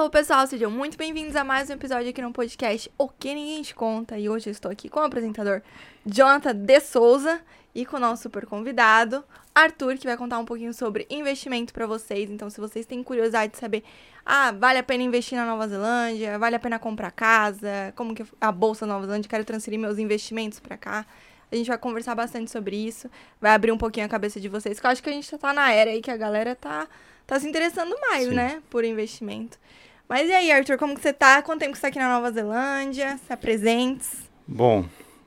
Alô, pessoal, sejam muito bem-vindos a mais um episódio aqui no podcast O Que Ninguém Te Conta. E hoje eu estou aqui com o apresentador Jonathan de Souza e com o nosso super convidado, Arthur, que vai contar um pouquinho sobre investimento para vocês. Então, se vocês têm curiosidade de saber, ah, vale a pena investir na Nova Zelândia, vale a pena comprar casa, como que a bolsa Nova Zelândia, quero transferir meus investimentos para cá. A gente vai conversar bastante sobre isso, vai abrir um pouquinho a cabeça de vocês, que eu acho que a gente tá na era aí que a galera tá, tá se interessando mais, Sim. né, por investimento. Mas e aí, Arthur, como que você tá? Quanto tempo que você tá aqui na Nova Zelândia? Se apresentes. Bom,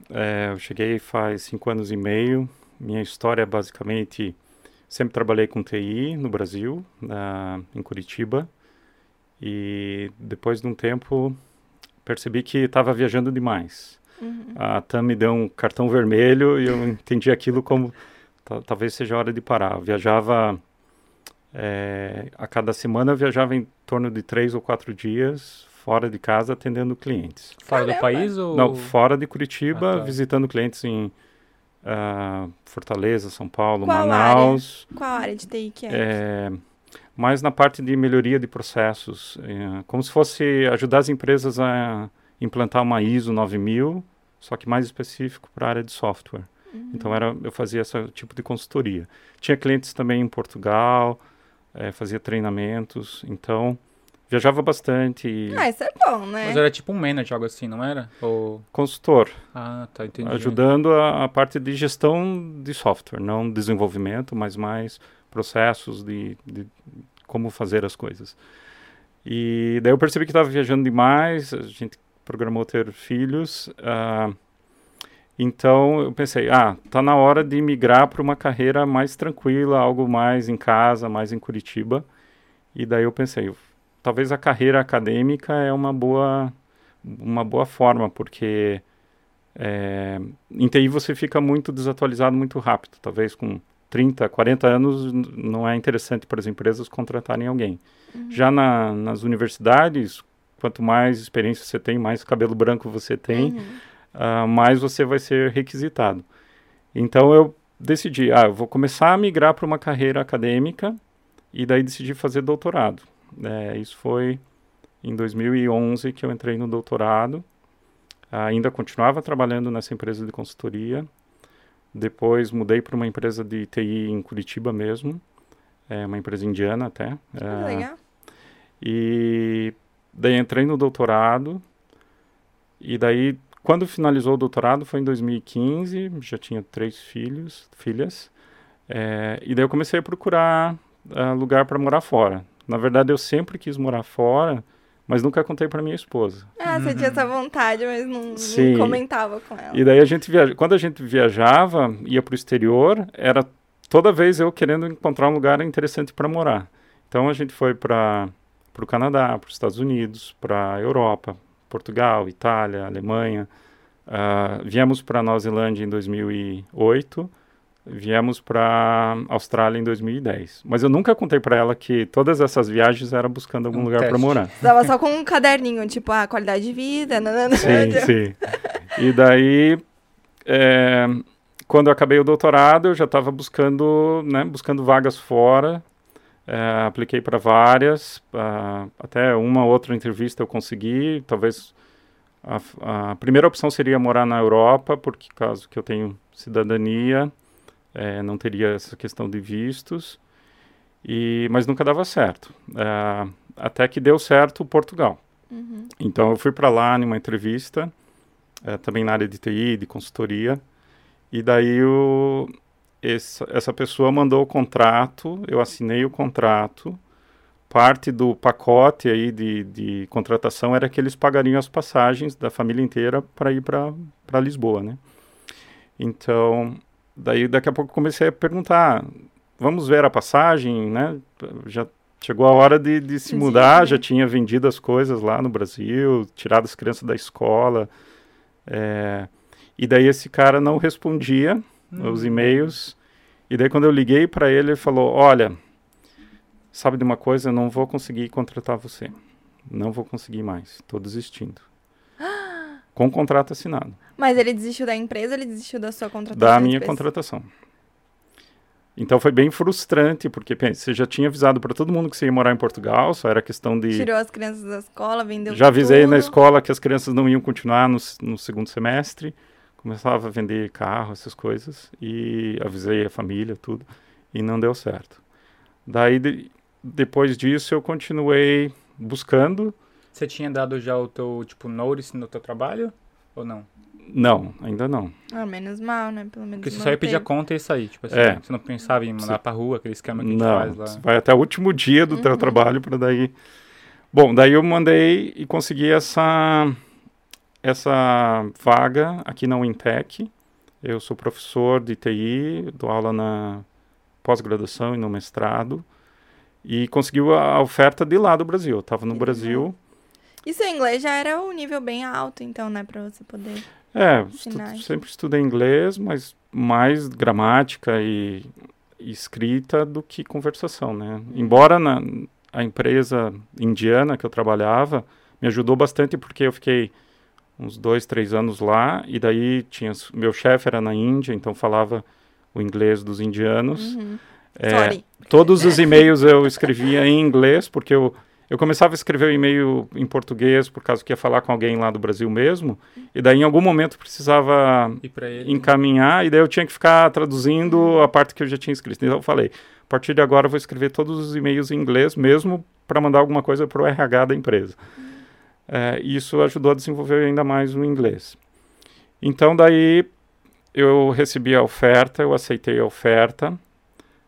é, eu cheguei faz cinco anos e meio. Minha história, basicamente, sempre trabalhei com TI no Brasil, na, em Curitiba. E depois de um tempo, percebi que estava viajando demais. Uhum. A TAM me deu um cartão vermelho e eu entendi aquilo como ta- talvez seja a hora de parar. Eu viajava é, a cada semana, eu viajava em torno de três ou quatro dias fora de casa atendendo clientes. Fora do país ou... Não, fora de Curitiba, Ah, tá. visitando clientes em ah, Fortaleza, São Paulo, Qual Manaus. Qual área de TI que é? É, mais na parte de melhoria de processos, é, como se fosse ajudar as empresas a implantar uma ISO 9000, só que mais específico para a área de software. Uhum. Então era, eu fazia esse tipo de consultoria. Tinha clientes também em Portugal, é, fazia treinamentos, então viajava bastante. E Ah, isso é bom, né? Mas era tipo um manager, algo assim, não era? Ou... Consultor, Ah, tá, entendi. ajudando a, a parte de gestão de software, não desenvolvimento, mas mais processos de, de como fazer as coisas. E daí eu percebi que estava viajando demais, a gente programou ter filhos, ah, então eu pensei, ah, tá na hora de migrar para uma carreira mais tranquila, algo mais em casa, mais em Curitiba. E daí eu pensei, talvez a carreira acadêmica é uma boa uma boa forma, porque é, em TI você fica muito desatualizado muito rápido. Talvez com 30, 40 anos não é interessante para as empresas contratarem alguém. Já na, nas universidades, quanto mais experiência você tem, mais cabelo branco você tem, Uhum. Ah, mais você vai ser requisitado. Então eu decidi, ah, eu vou começar a migrar para uma carreira acadêmica e daí decidi fazer doutorado. É, isso foi em 2011 que eu entrei no doutorado. Ainda continuava trabalhando nessa empresa de consultoria. Depois mudei para uma empresa de TI em Curitiba mesmo, é uma empresa indiana até. Que É, legal. e daí entrei no doutorado. E daí, quando finalizou o doutorado, foi em 2015. Já tinha três filhos, filhas. É, e daí eu comecei a procurar ah, lugar para morar fora. Na verdade, eu sempre quis morar fora, mas nunca contei para minha esposa. Ah, você tinha essa vontade, mas não, não comentava com ela. E daí a gente viaja... quando a gente viajava, ia para o exterior, era toda vez eu querendo encontrar um lugar interessante para morar. Então a gente foi para o Canadá, para os Estados Unidos, para a Europa, Portugal, Itália, Alemanha. Ah, viemos para Nova Zelândia em 2008. Viemos para Austrália em 2010. Mas eu nunca contei para ela que todas essas viagens eram buscando algum Um lugar para morar. Você tava só com um caderninho, tipo, a qualidade de vida, nanana. Sim, sim. E daí, é, quando eu acabei o doutorado, eu já estava buscando, né, buscando vagas fora. É, apliquei para várias, ah, até uma outra entrevista eu consegui. Talvez a, a primeira opção seria morar na Europa, porque caso que eu tenho cidadania, é, não teria essa questão de vistos. E, mas nunca dava certo. É, até que deu certo Portugal. Uhum. Então eu fui para lá numa entrevista, eh, também na área de TI, de consultoria, e daí o, essa, essa pessoa mandou o contrato, eu assinei o contrato, parte do pacote aí de, de contratação era que eles pagariam as passagens da família inteira para ir para Lisboa, né? Então, daí daqui a pouco comecei a perguntar, vamos ver a passagem, né? Já chegou a hora de, de se Sim, mudar, né? já tinha vendido as coisas lá no Brasil, tirado as crianças da escola. é, e daí esse cara não respondia os e-mails. E daí quando eu liguei para ele, ele falou: Olha, sabe de uma coisa? Eu não vou conseguir contratar você. Não vou conseguir mais. Estou desistindo. Com o contrato assinado. Mas ele desistiu da empresa, ele desistiu da sua contratação? Da minha contratação. Então foi bem frustrante, porque pensa, você já tinha avisado para todo mundo que você ia morar em Portugal, só era questão de. Tirou as crianças da escola, vendeu Já avisei na tudo. escola que as crianças não iam continuar no, no segundo semestre. Começava a vender carro, essas coisas. E avisei a família, tudo. E não deu certo. Daí, de- depois disso, eu continuei buscando. Você tinha dado já o teu, tipo, notice no teu trabalho? Ou não? Não, ainda não. Ah, menos mal, né? Pelo menos Porque você só ia pedir a conta e sair, tipo assim. É. Você não pensava em mandar Sim. pra rua, aquele esquema que a gente Não, faz lá. você vai até o último dia do Uhum. teu trabalho para daí. Bom, daí eu mandei e consegui essa essa vaga aqui na Wintec. Eu sou professor de TI, dou aula na pós-graduação e no mestrado. E conseguiu a oferta de lá do Brasil. Eu estava no Brasil. E seu inglês já era um nível bem alto, então, né? Pra você poder. É, estu- sempre estudei inglês, mas mais gramática e e escrita do que conversação, né? Embora na, a empresa indiana que eu trabalhava me ajudou bastante porque eu fiquei uns dois, três anos lá e daí tinha meu chefe era na Índia, então falava o inglês dos indianos. Uhum. É, Sorry. Todos os e-mails eu escrevia em inglês, porque eu, eu começava a escrever o e-mail em português por causa que ia falar com alguém lá do Brasil mesmo, e daí em algum momento precisava pra ele. encaminhar, e daí eu tinha que ficar traduzindo a parte que eu já tinha escrito. Então eu falei, a partir de agora eu vou escrever todos os e-mails em inglês, mesmo para mandar alguma coisa para o RH da empresa. É, isso ajudou a desenvolver ainda mais o inglês. Então daí eu recebi a oferta, eu aceitei a oferta,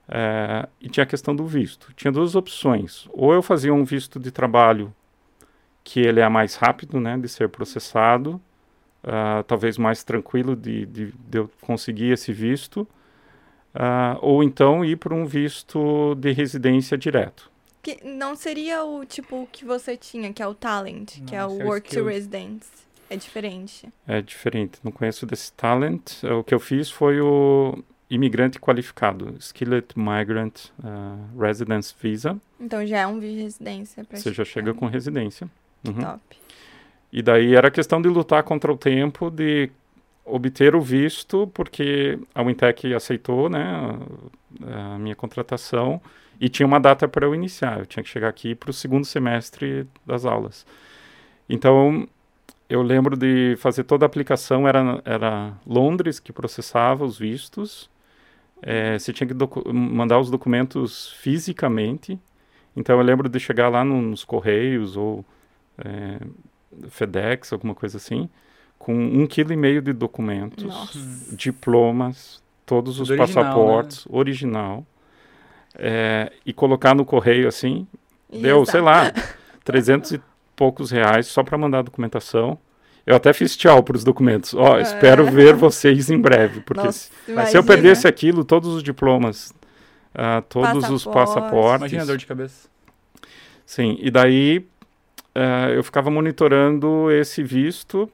é, e tinha a questão do visto. Tinha duas opções. Ou eu fazia um visto de trabalho, que ele é mais rápido né, de ser processado, ah, talvez mais tranquilo de, de, de eu conseguir esse visto, ah, ou então ir para um visto de residência direto. Que não seria o tipo que você tinha, que é o talent, que é Não, o esse é o work to skills. residence. É diferente. É diferente, não conheço desse talent. O que eu fiz foi o imigrante qualificado, Skilled Migrant ah, Residence Visa. Então já é um visto de residência Você já chega com residência. Uhum. Top. E daí era questão de lutar contra o tempo, de obter o visto, porque a Wintec aceitou né, a minha contratação e tinha uma data para eu iniciar. Eu tinha que chegar aqui para o segundo semestre das aulas. Então, eu lembro de fazer toda a aplicação, era, era Londres que processava os vistos. Eh, você tinha que mandar os documentos fisicamente. Então, eu lembro de chegar lá no- nos Correios ou eh, FedEx, alguma coisa assim, com um quilo e meio de documentos, Nossa. diplomas, todos os Tudo original, né? passaportes, original, é, e colocar no correio assim, E deu, exato. sei lá, 300 e poucos reais só para mandar a documentação. Eu até fiz tchau para os documentos. Ó, espero ver vocês em breve, porque É. Nossa, se, se eu imagina. perdesse aquilo, todos os diplomas, ah, todos os Passaporte. passaportes, Imagina a dor de cabeça. Sim, e daí eh, eu ficava monitorando esse visto,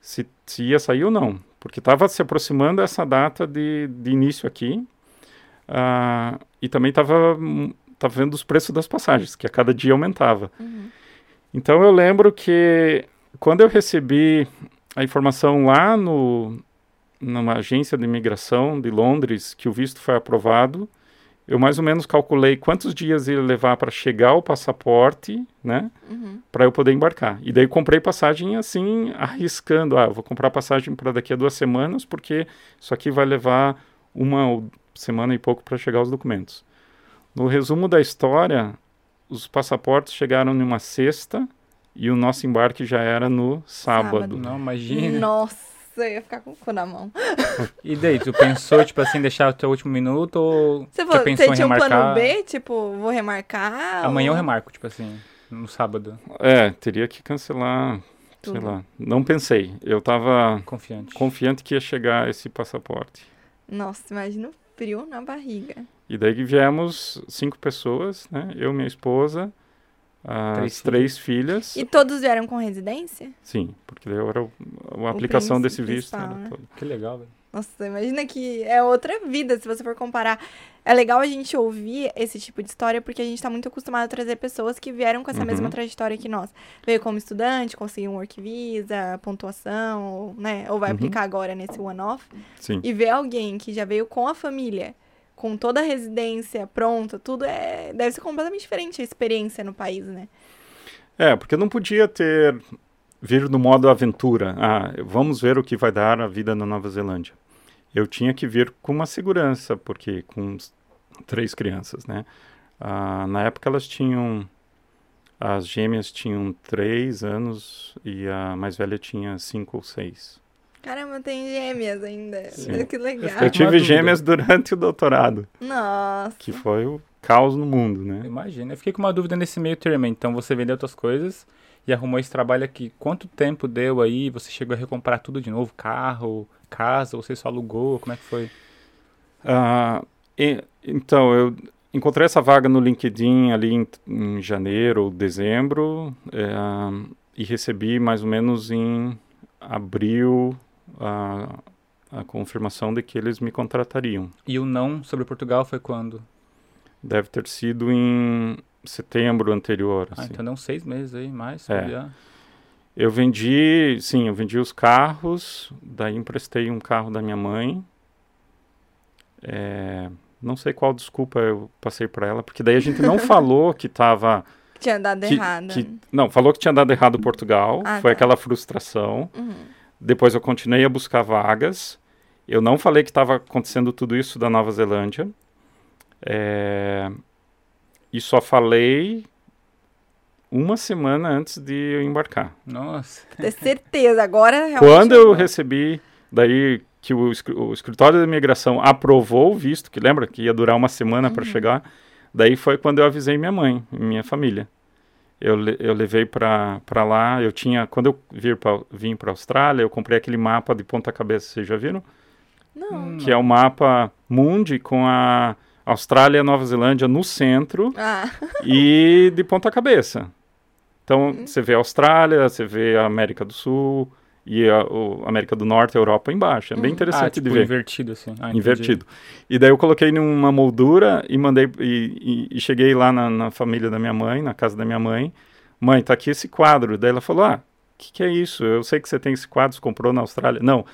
se, se ia sair ou não, porque estava se aproximando essa data de, de início aqui, ah, e também estava tava vendo os preços das passagens, que a cada dia aumentava. Uhum. Então eu lembro que quando eu recebi a informação lá no, numa agência de imigração de Londres que o visto foi aprovado, eu mais ou menos calculei quantos dias ia levar para chegar o passaporte, né, Uhum. para eu poder embarcar. E daí comprei passagem assim, arriscando, ah, vou comprar passagem para daqui a duas semanas, porque isso aqui vai levar uma ou semana e pouco para chegar os documentos. No resumo da história, os passaportes chegaram numa sexta e o nosso embarque já era no sábado. Sábado. Não, imagina. Nossa, eu ia ficar com o cu na mão. E daí, tu pensou, tipo assim, deixar o teu último minuto ou Você, já falou, pensou você em tinha um remarcar? plano B? Tipo, vou remarcar? Amanhã eu ou- remarco, tipo assim, no sábado, É, teria que cancelar, sei Tudo. lá. Não pensei. Eu estava confiante. confiante que ia chegar esse passaporte. Nossa, imagina o frio na barriga. E daí que viemos cinco pessoas, né? Eu, minha esposa, as Três três, filhas. E todos vieram com residência? Sim, porque daí era a aplicação desse visto. né? todo. Que legal, velho. Nossa, imagina que é outra vida, se você for comparar. É legal a gente ouvir esse tipo de história, porque a gente tá muito acostumado a trazer pessoas que vieram com essa Uhum. mesma trajetória que nós. Veio como estudante, conseguiu um work visa, pontuação, né? Ou vai Uhum. aplicar agora nesse one-off. E ver alguém que já veio com a família, com toda a residência pronta, tudo é deve ser completamente diferente a experiência no país, né? É, porque não podia ter vir no modo aventura. Ah, vamos ver o que vai dar a vida na Nova Zelândia. Eu tinha que vir com uma segurança, porque com três crianças, né? Ah, na época elas tinham as gêmeas tinham três anos e a mais velha tinha cinco ou seis. Caramba, tem gêmeas ainda. Sim. Que legal. Eu tive gêmeas durante o doutorado. Nossa. Que foi o caos no mundo, né? Imagina. Eu fiquei com uma dúvida nesse meio termo. Então você vendeu outras coisas e arrumou esse trabalho aqui. Quanto tempo deu aí? Você chegou a recomprar tudo de novo? Carro, casa? Você só alugou? Como é que foi? Uh, e, então, eu encontrei essa vaga no LinkedIn ali em, em janeiro ou dezembro é, e recebi mais ou menos em abril a, a confirmação de que eles me contratariam. E o não sobre Portugal foi quando? Deve ter sido em setembro anterior. Ah, assim. então deu seis meses aí, mais. É. Eu vendi, sim, eu vendi os carros, daí emprestei um carro da minha mãe. É, não sei qual desculpa eu passei para ela, porque daí a gente não falou que estava tinha dado que, errado. Que, não, falou que tinha dado errado Portugal, Ah, foi tá. aquela frustração. Uhum. Depois eu continuei a buscar vagas. Eu não falei que estava acontecendo tudo isso da Nova Zelândia. É, e só falei uma semana antes de eu embarcar. Nossa. Ter certeza, agora realmente. Quando eu recebi, daí que o, o escritório da imigração aprovou o visto, que lembra que ia durar uma semana para chegar, daí foi quando eu avisei minha mãe e minha família. Eu, eu levei para lá, eu tinha, quando eu vir pra, vim para a Austrália, eu comprei aquele mapa de ponta cabeça, vocês já viram? Não. Que é o mapa Mundi com a Austrália e Nova Zelândia no centro Ah, e de ponta cabeça. Então, você vê a Austrália, você vê a América do Sul e a, América do Norte, a Europa embaixo. É bem ah, interessante tipo de ver. invertido assim. Ah. Invertido. E daí eu coloquei numa moldura e mandei e, e- e cheguei lá na, na família da minha mãe, na casa da minha mãe. Mãe, tá aqui esse quadro. Daí ela falou: Ah, o que, que é isso? Eu sei que você tem esse quadro, você comprou na Austrália. Não,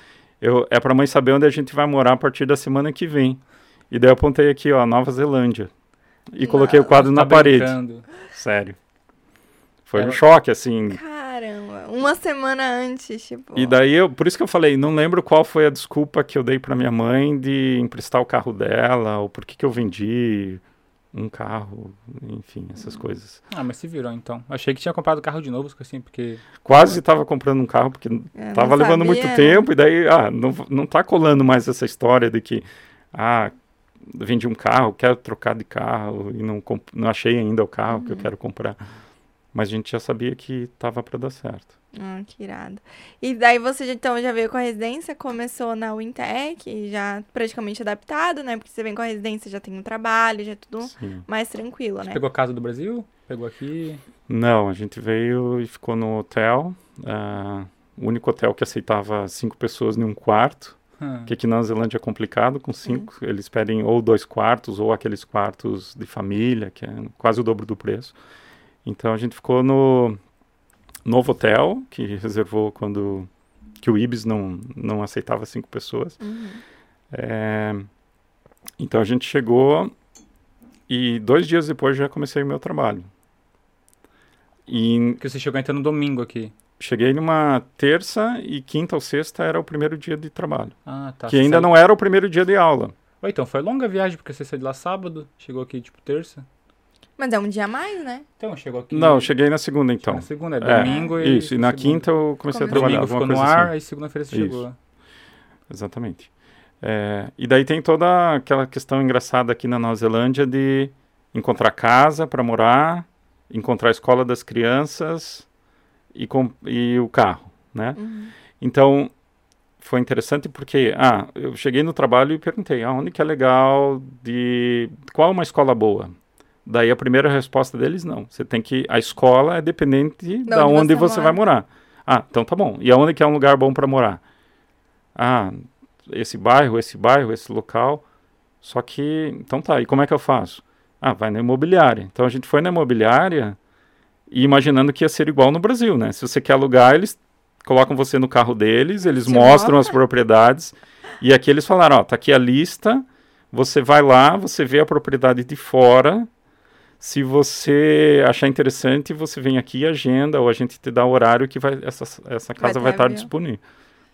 eu, é pra mãe saber onde a gente vai morar a partir da semana que vem. E daí eu apontei aqui, ó, Nova Zelândia. E coloquei o quadro Tá na parede. brincando. Sério. Foi um choque, assim. caramba. Uma semana antes, tipo. E daí eu, por isso que eu falei, não lembro qual foi a desculpa que eu dei para minha mãe de emprestar o carro dela, ou por que que eu vendi um carro, enfim, essas coisas. Ah, mas se virou então. Achei que tinha comprado carro de novo, assim, porque. Quase estava comprando um carro porque É, tava levando muito né? tempo e daí, ah, não, não tá colando mais essa história de que, ah, vendi um carro, quero trocar de carro e não, não achei ainda o carro Uhum. que eu quero comprar. Mas a gente já sabia que tava para dar certo. Ah, que irado. E daí você já- então já veio com a residência, começou na Wintec, já praticamente adaptado, né? Porque você vem com a residência, já tem um trabalho, já é tudo Sim. mais tranquilo, né? Pegou a casa do Brasil? Pegou aqui? Não, a gente veio e ficou no hotel. ah, o único hotel que aceitava cinco pessoas em um quarto. Ah, Que aqui na Zelândia é complicado, com cinco. Eles pedem ou dois quartos ou aqueles quartos de família, que é quase o dobro do preço. Então a gente ficou no novo hotel, que reservou quando que o Ibis não, não aceitava cinco pessoas. Uhum. É, então a gente chegou e dois dias depois já comecei o meu trabalho. E Porque você chegou então no domingo aqui. cheguei numa terça e quinta ou sexta era o primeiro dia de trabalho. Ah, tá. que ainda saiu- não era o primeiro dia de aula. Oi, então foi longa a viagem, porque você saiu de lá sábado, chegou aqui tipo terça. Mas é um dia a mais, né? Então, chegou aqui. Não, eu cheguei na segunda então. na segunda, é É, domingo e. Isso, e na segunda. quinta eu comecei a trabalhar. Domingo ficou no ar, assim. aí segunda-feira você Isso. chegou. Exatamente. É, e daí tem toda aquela questão engraçada aqui na Nova Zelândia de encontrar casa para morar, encontrar a escola das crianças e, com, e o carro, né? Uhum. Então, foi interessante porque, ah, eu cheguei no trabalho e perguntei, aonde que é legal de... Qual é uma escola boa? Daí a primeira resposta deles, não. Você tem que... A escola é dependente da, onde onde, você você, vai morar. Ah, então tá bom. E aonde que é um lugar bom para morar? Ah, esse bairro, esse bairro, esse local. Só que, então tá, e como é que eu faço? Ah, vai na imobiliária. Então a gente foi na imobiliária e imaginando que ia ser igual no Brasil, né? Se você quer alugar, eles colocam você no carro deles, eles Te mostram as propriedades. E aqui eles falaram, ó, tá aqui a lista, Você vai lá, você vê a propriedade de fora. Se você achar interessante, você vem aqui e agenda, ou a gente te dá o horário que vai, essa, essa casa ter vai estar avião. disponível.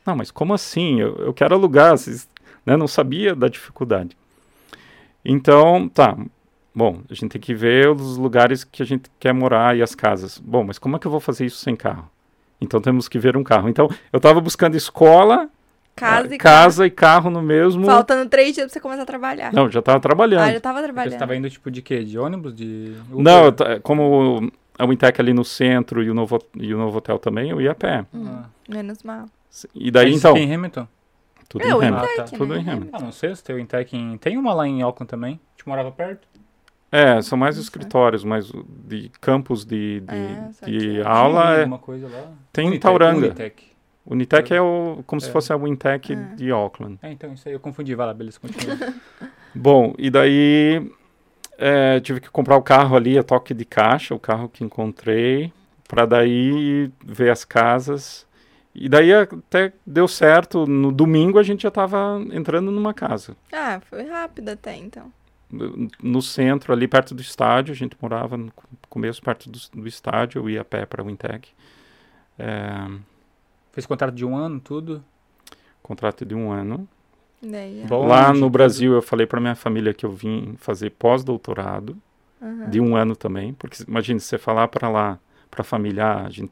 Não, mas como assim? Eu, eu quero alugar. Vocês, né? Não sabia da dificuldade. Então, tá. Bom, a gente tem que ver os lugares que a gente quer morar e as casas. Bom, mas como é que eu vou fazer isso sem carro? Então temos que ver um carro. Então, eu estava buscando escola, Casa ah, e casa e carro no mesmo. carro. Faltando três dias pra você começar a trabalhar. Não, já estava trabalhando. Ah, já tava Você trabalhando. estava indo tipo de quê? De ônibus? De Uber? Não, como a Wintec ali no centro e o novo, e o novo hotel também, eu ia a pé. Ah. Menos mal. E daí, então, fica em Hamilton? tudo É, em o Hamilton. Intec, Ah, tá. Tudo né? em Hamilton. Ah, não sei se tem o Intec em... Tem uma lá em Auckland também. A gente morava perto. É, são mais escritórios, mas de campos de, de, É, de aula Tinha é... alguma coisa lá. Tem em Tauranga. Unitec. O Unitec é o, como se É. fosse a Wintec Ah. de Auckland. É, então, isso aí eu confundi. Vai lá, beleza, continua. Bom, e daí é, tive que comprar o carro ali, a toque de caixa, o carro que encontrei, para daí ver as casas. E daí até deu certo. No domingo a gente já estava entrando numa casa. Ah, foi rápido até então. No- No centro, ali perto do estádio, a gente morava no começo perto do, do estádio, eu ia a pé para o Wintec. É, Fez contrato de um ano, tudo. contrato de um ano. Daí, é. Bom. Lá no tudo. Brasil eu falei para minha família que eu vim fazer pós-doutorado. Aham. de um ano também, porque imagine se você falar para lá, para a família, ah, a gente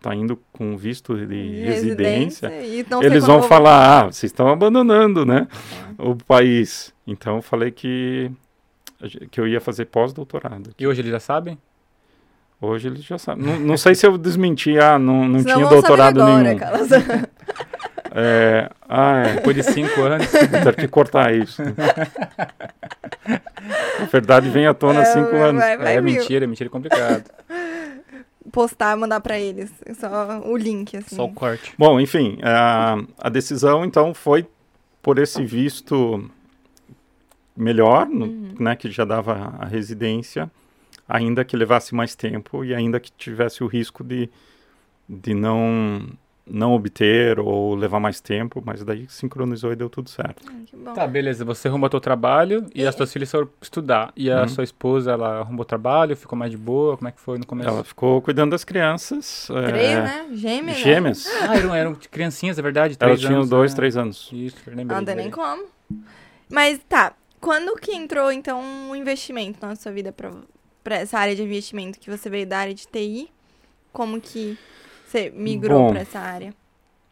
tá indo com visto de De residência, eles vão falar, ah, vocês estão abandonando, né, o país. Então eu falei que que eu ia fazer pós-doutorado. E hoje eles já sabem? Hoje eles já sabem. Não, não sei se eu desmenti, ah, não, não Senão tinha doutorado agora, nenhum. aquelas- É, ah, é, Depois de cinco anos. ter que cortar isso. a verdade vem à tona há É, cinco vai- anos. vai- vai é vir. mentira, é mentira complicado. Postar, mandar pra eles. Só o link, assim. Só o corte. Bom, enfim, a, a decisão então foi por esse visto melhor, no- Uhum. né, que já dava a residência, ainda que levasse mais tempo e ainda que tivesse o risco de, de não não obter ou levar mais tempo, mas daí sincronizou e deu tudo certo. Ai, que bom. Tá, beleza. Você arrumou teu trabalho e as tuas filhas foram estudar. E a Uhum. sua esposa, ela arrumou trabalho, ficou mais de boa? Como é que foi no começo? Ela ficou cuidando das crianças. Três, é, né? Gêmeas, né? Gêmeas. Ah, eram, eram criancinhas, é verdade? Elas tinham anos, dois, né? três anos. Isso, eu lembrei. Não tem nem como. Mas tá, quando que entrou, então, um investimento na sua vida pra, pra essa área de investimento que você veio da área de TI? Como que você migrou pra essa área?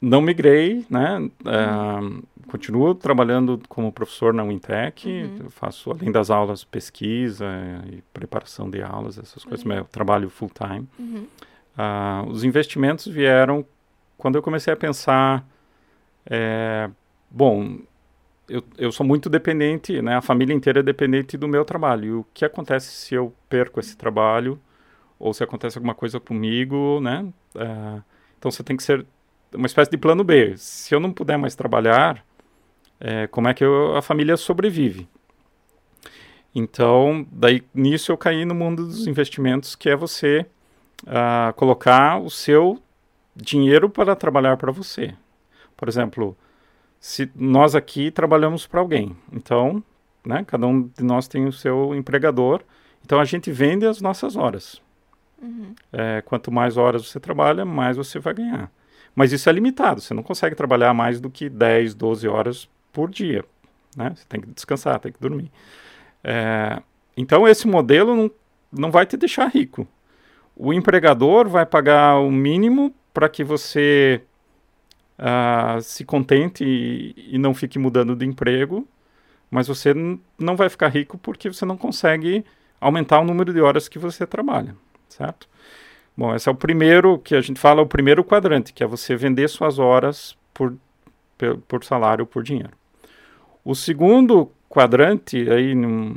Não migrei, né? Ah, continuo trabalhando como professor na Wintec. Uhum. Faço, além das aulas, pesquisa e preparação de aulas, essas coisas, Uhum. mas eu trabalho full time. Uhum. Ah, os investimentos vieram quando eu comecei a pensar, é, bom, eu, eu sou muito dependente, né? A família inteira é dependente do meu trabalho. E o que acontece se eu perco esse trabalho ou se acontece alguma coisa comigo, né? Ah, então você tem que ser uma espécie de plano B. Se eu não puder mais trabalhar, é, como é que eu- a família sobrevive? Então, daí nisso eu caí no mundo dos investimentos, que é você ah, colocar o seu dinheiro para trabalhar para você. Por exemplo, se nós aqui trabalhamos para alguém, então, né, cada um de nós tem o seu empregador, então a gente vende as nossas horas. Uhum. É, quanto mais horas você trabalha, mais você vai ganhar. Mas isso é limitado, você não consegue trabalhar mais do que 10, 12 horas por dia. Né? Você tem que descansar, tem que dormir. É, então, esse modelo não, não vai te deixar rico. O empregador vai pagar o mínimo para que você ah, se contente e, e não fique mudando de emprego, mas você não vai ficar rico porque você não consegue aumentar o número de horas que você trabalha, certo? Bom, esse é o primeiro que a gente fala, o primeiro quadrante, que é você vender suas horas por, por salário, por dinheiro. O segundo quadrante, aí, num,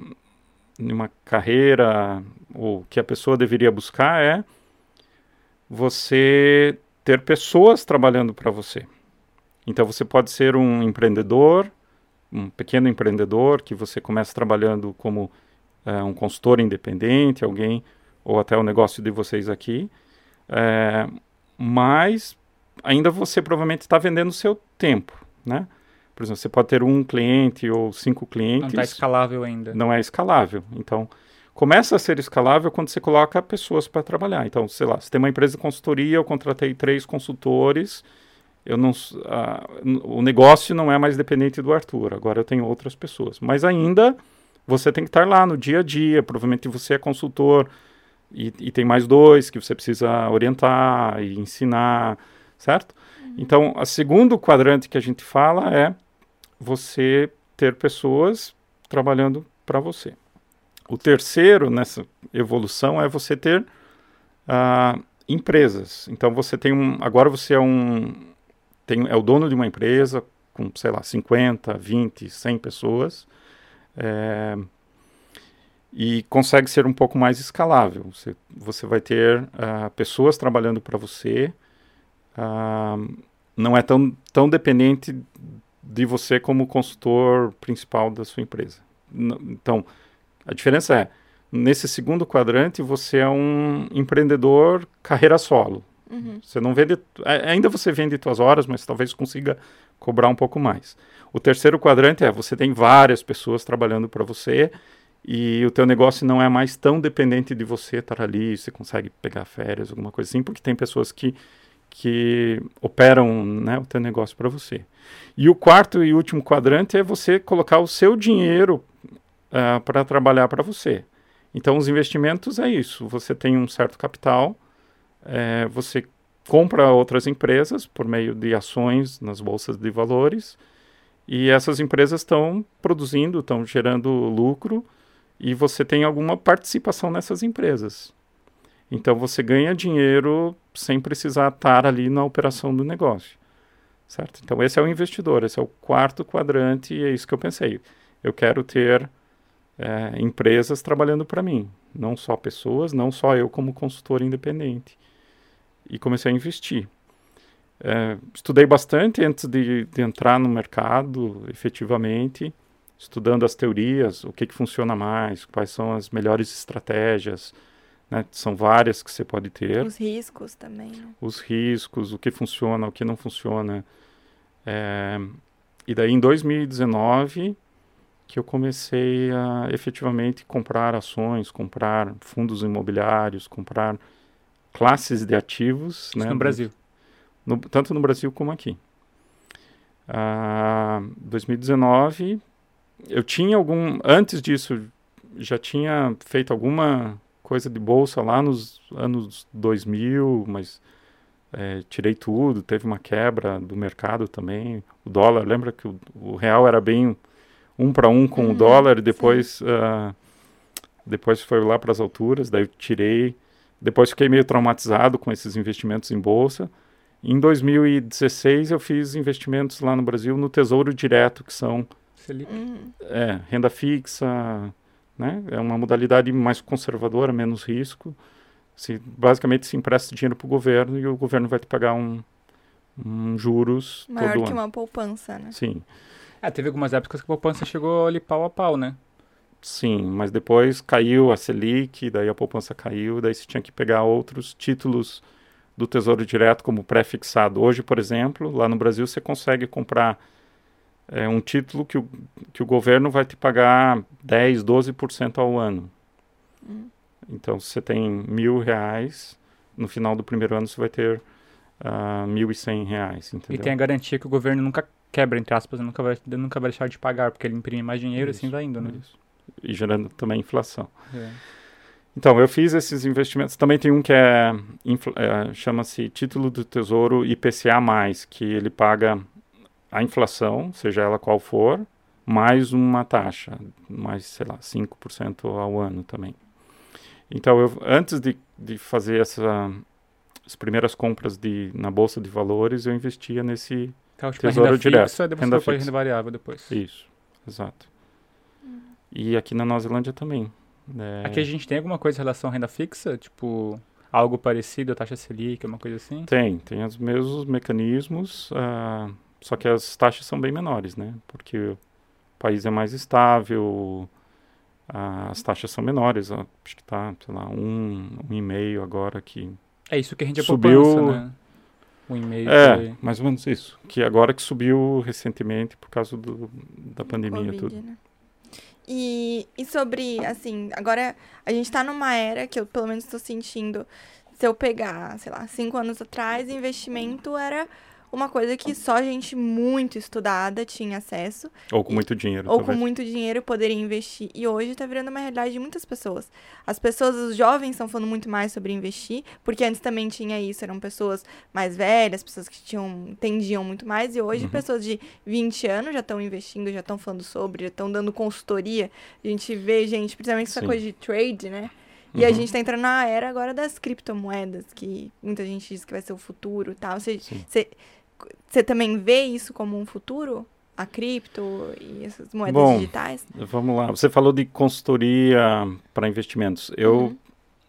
numa carreira, ou que a pessoa deveria buscar, é você ter pessoas trabalhando para você. Então, você pode ser um empreendedor, um pequeno empreendedor, que você começa trabalhando como eh, um consultor independente, alguém ou até o negócio de vocês aqui, é, mas ainda você provavelmente está vendendo o seu tempo, né? Por exemplo, você pode ter um cliente ou cinco Não clientes. está escalável ainda. não é escalável. Então, começa a ser escalável quando você coloca pessoas para trabalhar. Então, sei lá, se tem uma empresa de consultoria, eu contratei três consultores, eu não, n- o negócio não é mais dependente do Arthur, agora eu tenho outras pessoas. Mas ainda você tem que estar lá no dia a dia, provavelmente você é consultor e, e tem mais dois que você precisa orientar e ensinar, certo? Então, o segundo quadrante que a gente fala é você ter pessoas trabalhando para você. O terceiro nessa evolução é você ter ah, empresas. Então você tem um, agora você é um tem, é o dono de uma empresa com, sei lá, 50, 20, 100 pessoas é, e consegue ser um pouco mais escalável. Você, você vai ter ah, pessoas trabalhando para você, ah, não é tão, tão dependente de você como consultor principal da sua empresa. N- Então, a diferença é, nesse segundo quadrante, você é um empreendedor carreira solo. Uhum. Você não vende, a- ainda você vende suas horas, mas talvez consiga cobrar um pouco mais. O terceiro quadrante é, você tem várias pessoas trabalhando para você e o teu negócio não é mais tão dependente de você estar ali, você consegue pegar férias, alguma coisa assim, porque tem pessoas que que operam né, o teu negócio para você. E o quarto e último quadrante é você colocar o seu dinheiro para trabalhar para você. Então, os investimentos é isso. Você tem um certo capital, eh, você compra outras empresas por meio de ações nas bolsas de valores e essas empresas estão produzindo, estão gerando lucro e você tem alguma participação nessas empresas. Então você ganha dinheiro sem precisar estar ali na operação do negócio, certo? Então esse é o investidor, esse é o quarto quadrante e é isso que eu pensei. Eu quero ter eh, empresas trabalhando para mim, não só pessoas, não só eu como consultor independente. E comecei a investir. Eh, estudei bastante antes de, de entrar no mercado, efetivamente, estudando as teorias, o que, que funciona mais, quais são as melhores estratégias, né? São várias que você pode ter Os riscos também. né? os riscos, o que funciona, o que não funciona. É, e daí em 2019 que eu comecei a efetivamente comprar ações, comprar fundos imobiliários, comprar classes de ativos, Isso né, no Brasil. no- tanto no Brasil como aqui. Ah, 2019, eu tinha algum. Antes disso, já tinha feito alguma coisa de bolsa lá nos anos 2000, mas eh, tirei tudo. Teve uma quebra do mercado também. O dólar, lembra que o, o real era bem um para um com Uhum, o dólar e depois, ah, depois foi lá para as alturas. Daí eu tirei. Depois fiquei meio traumatizado com esses investimentos em bolsa. Em 2016 eu fiz investimentos lá no Brasil no Tesouro Direto, que são. Uhum. é, renda fixa, né? É uma modalidade mais conservadora, menos risco. Se, basicamente se empresta dinheiro para o governo e o governo vai te pagar um, um juros Maior todo que ano. uma poupança, né? Sim, É, teve algumas épocas que a poupança chegou ali pau a pau, né? sim, mas depois caiu a Selic, daí a poupança caiu, daí você tinha que pegar outros títulos do Tesouro Direto como pré-fixado. Hoje, por exemplo, lá no Brasil você consegue comprar é, um título que o, que o governo vai te pagar 10, 12% ao ano. Hum. Então, se você tem mil reais, no final do primeiro ano você vai ter ah, mil e cem reais, E entendeu? tem a garantia que o governo nunca quebra, entre aspas, nunca vai, nunca vai deixar de pagar, porque ele imprime mais dinheiro e assim Isso, vai indo, né? Isso. E gerando também inflação. É. Então, eu fiz esses investimentos. Também tem um que é, é, chama-se Título do Tesouro IPCA+, que ele paga a inflação, seja ela qual for, mais uma taxa, mais, sei lá, 5% ao ano também. Então, eu, antes de, de fazer essa, as primeiras compras de, na Bolsa de Valores, eu investia nesse... Então, tipo, Tesouro renda direto, fixa, depois renda você fixa. renda variável depois. Isso, exato. E aqui na Nova Zelândia também. É, Aqui a gente tem alguma coisa em relação à renda fixa? Tipo, algo parecido, a taxa Selic, uma coisa assim? Tem, tem os mesmos mecanismos, ah, só que as taxas são bem menores, né? Porque o país é mais estável, ah, as taxas são menores, ó, acho que tá, sei lá, um, um e meio agora que... É isso que a gente é Subiu- poupança, né? Um e-mail. É, foi- mais ou menos isso. Que agora que subiu recentemente por causa do, da pandemia e Covid, tudo. né? E, e sobre, assim, agora a gente tá numa era que eu pelo menos tô sentindo, se eu pegar, sei lá, cinco anos atrás, investimento era uma coisa que só gente muito estudada tinha acesso, Ou com muito dinheiro, ou com talvez. muito dinheiro poderia investir. E hoje tá virando uma realidade de muitas pessoas. As pessoas, os jovens estão falando muito mais sobre investir, porque antes também tinha isso, eram pessoas mais velhas, pessoas que tinham, entendiam muito mais, e hoje Uhum. pessoas de 20 anos já estão investindo, já estão falando sobre, já estão dando consultoria. A gente vê gente, principalmente essa Sim. coisa de trade, né? E a Uhum. gente tá entrando na era agora das criptomoedas, que muita gente diz que vai ser o futuro e tal. Você também vê isso como um futuro? A cripto e essas moedas Bom, digitais? Vamos lá. Você falou de consultoria para investimentos. Eu, Uhum.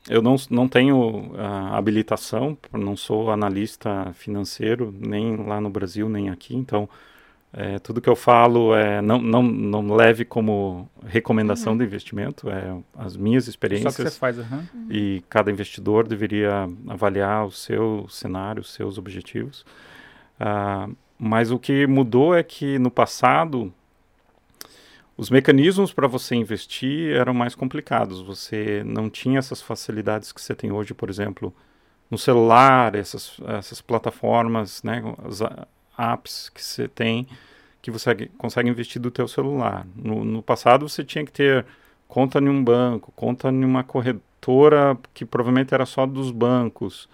eu não, não tenho ah, habilitação, não sou analista financeiro, nem lá no Brasil, nem aqui. Então, é, tudo que eu falo é não, não, não leve como recomendação Uhum. de investimento, é as minhas Só que experiências. você faz, aham. e cada investidor deveria avaliar o seu cenário, os seus objetivos. Ah, mas o que mudou é que no passado os mecanismos para você investir eram mais complicados. Você não tinha essas facilidades que você tem hoje, por exemplo, no celular, essas, essas plataformas, né, as apps que você tem, que você consegue investir do teu celular. No, no passado você tinha que ter conta em um banco, conta em uma corretora que provavelmente era só dos bancos.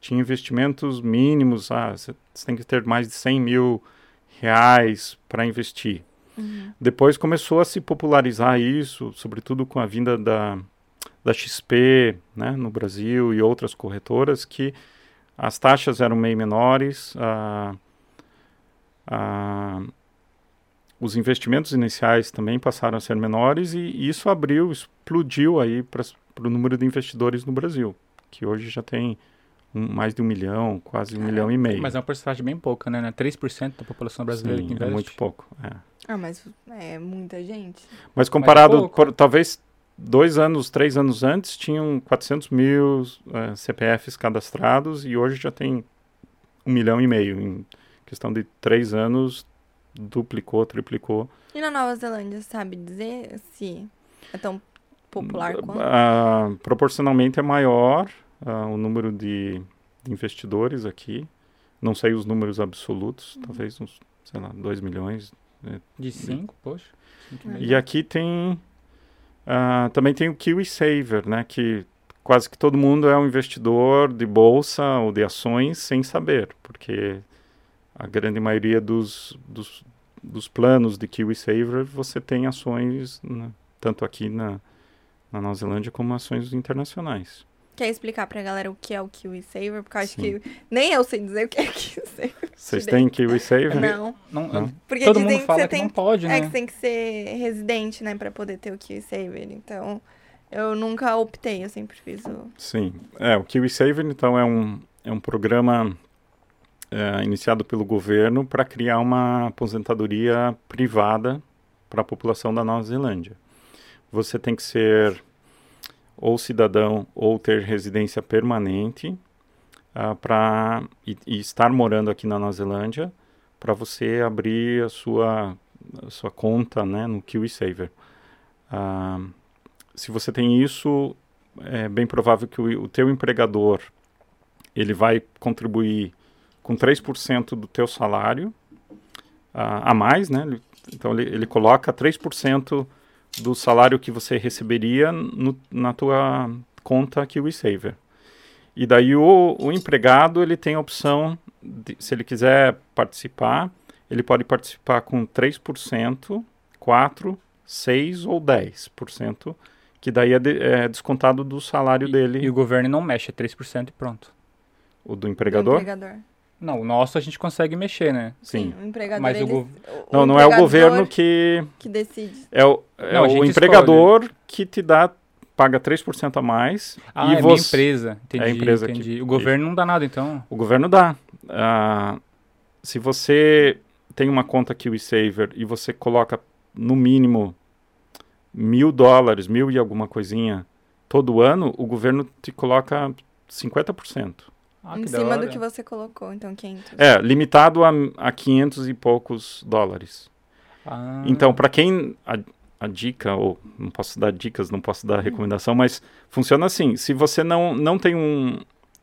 Tinha investimentos mínimos, ah, você tem que ter mais de 100 mil reais para investir. Uhum. Depois começou a se popularizar isso, sobretudo com a vinda da, da XP né, no Brasil e outras corretoras, que as taxas eram meio menores, ah, ah, os investimentos iniciais também passaram a ser menores e isso abriu, explodiu aí para o número de investidores no Brasil, que hoje já tem um- mais de um milhão, quase um milhão e meio. Mas é uma porcentagem bem pouca, né? né? 3% da população brasileira que Sim, investe. é muito pouco. é. Ah, mas é muita gente. Mas comparado, pouco. por, talvez dois anos, três anos antes, tinham 400 mil eh, CPFs cadastrados e hoje já tem um milhão e meio. Em questão de três anos, duplicou, triplicou. E na Nova Zelândia, sabe dizer se é tão popular quanto? Ah, proporcionalmente é maior ah, o número de, de investidores aqui. Não sei os números absolutos, Uhum. talvez uns, sei lá, 2 milhões. De 5, poxa. Cinco É. E aqui tem ah, também tem o Kiwi Saver, né? Que quase que todo mundo é um investidor de bolsa ou de ações sem saber, porque a grande maioria dos, dos, dos planos de Kiwi Saver você tem ações né, tanto aqui na, na Nova Zelândia como ações internacionais. Quer explicar pra galera o que é o Kiwi Saver? Porque eu acho Sim. que nem eu sei dizer o que é Kiwi Saver. Vocês têm Kiwi Saver? Não, Não, Não. porque todo mundo fala que que, não pode, É né? que você tem que ser residente, né, pra poder ter o Kiwi Saver. Então, eu nunca optei, eu sempre fiz o. Sim, é, o Kiwi Saver, então, é um, é um programa é, iniciado pelo governo para criar uma aposentadoria privada para a população da Nova Zelândia. Você tem que ser ou cidadão ou ter residência permanente ah, pra, e, e estar morando aqui na Nova Zelândia para você abrir a sua, a sua conta né, no Kiwi Saver. Ah, se você tem isso, é bem provável que o, o teu empregador ele vai contribuir com 3% do teu salário ah, a mais, né? Ele- Então ele, ele coloca 3% do salário que você receberia no, na tua conta KiwiSaver. E daí o, o empregado ele tem a opção, de, se ele quiser participar, ele pode participar com 3%, 4%, 6% ou 10%, que daí é, de- é descontado do salário E- dele, E o governo não mexe, é 3% e pronto. o do do empregador. Não, o nosso a gente consegue mexer, né? Sim. o empregador. Mas o o Não, não é o governo que que decide. é o, é Não, o empregador que te dá paga 3% a mais Ah, e é minha você empresa. Entendi, É a empresa que- entendi. O governo não dá nada, então. o governo dá. Ah, se você tem uma conta KiwiSaver e você coloca no mínimo mil dólares, mil e alguma coisinha todo ano, o governo te coloca 50%. Ah, em cima do que você colocou, então 500. É, limitado a, a 500 e poucos dólares. Ah, Então, para quem a, a dica, ou não posso dar dicas, não posso dar recomendação, mas funciona assim: se você não, não tem um.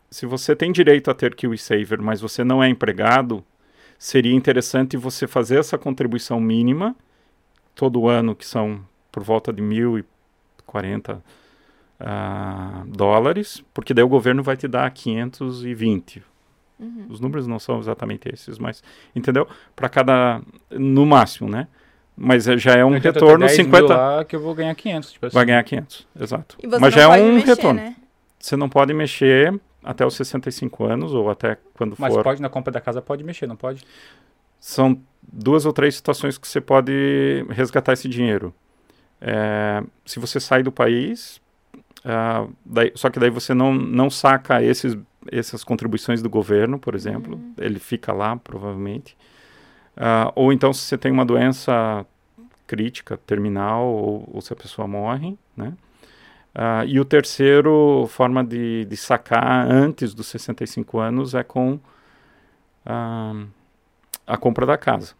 Se você tem direito a ter KiwiSaver, mas você não é empregado, seria interessante você fazer essa contribuição mínima todo ano, que são por volta de 1.040 ah, dólares, porque daí o governo vai te dar 520. Uhum. Os números não são exatamente esses, mas entendeu? Para cada no máximo, né? Mas é- já é um ter retorno 10 mil 50 lá que eu vou ganhar 500, tipo assim. vai ganhar 500, exato. E você Mas não já é um mexer, retorno. né? Você não pode mexer até os 65 anos ou até quando Mas for. pode, na compra da casa, pode mexer, não pode? São duas ou três situações que você pode resgatar esse dinheiro. É, se você sai do país, ah, daí- só que daí você não, não saca esses, essas contribuições do governo, por exemplo. Ele fica lá, provavelmente. Ah, ou então, se você tem uma doença crítica, terminal, ou, ou se a pessoa morre, né? Ah, e o terceiro forma de, de sacar antes dos 65 anos é com a compra da casa.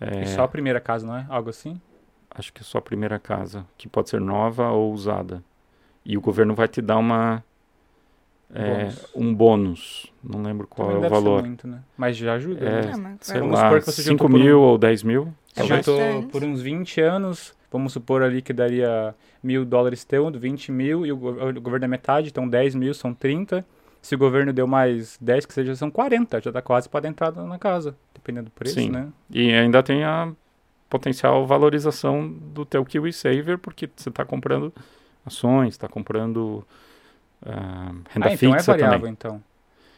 É, E só a primeira casa, não é? Algo assim? acho que é só a primeira casa, que pode ser nova ou usada. E o governo vai te dar uma é, Bônus. um bônus. Não lembro qual Também é o deve ser valor. muito, né? Mas já ajuda. É, né? Mas Sei Vamos lá, supor que você 5 juntou por mil um- ou 10 mil. É tô bastante. por uns 20 anos, vamos supor ali que daria mil dólares teu, 20 mil, e o, go- o governo é metade, então 10 mil são 30. Se o governo deu mais 10, que seja, são 40, já dá quase para entrar na casa, dependendo do preço, Sim. né? E ainda tem a potencial valorização do teu KiwiSaver, porque você está comprando ações, está comprando ah, renda ah, então é fixa variável, também. então.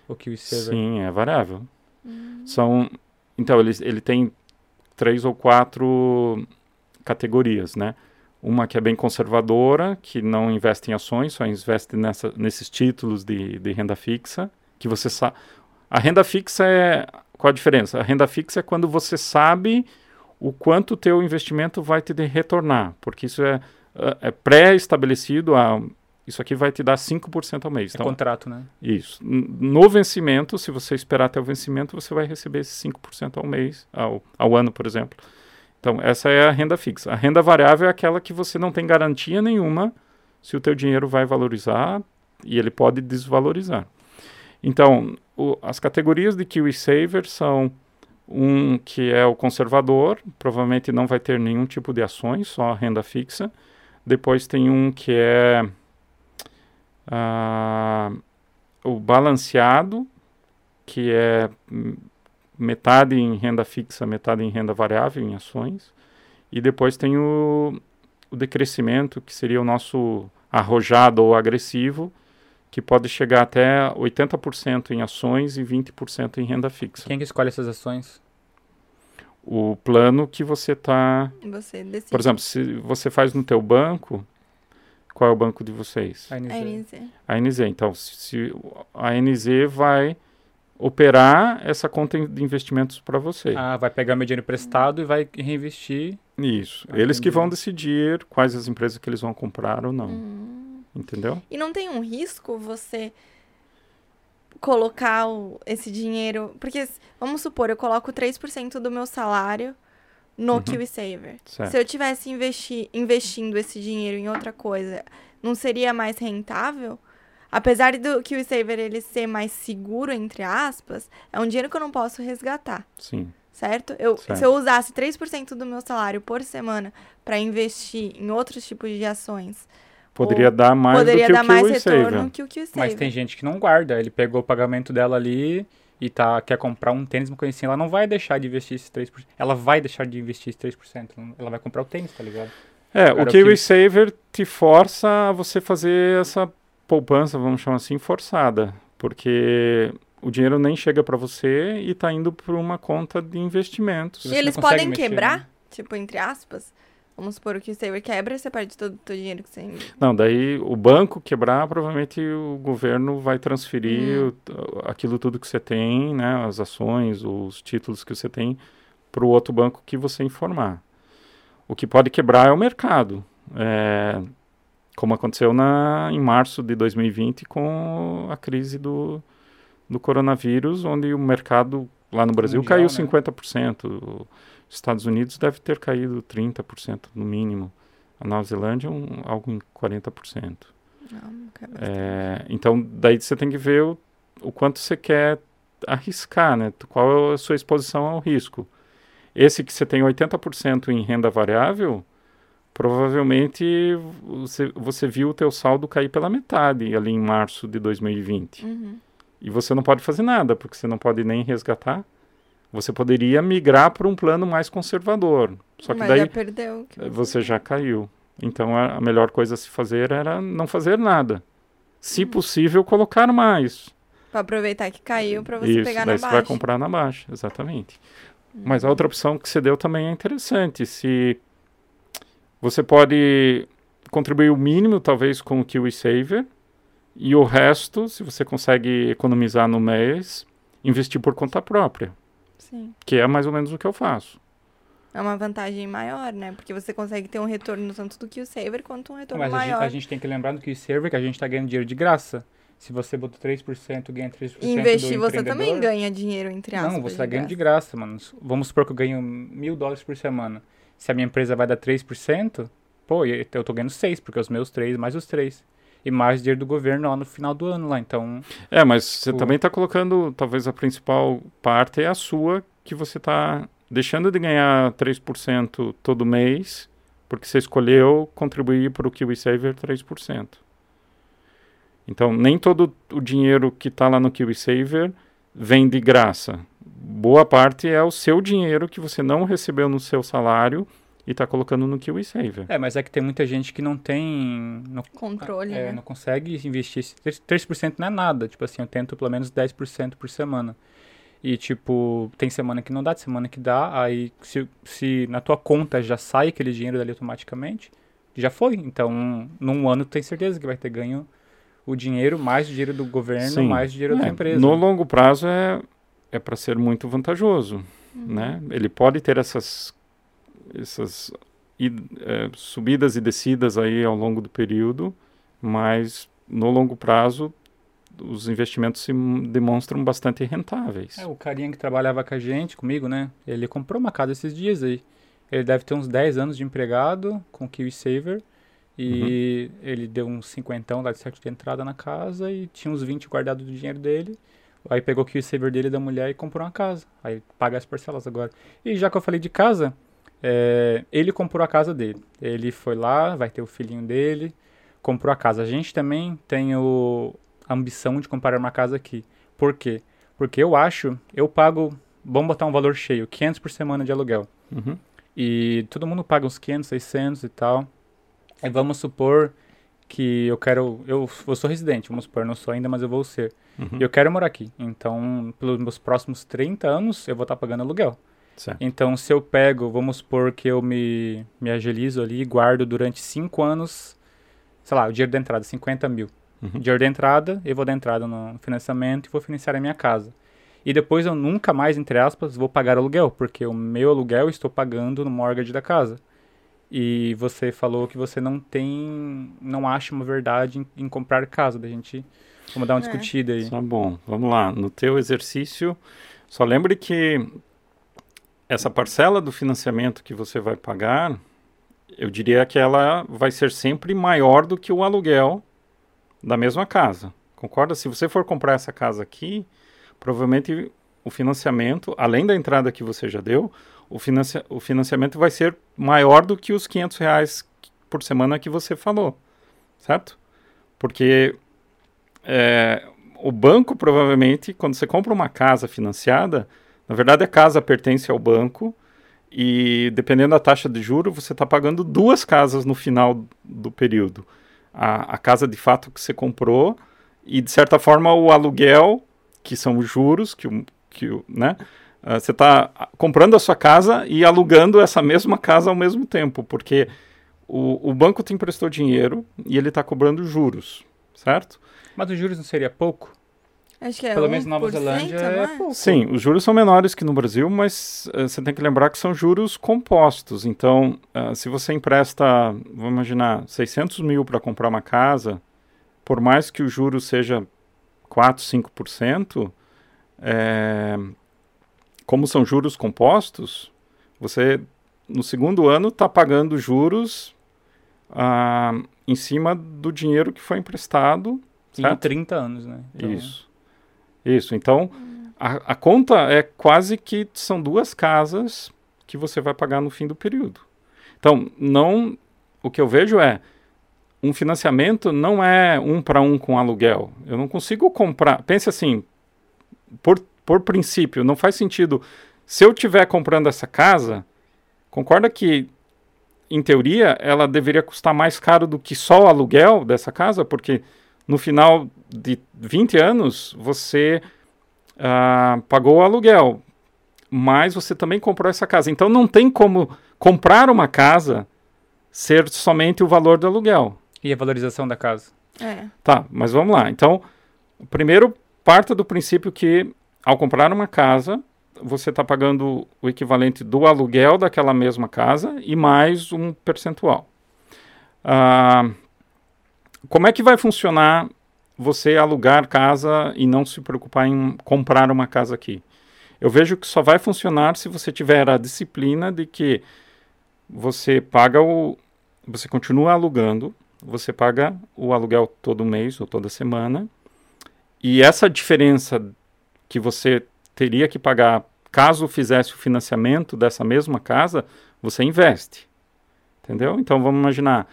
O que o. Sim, é variável. Hum. São, então, ele, ele tem três ou quatro categorias, né? Uma que é bem conservadora, que não investe em ações, só investe nessa, nesses títulos de, de renda fixa, que você sabe... A renda fixa é... Qual a diferença? A renda fixa é quando você sabe o quanto o teu investimento vai te retornar, porque isso é, é pré-estabelecido, a, isso aqui vai te dar 5% ao mês. É Então, contrato, né? isso. No vencimento, se você esperar até o vencimento, você vai receber esses 5% ao mês, ao, ao ano, por exemplo. Então, essa é a renda fixa. A renda variável é aquela que você não tem garantia nenhuma se o teu dinheiro vai valorizar e ele pode desvalorizar. Então, o- as categorias de KiwiSaver são um que é o conservador, provavelmente não vai ter nenhum tipo de ações, só renda fixa. Depois tem um que é ah, o balanceado, que é metade em renda fixa, metade em renda variável, em ações. E depois tem o, o decrescimento, que seria o nosso arrojado ou agressivo, que pode chegar até 80% em ações e 20% em renda fixa. Quem que escolhe essas ações? O plano que você está... Você decide. Por exemplo, se você faz no teu banco, qual é o banco de vocês? A NZ. A NZ. A NZ. Então, se, se a NZ vai operar essa conta de investimentos para você. Ah, vai pegar meu dinheiro emprestado e vai reinvestir. Isso. Ah, eles que vão decidir quais as empresas que eles vão comprar ou não. Hum. Entendeu? E não tem um risco você colocar o- esse dinheiro. Porque, vamos supor, eu coloco 3% do meu salário no Uhum. KiwiSaver. Certo. Se eu tivesse investi investindo esse dinheiro em outra coisa, não seria mais rentável? Apesar do KiwiSaver ele ser mais seguro, entre aspas, é um dinheiro que eu não posso resgatar, Sim. certo? Eu, Certo. Se eu usasse 3% do meu salário por semana para investir em outros tipos de ações, Poderia dar mais poderia do que dar o mais retorno que o KiwiSaver. Mas tem gente que não guarda. Ele pegou o pagamento dela ali e tá, quer comprar um tênis, uma coisa assim. Ela não vai deixar de investir esses 3%. Ela vai deixar de investir esses 3%. Ela vai comprar o tênis, tá ligado? É, Cara, o o que- KiwiSaver te força a você fazer essa poupança, vamos chamar assim, forçada. Porque o dinheiro nem chega para você e está indo para uma conta de investimentos. E eles podem mexer, quebrar, né? tipo, entre aspas. Vamos supor o KiwiSaver quebra, você perde todo o teu dinheiro que você... Não, daí o banco quebrar, provavelmente o governo vai transferir Hum. o- aquilo tudo que você tem, né, as ações, os títulos que você tem, para o outro banco que você informar. O que pode quebrar é o mercado, é, como aconteceu na, em março de 2020 com a crise do, do coronavírus, onde o mercado lá no Brasil Mundial, caiu né? 50%. Os Estados Unidos deve ter caído 30% no mínimo. A Nova Zelândia, um, algo em 40%. Não, não É, então, daí você tem que ver o, o quanto você quer arriscar, né? Qual é a sua exposição ao risco. Esse que você tem 80% em renda variável, provavelmente você, você viu o teu saldo cair pela metade ali em março de 2020. Uhum. E você não pode fazer nada, porque você não pode nem resgatar. Você poderia migrar para um plano mais conservador. Só que Mas daí já perdeu. que você já caiu. Então a, a melhor coisa a se fazer era não fazer nada. Se Uhum. possível, colocar mais. Pra aproveitar que caiu pra você Isso, pegar daí na você baixa. vai comprar na baixa, exatamente. Mas a outra opção que você deu também é interessante. Se você pode contribuir o mínimo, talvez, com o KiwiSaver, e o resto, se você consegue economizar no mês, investir por conta própria, Sim. que é mais ou menos o que eu faço. É uma vantagem maior, né? Porque você consegue ter um retorno tanto do que o saver quanto um retorno Mas a gente, maior. a gente tem que lembrar do que o server que a gente está ganhando dinheiro de graça. Se você botou 3%, ganha 3% E investir, do você também ganha dinheiro, entre aspas. Não, você está ganhando de graça. mano. Vamos supor que eu ganho mil dólares por semana. Se a minha empresa vai dar 3%, pô, eu tô ganhando 6, porque os meus 3 mais os 3. E mais dinheiro do governo lá no final do ano lá. Então, É, mas você O- também está colocando, talvez a principal parte é a sua, que você está deixando de ganhar 3% todo mês, porque você escolheu contribuir para o KiwiSaver 3%. Então, nem todo o dinheiro que está lá no KiwiSaver vem de graça. Boa parte é o seu dinheiro que você não recebeu no seu salário e está colocando no KiwiSaver. é, mas é que tem muita gente que não tem. Não, Controle, é, né? não consegue investir. esse 3%, 3% não é nada. Tipo assim, eu tento pelo menos 10% por semana. E, tipo, tem semana que não dá, tem semana que dá. Aí, se, se na tua conta já sai aquele dinheiro dali automaticamente, já foi. Então, num ano, tu tem certeza que vai ter ganho o dinheiro, mais o dinheiro do governo, Sim. mais o dinheiro da É, empresa. No longo prazo é, é para ser muito vantajoso. Uhum. né? Ele pode ter essas, essas eh, subidas e descidas aí ao longo do período, mas no longo prazo os investimentos se demonstram bastante rentáveis. É, o carinha que trabalhava com a gente, comigo, né? Ele comprou uma casa esses dias aí. Ele deve ter uns 10 anos de empregado com o KiwiSaver. E ele deu uns cinquentão lá de certo de entrada na casa e tinha uns 20 guardados do dinheiro dele. Aí pegou o KiwiSaver dele da mulher e comprou uma casa. Aí paga as parcelas agora. E já que eu falei de casa, é, ele comprou a casa dele. Ele foi lá, vai ter o filhinho dele, comprou a casa. A gente também tem o, a ambição de comprar uma casa aqui. Por quê? Porque eu acho, eu pago, vamos botar um valor cheio, 500 por semana de aluguel. Uhum. E todo mundo paga uns 500, 600 e tal. E vamos supor que eu quero, eu, eu sou residente, vamos supor, não sou ainda, mas eu vou ser. Uhum. E eu quero morar aqui. Então, pelos meus próximos 30 anos, eu vou estar pagando aluguel. Certo. Então, se eu pego, vamos supor que eu me, me agilizo ali e guardo durante 5 anos, sei lá, o dinheiro da entrada, 50 mil. Uhum. Dinheiro da entrada, eu vou dar entrada no financiamento e vou financiar a minha casa. E depois eu nunca mais, entre aspas, vou pagar aluguel, porque o meu aluguel eu estou pagando no mortgage da casa. E você falou que você não tem, não acha uma verdade em, em comprar casa. Da gente, vamos dar uma É. discutida aí. Tá bom, vamos lá. No teu exercício, só lembre que essa parcela do financiamento que você vai pagar, eu diria que ela vai ser sempre maior do que o aluguel da mesma casa. Concorda? Se você for comprar essa casa aqui, provavelmente o financiamento, além da entrada que você já deu, o, o financiamento vai ser maior do que os 500 reais por semana que você falou, certo? Porque é, o banco provavelmente, quando você compra uma casa financiada, na verdade a casa pertence ao banco e dependendo da taxa de juro, você está pagando duas casas no final do período. A, a casa de fato que você comprou e de certa forma o aluguel, que são os juros, que, que né? Ah, você está comprando a sua casa e alugando essa mesma casa ao mesmo tempo, porque o, o banco te emprestou dinheiro e ele está cobrando juros, certo? Mas os juros não seria pouco? Acho que é Pelo menos na Nova 1%, Zelândia é é? pouco. Sim, os juros são menores que no Brasil, mas eh, você tem que lembrar que são juros compostos. Então, ah, se você empresta, vamos imaginar, 600 mil para comprar uma casa, por mais que o juro seja 4, 5%, é, como são juros compostos, você no segundo ano está pagando juros ah, em cima do dinheiro que foi emprestado. Em Certo? 30 anos, né? Então, Isso. Isso. Então, a, a conta é quase que são duas casas que você vai pagar no fim do período. Então, não. O que eu vejo é. Um financiamento não é um para um com aluguel. Eu não consigo comprar. Pense assim, por, por princípio, não faz sentido. Se eu estiver comprando essa casa, concorda que, em teoria, ela deveria custar mais caro do que só o aluguel dessa casa? Porque no final de 20 anos, você ah, pagou o aluguel, mas você também comprou essa casa. Então não tem como comprar uma casa ser somente o valor do aluguel. E a valorização da casa? É. Tá, mas vamos lá. Então, primeiro, parta do princípio que ao comprar uma casa, você está pagando o equivalente do aluguel daquela mesma casa e mais um percentual. Ah, como é que vai funcionar você alugar casa e não se preocupar em comprar uma casa aqui? Eu vejo que só vai funcionar se você tiver a disciplina de que você paga o. Você continua alugando, você paga o aluguel todo mês ou toda semana, e essa diferença que você teria que pagar caso fizesse o financiamento dessa mesma casa, você investe. Entendeu? Então vamos imaginar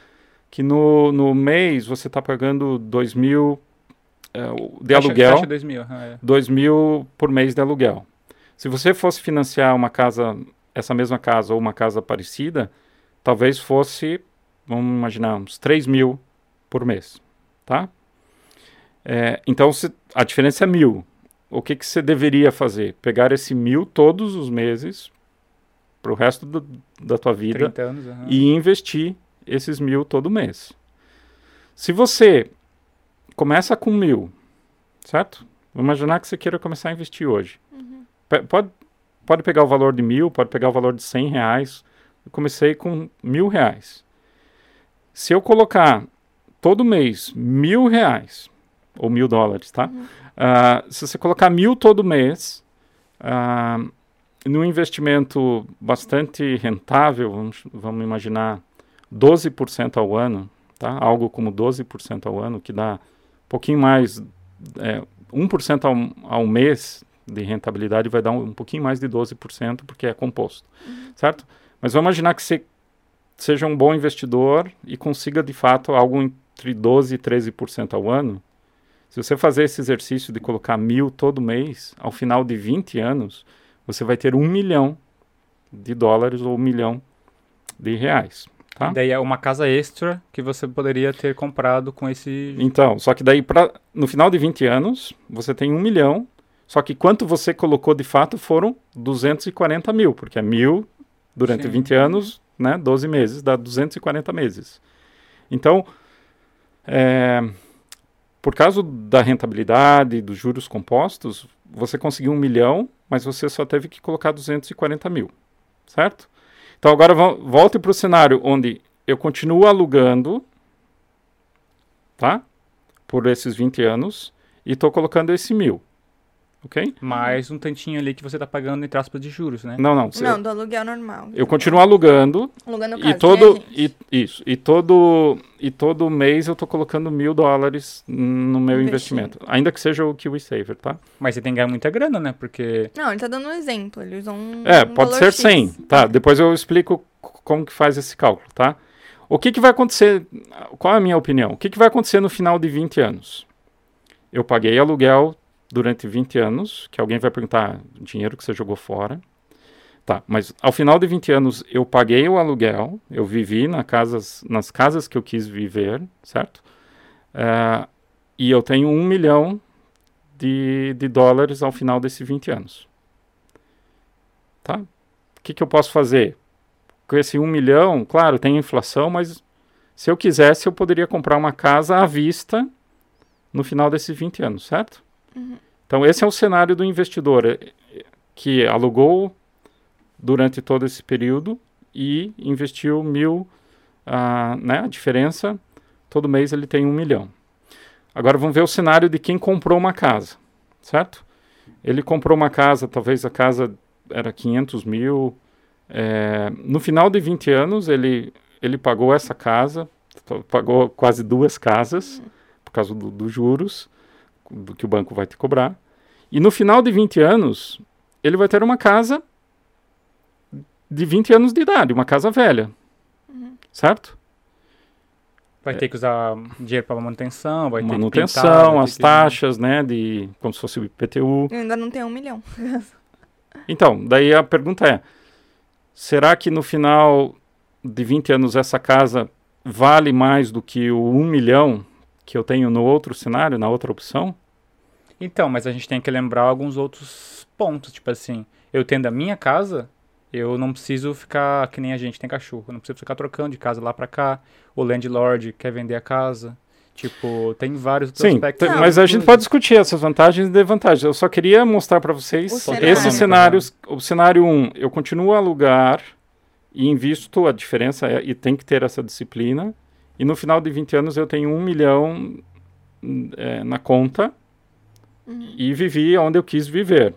que no, no mês você está pagando 2 mil eh, de Taxa- aluguel. Taxa 2 mil. ah, é. 2 mil por mês de aluguel. Se você fosse financiar uma casa, essa mesma casa ou uma casa parecida, talvez fosse, vamos imaginar, uns 3 mil por mês, tá? É, então, se, a diferença é mil. O que, que você deveria fazer? Pegar esse mil todos os meses para o resto do- da tua vida 30 anos. aham. e investir esses mil todo mês. Se você começa com mil, certo? Vamos imaginar que você queira começar a investir hoje. Pe- Pode, pode pegar o valor de mil, pode pegar o valor de cem reais. Eu comecei com mil reais. Se eu colocar todo mês mil reais, ou mil dólares, tá? Ah, se você colocar mil todo mês, ah, num investimento bastante rentável, vamos, vamos imaginar 12% ao ano, tá? algo como 12% ao ano, que dá um pouquinho mais, é, 1% ao, ao mês de rentabilidade vai dar um, um pouquinho mais de 12%, porque é composto, certo? Mas vamos imaginar que você seja um bom investidor e consiga de fato algo entre 12% e 13% ao ano. Se você fazer esse exercício de colocar mil todo mês, ao final de 20 anos, você vai ter um milhão de dólares ou um milhão de reais. Tá? E daí é uma casa extra que você poderia ter comprado com esse. Então, só que daí pra, no final de 20 anos, você tem um milhão, só que quanto você colocou de fato foram 240 mil, porque é mil durante Sim. 20 anos, né, 12 meses, dá 240 meses. Então, é, por causa da rentabilidade, dos juros compostos, você conseguiu um milhão, mas você só teve que colocar 240 mil, certo? Então agora vo- volte para o cenário onde eu continuo alugando, tá? Por esses 20 anos e estou colocando esse mil, ok? Mais um tantinho ali que você tá pagando entre aspas de juros, né? Não, não. se Não, do aluguel normal. eu continuo alugando Alugando e casa, todo né, gente? e, isso e todo e todo mês eu estou colocando mil dólares no meu investimento, ainda que seja o KiwiSaver, tá? Mas você tem que ganhar muita grana, né? Porque Não, ele tá dando um exemplo. Ele usou um. É, um pode ser 100, X. tá? Depois eu explico como que faz esse cálculo, tá? O que que vai acontecer, qual é a minha opinião? O que que vai acontecer no final de 20 anos? Eu paguei aluguel durante 20 anos, que alguém vai perguntar, dinheiro que você jogou fora. Tá, mas ao final de 20 anos eu paguei o aluguel, eu vivi na casas, nas casas que eu quis viver, certo? Eh, e eu tenho um milhão de, de dólares ao final desses 20 anos. Tá? O que, que eu posso fazer? Com esse um milhão, claro, tem inflação, mas se eu quisesse, eu poderia comprar uma casa à vista no final desses 20 anos, certo? Então, esse é o cenário do investidor eh, que alugou durante todo esse período e investiu mil, ah, né, a diferença, todo mês ele tem um milhão. Agora vamos ver o cenário de quem comprou uma casa, certo? Ele comprou uma casa, talvez a casa era 500 mil. É, no final de 20 anos, ele, ele pagou essa casa, pagou quase duas casas, por causa dos do juros que o banco vai te cobrar. E no final de 20 anos, ele vai ter uma casa de 20 anos de idade, uma casa velha. Uhum. Certo? Vai é. ter que usar dinheiro para manutenção, vai manutenção, ter manutenção, as taxas, né, de como se fosse o IPTU. Eu ainda não tenho um milhão. então, daí a pergunta é: será que no final de 20 anos essa casa vale mais do que o um milhão que eu tenho no outro cenário, na outra opção? Então, mas a gente tem que lembrar alguns outros pontos, tipo assim, eu tendo a minha casa, eu não preciso ficar que nem a gente tem cachorro, eu não preciso ficar trocando de casa lá para cá. O landlord quer vender a casa. Tipo, tem vários Sim, aspectos. Sim, mas a gente pode discutir essas vantagens e desvantagens. Eu só queria mostrar para vocês cenário. esses cenários. O cenário 1, um, eu continuo a alugar e invisto a diferença é, e tem que ter essa disciplina. E no final de 20 anos eu tenho um milhão é, na conta uhum. e vivi onde eu quis viver,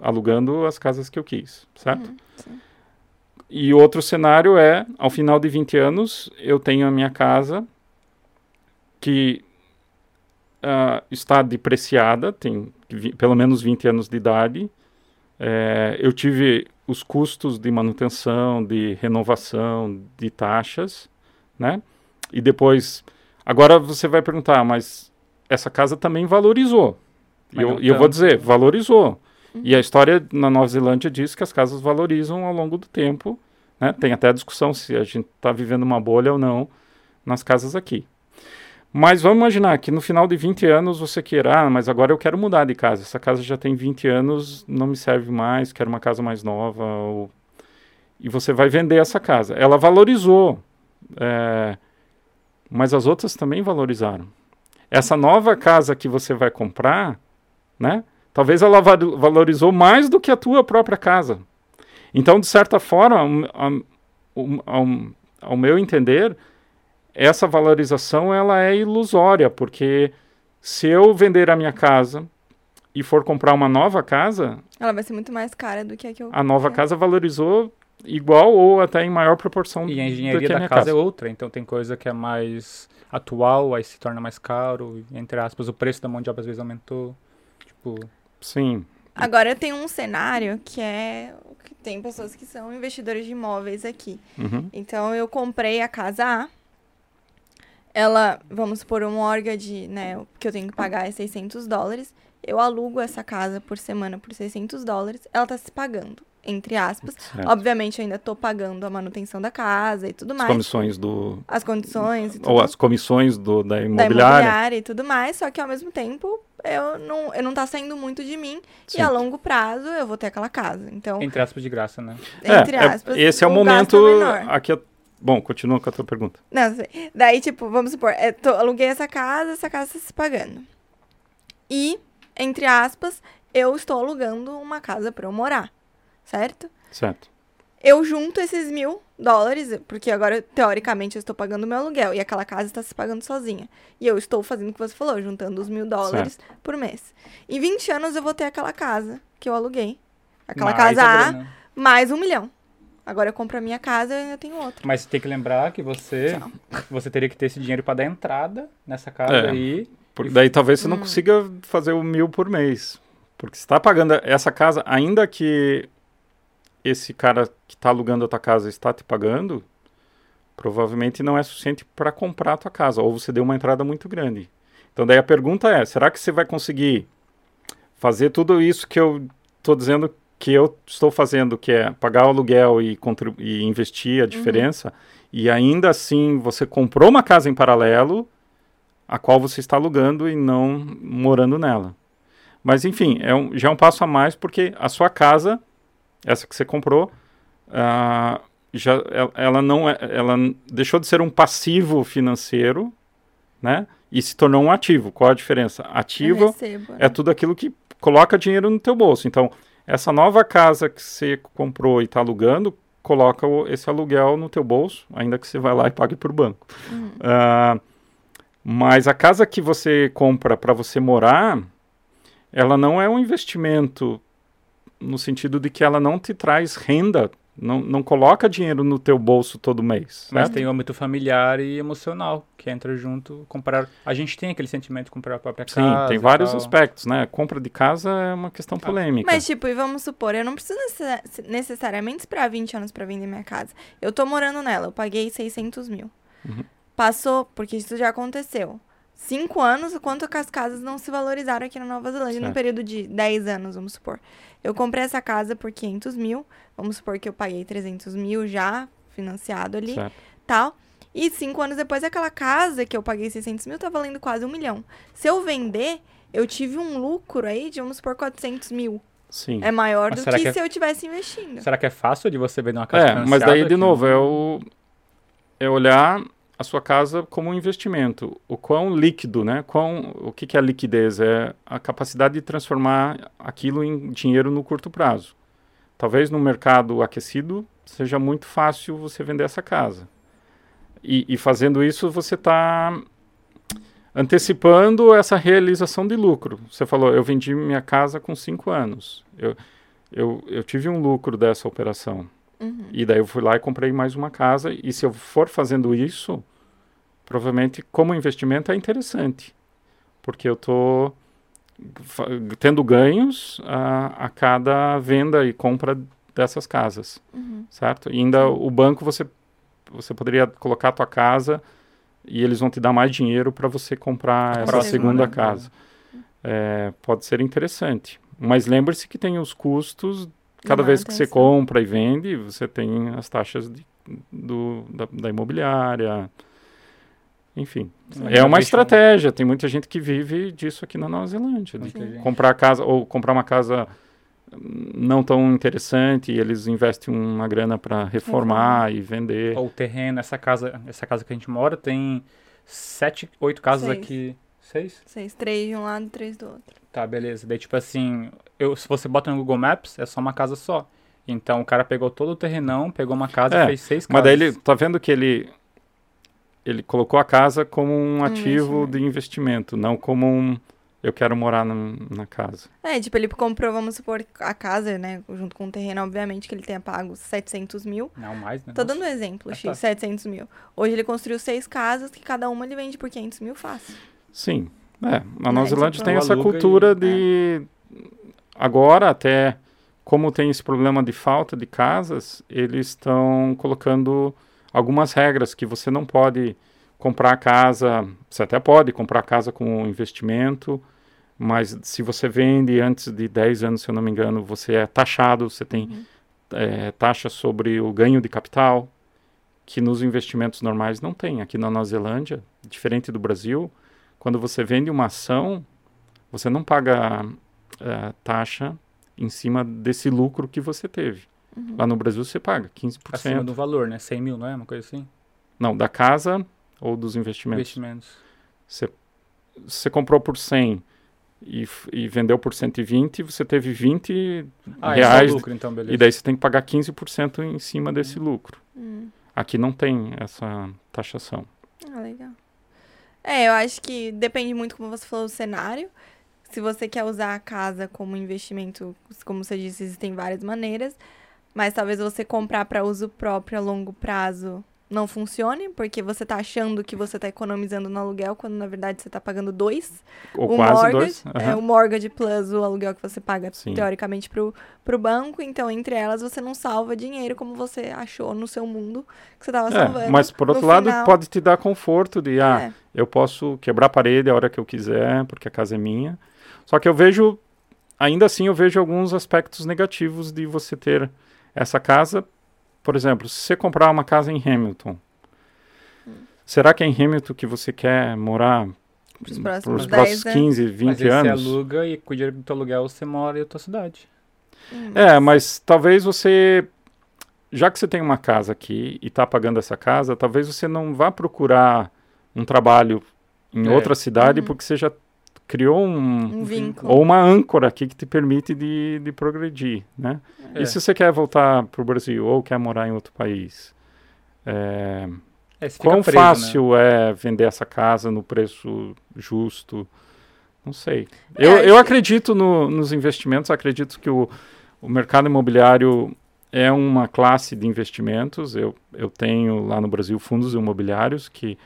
alugando as casas que eu quis, certo? Uhum, e outro cenário é, ao final de 20 anos, eu tenho a minha casa que uh, está depreciada, tem pelo menos 20 anos de idade. É, eu tive os custos de manutenção, de renovação, de taxas, né? E depois, agora você vai perguntar, mas essa casa também valorizou. E eu, eu, vou dizer, valorizou. Uhum. E a história na Nova Zelândia diz que as casas valorizam ao longo do tempo. Né? Tem até a discussão se a gente está vivendo uma bolha ou não nas casas aqui. Mas vamos imaginar que no final de 20 anos você queira, ah, mas agora eu quero mudar de casa. Essa casa já tem 20 anos, não me serve mais, quero uma casa mais nova. Ou... E você vai vender essa casa. Ela valorizou. É mas as outras também valorizaram. Essa nova casa que você vai comprar, né? Talvez ela valorizou mais do que a tua própria casa. Então, de certa forma, ao, ao, ao meu entender, essa valorização ela é ilusória, porque se eu vender a minha casa e for comprar uma nova casa, ela vai ser muito mais cara do que a que eu. A nova casa valorizou igual ou até em maior proporção. E a engenharia da a casa, casa, é outra, então tem coisa que é mais atual, aí se torna mais caro, entre aspas, o preço da mão de obra às vezes aumentou. Tipo, sim. Agora tem um cenário que é que tem pessoas que são investidores de imóveis aqui. Uhum. Então eu comprei a casa A. Ela, vamos supor, um órgão de, né, que eu tenho que pagar é 600 dólares. Eu alugo essa casa por semana por 600 dólares. Ela tá se pagando entre aspas. Certo. Obviamente, eu ainda estou pagando a manutenção da casa e tudo mais. As comissões do... As condições Ou as comissões do, da imobiliária. Da imobiliária e tudo mais, só que ao mesmo tempo, eu não, eu não tá saindo muito de mim. Sim. E a longo prazo, eu vou ter aquela casa. Então... Entre aspas, de graça, né? Entre é, aspas. É, esse é o momento... Aqui Bom, continua com a tua pergunta. Não, sei. Daí, tipo, vamos supor, eu tô, aluguei essa casa, essa casa está se pagando. E, entre aspas, eu estou alugando uma casa para eu morar certo? Certo. Eu junto esses mil dólares, porque agora, teoricamente, eu estou pagando o meu aluguel e aquela casa está se pagando sozinha. E eu estou fazendo o que você falou, juntando os mil dólares certo. por mês. Em 20 anos eu vou ter aquela casa que eu aluguei. Aquela mais casa A, a mais um milhão. Agora eu compro a minha casa e ainda tenho outra. Mas tem que lembrar que você você teria que ter esse dinheiro para dar entrada nessa casa é, aí. Porque daí talvez você hum. não consiga fazer o mil por mês. Porque você está pagando essa casa, ainda que esse cara que está alugando a tua casa está te pagando, provavelmente não é suficiente para comprar a tua casa, ou você deu uma entrada muito grande. Então daí a pergunta é, será que você vai conseguir fazer tudo isso que eu estou dizendo que eu estou fazendo, que é pagar o aluguel e, e investir a uhum. diferença, uhum. e ainda assim você comprou uma casa em paralelo, a qual você está alugando e não morando nela. Mas enfim, é um, já é um passo a mais porque a sua casa essa que você comprou, uh, já, ela não é, ela deixou de ser um passivo financeiro, né? E se tornou um ativo. Qual a diferença? Ativo recebo, é tudo aquilo que coloca dinheiro no teu bolso. Então, essa nova casa que você comprou e está alugando, coloca o, esse aluguel no teu bolso, ainda que você vá lá e pague por banco. Uhum. Uh, mas a casa que você compra para você morar, ela não é um investimento no sentido de que ela não te traz renda, não, não coloca dinheiro no teu bolso todo mês. Mas certo? tem o âmbito familiar e emocional que entra junto. Comprar. A gente tem aquele sentimento de comprar a própria Sim, casa. tem e vários tal. aspectos, né? Compra de casa é uma questão polêmica. Mas, tipo, e vamos supor, eu não preciso necessa- necessariamente esperar 20 anos pra vender minha casa. Eu tô morando nela, eu paguei 600 mil. Uhum. Passou, porque isso já aconteceu. Cinco anos, o quanto que as casas não se valorizaram aqui na Nova Zelândia, no Certo. período de 10 anos, vamos supor. Eu comprei essa casa por 500 mil, vamos supor que eu paguei 300 mil já, financiado ali, Certo. tal. E cinco anos depois, aquela casa que eu paguei 600 mil tá valendo quase um milhão. Se eu vender, eu tive um lucro aí de, vamos supor, 400 mil. Sim. É maior Mas do que, que é- se eu tivesse investindo. Será que é fácil de você vender uma casa É, mas daí, de novo, é, o, é olhar a sua casa como um investimento. O quão líquido, né? Quão, o que, que é liquidez? É a capacidade de transformar aquilo em dinheiro no curto prazo. Talvez no mercado aquecido seja muito fácil você vender essa casa. E, e fazendo isso, você está antecipando essa realização de lucro. Você falou, eu vendi minha casa com cinco anos. Eu, eu, eu tive um lucro dessa operação. Uhum. E daí eu fui lá e comprei mais uma casa. E se eu for fazendo isso, provavelmente como investimento é interessante. Porque eu estou tendo ganhos a, a cada venda e compra dessas casas, Uhum. certo? E ainda o banco você, você poderia colocar a tua casa e eles vão te dar mais dinheiro para você comprar essa segunda né? casa. É, pode ser interessante. Mas lembre-se que tem os custos cada vez que você compra e vende, você tem as taxas de- do, da, da imobiliária. Enfim, é uma estratégia. Tem muita gente que vive disso aqui na Nova Zelândia. comprar casa ou comprar uma casa não tão interessante e eles investem uma grana para reformar e vender. Ou o terreno, essa casa, essa casa que a gente mora tem sete, oito casas Seis. aqui. Seis? Seis, três de um lado, três do outro. Tá, beleza. Daí, tipo assim, eu, se você bota no Google Maps, é só uma casa só. Então o cara pegou todo o terrenão, pegou uma casa É, e fez seis casas. Mas daí ele tá vendo que ele ele colocou a casa como um ativo investimento. de investimento, não como um eu quero morar na, na casa. É, tipo, ele comprou, vamos supor, a casa, né? Junto com o terreno, obviamente, que ele tenha pago 700 mil. Não, mais, né? Tô Nossa. dando um exemplo, Ah, X, tá. 700 mil. Hoje ele construiu seis casas, que cada uma ele vende por 500 mil fácil. Sim. É, na Nova Mas, Zelândia tipo, tem essa aluga e- cultura de agora até como tem esse problema de falta de casas, eles estão colocando algumas regras que você não pode comprar casa, você até pode comprar casa com investimento, mas se você vende antes de 10 anos, se eu não me engano, você é taxado, você tem Uhum. é, taxa sobre o ganho de capital, que nos investimentos normais não tem. Aqui na Nova Zelândia, diferente do Brasil, quando você vende uma ação, você não paga é, taxa em cima desse lucro que você teve. Uhum. Lá no Brasil você paga 15%. Acima do valor, né? 100 mil, não é? Uma coisa assim? Não, da casa ou dos investimentos. Investimentos. Você, você comprou por 100 e, e vendeu por 120, você teve 20 Ah, reais é lucro, então, beleza. e daí você tem que pagar 15% em cima desse lucro. Hum. Aqui não tem essa taxação. Ah, legal. É, eu acho que depende muito, como você falou, do cenário. Se você quer usar a casa como investimento, como você disse, existem várias maneiras. Mas talvez você comprar para uso próprio a longo prazo não funcione, porque você tá achando que você tá economizando no aluguel, quando na verdade você tá pagando dois. Ou o quase mortgage, dois. É, Aham. o mortgage plus o aluguel que você paga, Sim. teoricamente, pro, pro banco. Então, entre elas, você não salva dinheiro como você achou no seu mundo que você tava É, salvando. mas por outro No lado, final- pode te dar conforto de, ah, É. eu posso quebrar a parede a hora que eu quiser, porque a casa é minha. Só que eu vejo, ainda assim, eu vejo alguns aspectos negativos de você ter essa casa. Por exemplo, se você comprar uma casa em Hamilton, será que é em Hamilton que você quer morar próximos os 10 próximos anos. 15, Mas 20 aí anos? você aluga e com o dinheiro do teu aluguel você mora em outra cidade. Hum, É, mas talvez você, já que você tem uma casa aqui e está pagando essa casa, talvez você não vá procurar um trabalho em É. outra cidade Uhum. porque você já criou um, Um vínculo. ou uma âncora aqui que te permite de, de progredir, né? É. E se você quer voltar para o Brasil ou quer morar em outro país, é, É, quão preso, né? fácil é vender essa casa no preço justo? Não sei. É, eu, eu acredito no- nos investimentos, acredito que o, o mercado imobiliário é uma classe de investimentos. Eu, eu tenho lá no Brasil fundos imobiliários que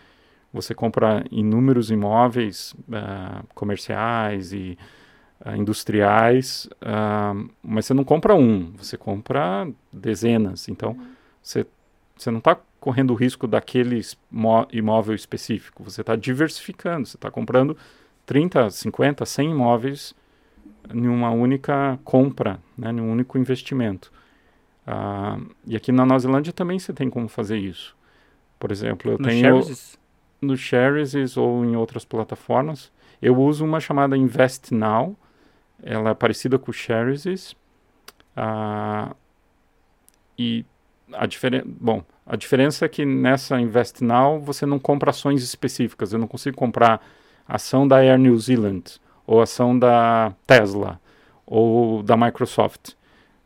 você compra inúmeros imóveis ah, comerciais e ah, industriais, ah, mas você não compra um, você compra dezenas. Então, você, você não está correndo o risco daquele imóvel específico, você está diversificando, você está comprando 30, 50, 100 imóveis em uma única compra, né, em um único investimento. Ah, e aqui na Nova Zelândia também você tem como fazer isso. Por exemplo, eu No tenho Shares, no Shares ou em outras plataformas. Eu uso uma chamada Invest Now. Ela é parecida com o Shares. Ah, e a diferença, bom, a diferença é que nessa Invest Now você não compra ações específicas. Eu não consigo comprar ação da Air New Zealand ou ação da Tesla ou da Microsoft.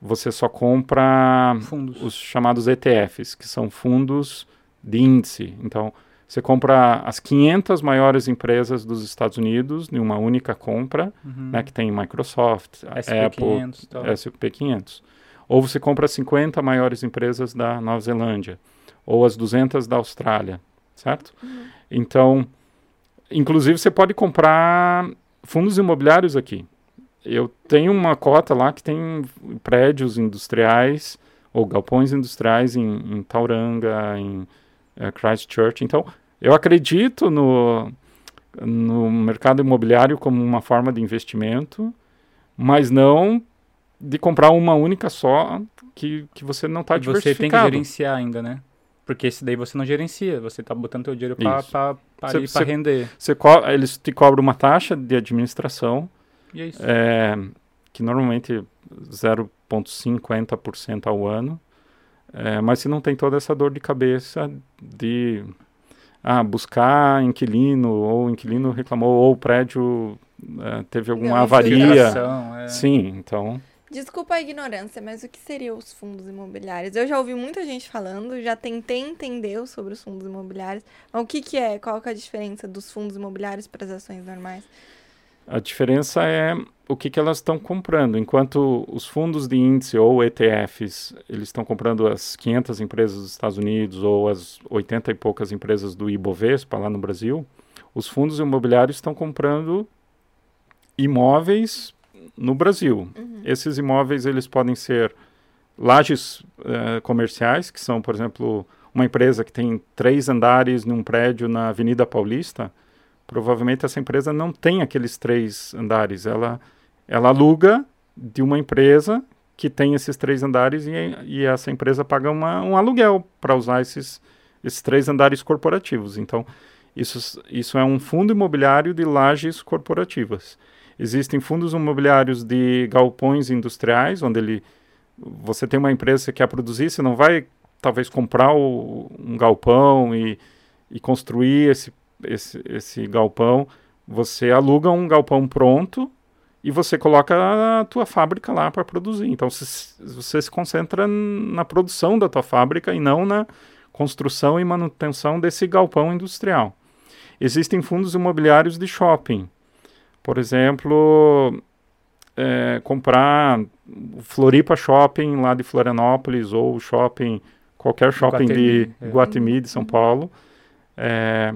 Você só compra fundos. os chamados ETFs, que são fundos de índice. Então, você compra as 500 maiores empresas dos Estados Unidos em uma única compra, Uhum. né, que tem Microsoft, Apple, SP500 e tal. SP500. Ou você compra as 50 maiores empresas da Nova Zelândia, ou as 200 da Austrália, certo? Então, inclusive você pode comprar fundos imobiliários aqui. Eu tenho uma cota lá que tem prédios industriais ou galpões industriais em, em Tauranga, em eh, Christchurch. Então, eu acredito no, no mercado imobiliário como uma forma de investimento, mas não de comprar uma única só que, que você não está E você tem que diversificado. gerenciar ainda, né? Porque esse daí você não gerencia, você tá botando teu dinheiro você- render. Co- eles te cobram uma taxa de administração, E é é, que normalmente 0,50% ao ano, é, mas se não tem toda essa dor de cabeça de ah, buscar inquilino, ou o inquilino reclamou, ou o prédio é, teve alguma Não, avaria. Filtração, é. Sim, então. Desculpa a ignorância, mas o que seriam os fundos imobiliários? Eu já ouvi muita gente falando, já tentei entender sobre os fundos imobiliários. Mas o que, que é? Qual que é a diferença dos fundos imobiliários para as ações normais? A diferença é o que, que elas estão comprando. Enquanto os fundos de índice ou ETFs, eles estão comprando as 500 empresas dos Estados Unidos ou as 80 e poucas empresas do Ibovespa lá no Brasil, os fundos imobiliários estão comprando imóveis no Brasil. Esses imóveis eles podem ser lajes eh, comerciais, que são, por exemplo, uma empresa que tem três andares num prédio na Avenida Paulista, provavelmente essa empresa não tem aqueles três andares. Ela, ela aluga de uma empresa que tem esses três andares e, e essa empresa paga uma, um aluguel para usar esses, esses três andares corporativos. Então, isso, isso é um fundo imobiliário de lajes corporativas. Existem fundos imobiliários de galpões industriais, onde ele, você tem uma empresa que quer produzir, você não vai talvez comprar o, um galpão e, e construir esse, esse, esse galpão. Você aluga um galpão pronto e você coloca a tua fábrica lá para produzir. Então você, você se concentra na produção da tua fábrica e não na construção e manutenção desse galpão industrial. Existem fundos imobiliários de shopping. Por exemplo, é, comprar o Floripa Shopping lá de Florianópolis ou o shopping, qualquer shopping de Guatemi, é. Guatemi, de São Paulo. É,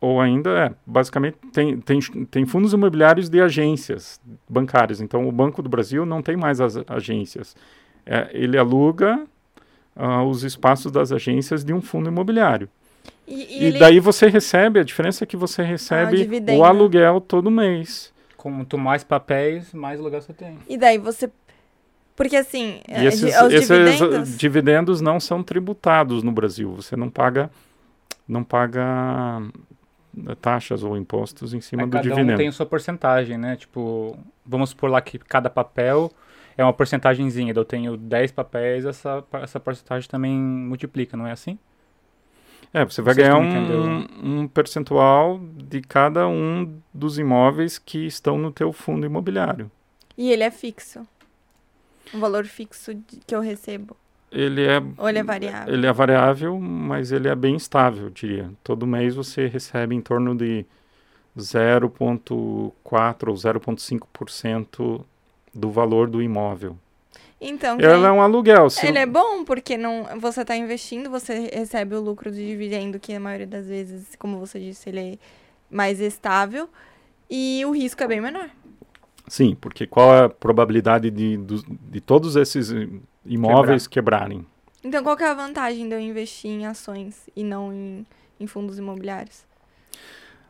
ou ainda, é, basicamente, tem, tem, tem fundos imobiliários de agências bancárias. Então, o Banco do Brasil não tem mais as agências. É, ele aluga ah, os espaços das agências de um fundo imobiliário. E, e E, ele- daí você recebe, a diferença é que você recebe dividendo. o aluguel todo mês. Quanto mais papéis, mais lugar você tem. e daí você. Porque assim, E é, esses, os esses dividendos. dividendos não são tributados no Brasil. Você não paga, não paga taxas ou impostos em cima Aí do cada dividendo. um tem a sua porcentagem, né? Tipo, vamos supor lá que cada papel é uma porcentagemzinha. Eu tenho 10 papéis, essa, essa porcentagem também multiplica, não é assim? É, você vai Vocês ganhar um, um percentual de cada um dos imóveis que estão no teu fundo imobiliário. E ele é fixo. Um valor fixo de- que eu recebo. Ele é ele é variável? Ele é variável, mas ele é bem estável, eu diria. Todo mês você recebe em torno de 0,4 ou 0,5% do valor do imóvel. Então, Ele é um aluguel. Se ele é bom porque não, você está investindo, você recebe o lucro de dividendo, que a maioria das vezes, como você disse, ele é mais estável e o risco é bem menor. Sim, porque qual é a probabilidade de, de todos esses imóveis quebrarem? Então, qual que é a vantagem de eu investir em ações e não em, em fundos imobiliários?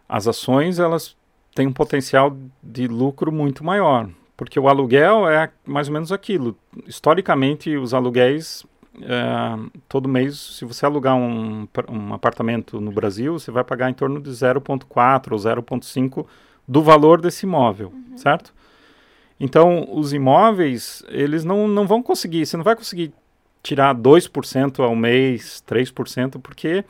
As ações, elas têm um potencial de lucro muito maior, porque o aluguel é mais ou menos aquilo. Historicamente, os aluguéis, eh, todo mês, se você alugar um, um apartamento no Brasil, você vai pagar em torno de 0,4 ou 0,5 do valor desse imóvel, certo? Então, os imóveis, eles não, não vão conseguir, você não vai conseguir tirar 2% ao mês, 3%, porque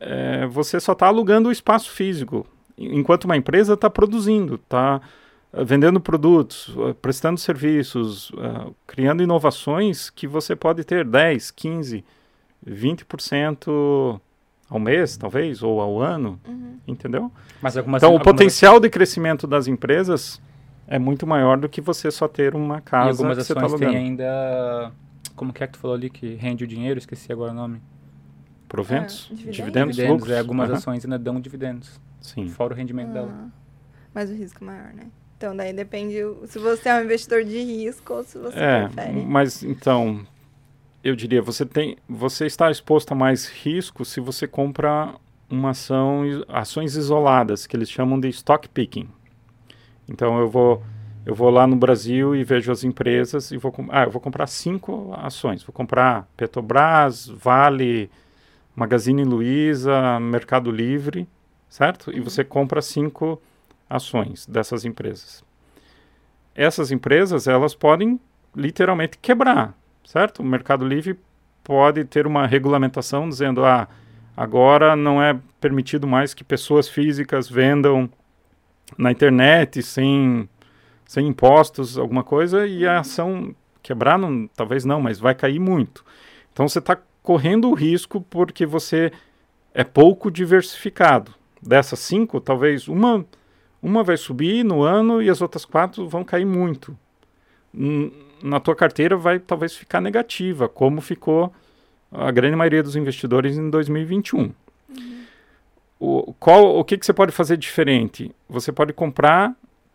é, você só está alugando o espaço físico, enquanto uma empresa está produzindo, está vendendo produtos, eh, prestando serviços, eh, criando inovações que você pode ter 10, 15, 20% ao mês, talvez, ou ao ano, Uhum. entendeu? Mas algumas, Então, o algumas- potencial de crescimento das empresas é muito maior do que você só ter uma E casa algumas que você ações têm alugando. ainda. Como que é que tu falou ali que rende o dinheiro? Esqueci agora o nome. Proventos, É, dividendos? dividendos, dividendos. lucros. É, algumas Aham, ações ainda dão dividendos. Sim. Fora o rendimento dela. Ah, mas o risco é maior, né? Então, daí depende se você é um investidor de risco ou se você É, prefere. mas então, eu diria, você tem, você está exposto a mais risco se você compra uma ação, ações isoladas, que eles chamam de stock picking. Então eu vou, eu vou lá no Brasil e vejo as empresas e vou, ah, eu vou comprar cinco ações. Vou comprar Petrobras, Vale, Magazine Luiza, Mercado Livre, certo? E você compra cinco ações dessas empresas. Essas empresas, elas podem literalmente quebrar, certo? O Mercado Livre pode ter uma regulamentação dizendo, ah, agora não é permitido mais que pessoas físicas vendam na internet sem, sem impostos, alguma coisa, e a ação quebrar, não, talvez não, mas vai cair muito. Então você está correndo o risco porque você é pouco diversificado. Dessas cinco, talvez uma, uma vai subir no ano e as outras quatro vão cair muito. Hum, Na tua carteira vai talvez ficar negativa, como ficou a grande maioria dos investidores em 2021. O, qual, o que, que você pode fazer diferente? Você pode comprar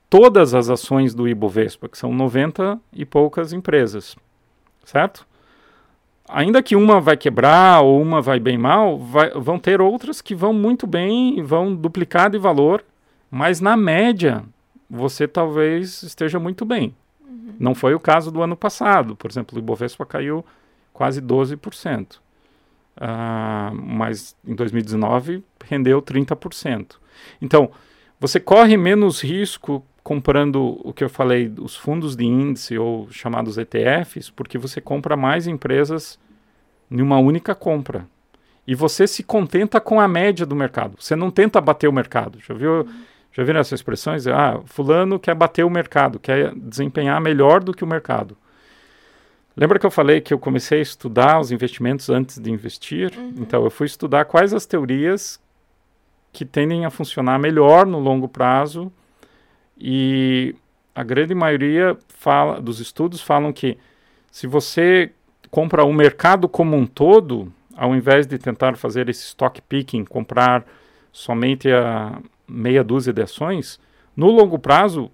todas as ações do Ibovespa, que são 90 e poucas empresas, certo? Ainda que uma vai quebrar ou uma vai bem mal, vai- vão ter outras que vão muito bem e vão duplicar de valor, mas na média você talvez esteja muito bem. Não foi o caso do ano passado. Por exemplo, o Ibovespa caiu quase 12%. Ah, mas em 2019 rendeu 30%. Então, você corre menos risco comprando o que eu falei, os fundos de índice ou chamados ETFs, porque você compra mais empresas em uma única compra. E você se contenta com a média do mercado. Você não tenta bater o mercado. Já viu? Já viram essas expressões? Ah, fulano quer bater o mercado, quer desempenhar melhor do que o mercado. Lembra que eu falei que eu comecei a estudar os investimentos antes de investir? Então, eu fui estudar quais as teorias que tendem a funcionar melhor no longo prazo e a grande maioria fala, dos estudos falam que se você compra o mercado como um todo, ao invés de tentar fazer esse stock picking, comprar somente a meia dúzia de ações, no longo prazo,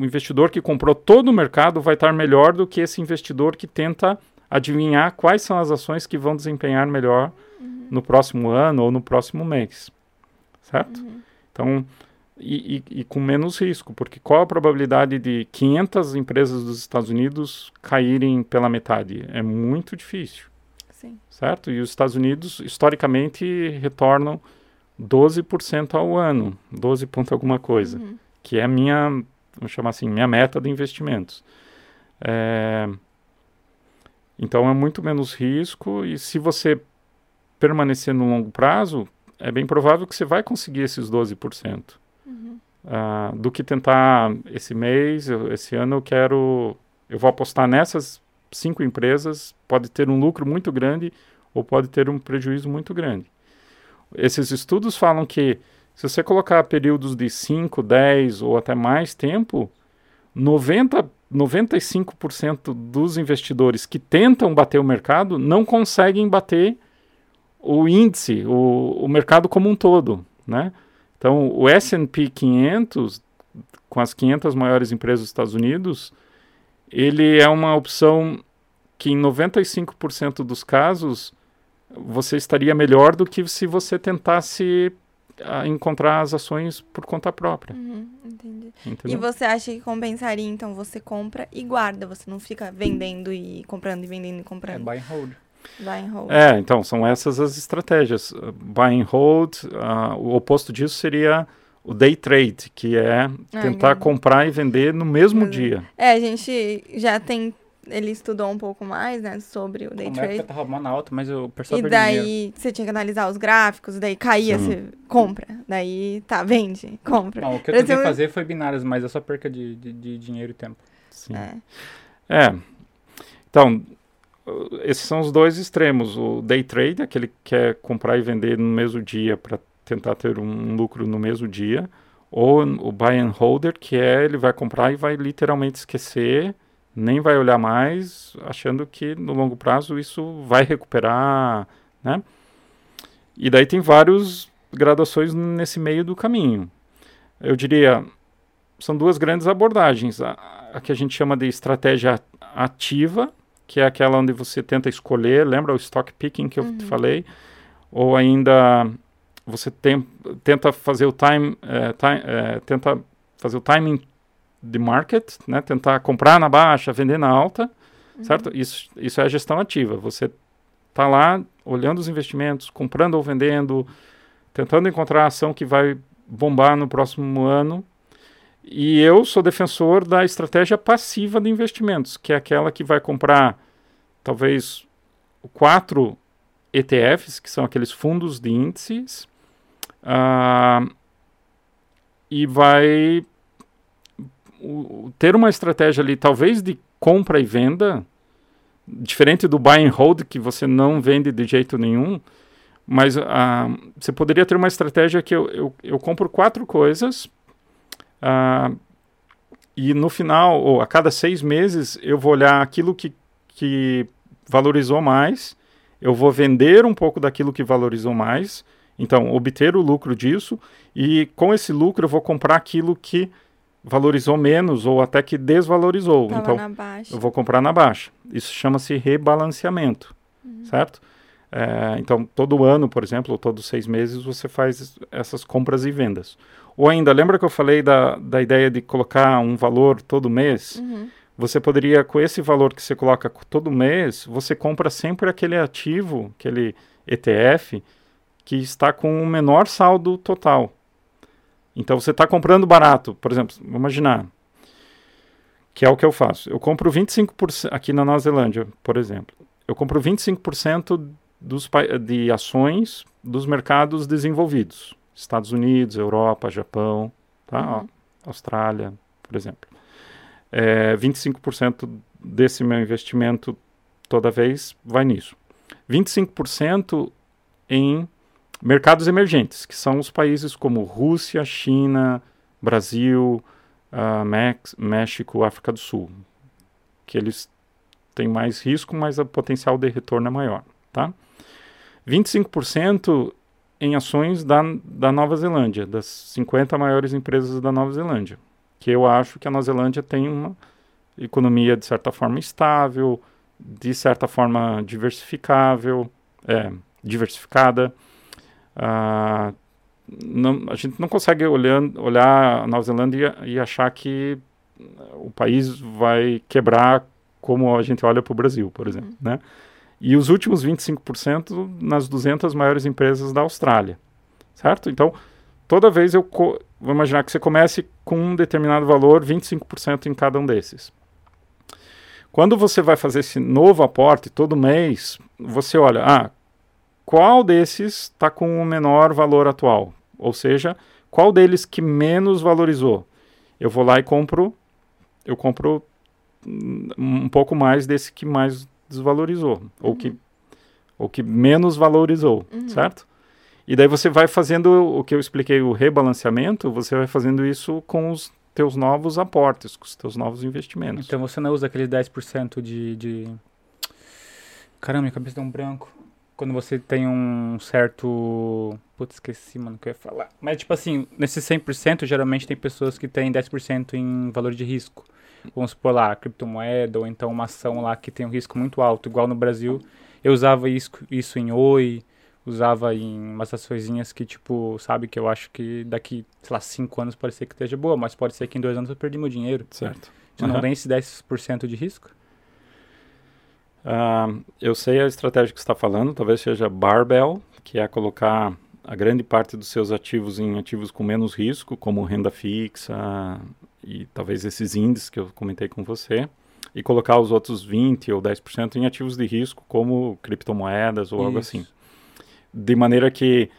o investidor que comprou todo o mercado vai estar melhor do que esse investidor que tenta adivinhar quais são as ações que vão desempenhar melhor no próximo ano ou no próximo mês. Certo? Então, e, e- e com menos risco, porque qual a probabilidade de 500 empresas dos Estados Unidos caírem pela metade? É muito difícil Sim. certo? E os Estados Unidos, historicamente, retornam 12% ao ano, 12 ponto alguma coisa, Uhum. que é a minha, vamos chamar assim, minha meta de investimentos. É, Então é muito menos risco e se você permanecer no longo prazo, é bem provável que você vai conseguir esses 12%. Ah, do que tentar esse mês, eu- esse ano eu quero, eu vou apostar nessas cinco empresas, pode ter um lucro muito grande ou pode ter um prejuízo muito grande. Esses estudos falam que Se você colocar períodos de 5, 10 ou até mais tempo, 90, 95% dos investidores que tentam bater o mercado não conseguem bater o índice, o, o mercado como um todo, né? Então, o S&P 500, com as 500 maiores empresas dos Estados Unidos, ele é uma opção que em 95% dos casos você estaria melhor do que se você tentasse a encontrar as ações por conta própria. Uhum, entendi. Entendeu? E você acha que compensaria, então, você compra e guarda, você não fica vendendo e comprando e vendendo e É comprando. buy and hold. Vai em hold. É, então, são essas as estratégias. Uh, Buy and hold, uh, o oposto disso seria o day trade, que é tentar entendi. comprar e vender no mesmo Mesmo. dia. É, a gente já tem. Ele estudou um pouco mais, né, sobre o day Uma época trade. tava arrumando alto, mas o pessoal E dinheiro. daí você tinha que analisar os gráficos, daí caía, Sim. você compra. Daí tá, vende, compra. Não, o que eu tentei fazer foi binários, mas é só perca de, de, de dinheiro e tempo. Sim. É. É. Então, esses são os dois extremos. O day trade, aquele que quer comprar e vender no mesmo dia para tentar ter um lucro no mesmo dia. Ou o buy and holder, que é ele vai comprar e vai literalmente esquecer, nem vai olhar mais, achando que no longo prazo isso vai recuperar, né? E daí tem várias graduações nesse meio do caminho. Eu diria, são duas grandes abordagens. A, a que a gente chama de estratégia ativa, que é aquela onde você tenta escolher, lembra o stock picking que eu Uhum. te falei? Ou ainda você tem, tenta fazer o time, eh, ti- eh, tenta fazer o timing de market, né? Tentar comprar na baixa, vender na alta, certo? Isso, isso é a gestão ativa. Você está lá olhando os investimentos, comprando ou vendendo, tentando encontrar a ação que vai bombar no próximo ano. E eu sou defensor da estratégia passiva de investimentos, que é aquela que vai comprar talvez quatro ETFs, que são aqueles fundos de índices, ah, e vai o- ter uma estratégia ali, talvez de compra e venda, diferente do buy and hold, que você não vende de jeito nenhum, mas ah, você poderia ter uma estratégia que eu, eu, eu compro quatro coisas ah, e no final, ou a cada seis meses, eu vou olhar aquilo que, que valorizou mais, eu vou vender um pouco daquilo que valorizou mais, então obter o lucro disso, e com esse lucro eu vou comprar aquilo que valorizou menos ou até que desvalorizou. Tava então, eu vou comprar na baixa. Isso chama-se rebalanceamento, certo? É, então, todo ano, por exemplo, ou todos seis meses, você faz essas compras e vendas. Ou ainda, lembra que eu falei da, da ideia de colocar um valor todo mês? Uhum. Você poderia, com esse valor que você coloca todo mês, você compra sempre aquele ativo, aquele ETF, que está com o menor saldo total. Então você está comprando barato, por exemplo, vamos imaginar, que é o que eu faço. Eu compro 25% aqui na Nova Zelândia, por exemplo. Eu compro 25% dos, de ações dos mercados desenvolvidos. Estados Unidos, Europa, Japão, tá? Ó, Uhum. Austrália, por exemplo. É, 25% desse meu investimento toda vez vai nisso. 25% em mercados emergentes, que são os países como Rússia, China, Brasil, ah, Mex- México, África do Sul, que eles têm mais risco, mas o potencial de retorno é maior, tá? 25% em ações da, da Nova Zelândia, das 50 maiores empresas da Nova Zelândia, que eu acho que a Nova Zelândia tem uma economia de certa forma estável, de certa forma diversificável, é, diversificada. Ah, não- a gente não consegue olhando, olhar a Nova Zelândia e, e achar que o país vai quebrar como a gente olha para o Brasil, por exemplo, né? E os últimos 25% nas 200 maiores empresas da Austrália, certo? Então, toda vez eu vou imaginar que você comece com um determinado valor, 25% em cada um desses. Quando você vai fazer esse novo aporte todo mês, você olha, ah, qual desses está com o menor valor atual? Ou seja, qual deles que menos valorizou? Eu vou lá e compro, eu compro um pouco mais desse que mais desvalorizou, ou, que, ou que menos valorizou, certo? E daí você vai fazendo o que eu expliquei, o rebalanceamento, você vai fazendo isso com os teus novos aportes, com os teus novos investimentos. Então você não usa aqueles 10% de, de. Caramba, minha cabeça dá um branco. Quando você tem um certo. Putz, esqueci, mano, o que eu ia falar. Mas, tipo assim, nesses 100%, geralmente tem pessoas que têm 10% em valor de risco. Vamos supor lá, criptomoeda ou então uma ação lá que tem um risco muito alto, igual no Brasil. Eu usava isso, isso em Oi, usava em umas açõezinhas que, tipo, sabe, que eu acho que daqui, sei lá, 5 anos pode ser que esteja boa, mas pode ser que em 2 anos eu perdi meu dinheiro. Certo. Você não Aham. tem esse 10% de risco? Ah, eu sei a estratégia que está falando, talvez seja barbell, que é colocar a grande parte dos seus ativos em ativos com menos risco, como renda fixa e talvez esses índices que eu comentei com você, e colocar os outros 20 ou 10% em ativos de risco, como criptomoedas ou algo Isso. assim. De maneira que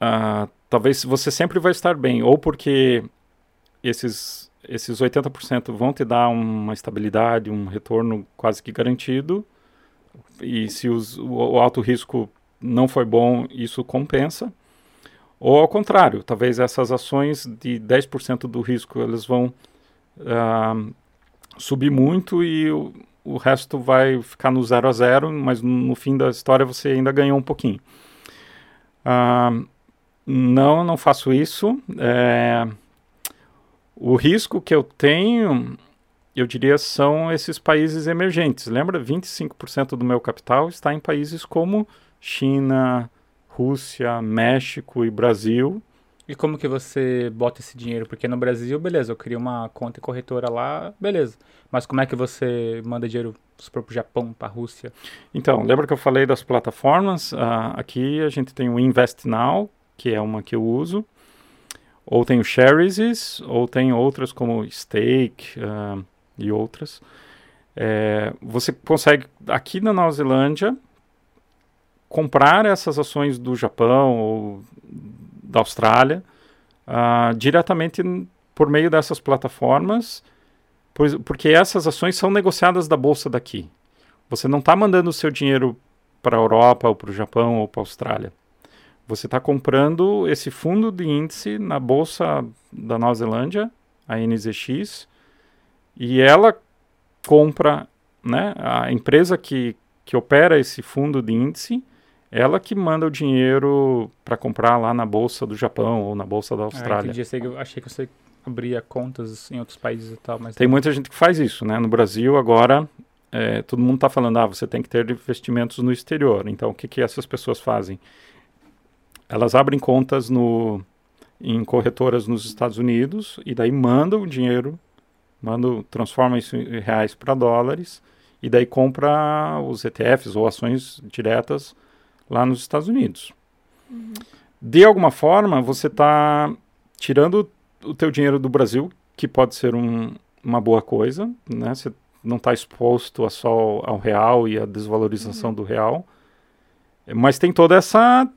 ah, talvez você sempre vai estar bem, ou porque esses, esses 80% vão te dar uma estabilidade, um retorno quase que garantido, e se os, o, alto risco não foi bom, isso compensa. Ou ao contrário, talvez essas ações de 10% do risco elas vão ah, subir muito e o, o resto vai ficar no zero a zero, mas no fim da história você ainda ganhou um pouquinho. Ah, não, não faço isso. É, o risco que eu tenho, eu diria, são esses países emergentes. Lembra? 25% do meu capital está em países como China, Rússia, México e Brasil. E como que você bota esse dinheiro? Porque no Brasil, beleza, eu crio uma conta e corretora lá, beleza. Mas como é que você manda dinheiro, supor, pro Japão, pra Rússia? Então, lembra que eu falei das plataformas? Ah, aqui a gente tem o Invest Now, que é uma que eu uso. Ou tem o Shares, ou tem outras como Stake ah, e outras. É, você consegue, aqui na Nova Zelândia, comprar essas ações do Japão ou da Austrália ah, diretamente por meio dessas plataformas, pois, porque essas ações são negociadas da bolsa daqui. Você não está mandando o seu dinheiro para a Europa, ou para o Japão, ou para a Austrália. Você está comprando esse fundo de índice na bolsa da Nova Zelândia, a NZX, e ela compra, né, a empresa que, que opera esse fundo de índice, ela que manda o dinheiro para comprar lá na bolsa do Japão ou na bolsa da Ah, Austrália. Achei que, eu- achei que você abria contas em outros países e tal, mas... Tem muita gente que faz isso, né? No Brasil, agora, é, todo mundo está falando, ah, você tem que ter investimentos no exterior. Então, o que, que essas pessoas fazem? Elas abrem contas no, em corretoras nos Estados Unidos e daí mandam o dinheiro, mandam, transformam isso em reais para dólares e daí compra os ETFs ou ações diretas lá nos Estados Unidos. De alguma forma, você está tirando o teu dinheiro do Brasil, que pode ser um, uma boa coisa, né? Você não está exposto a só ao real e à desvalorização do real, mas tem toda essa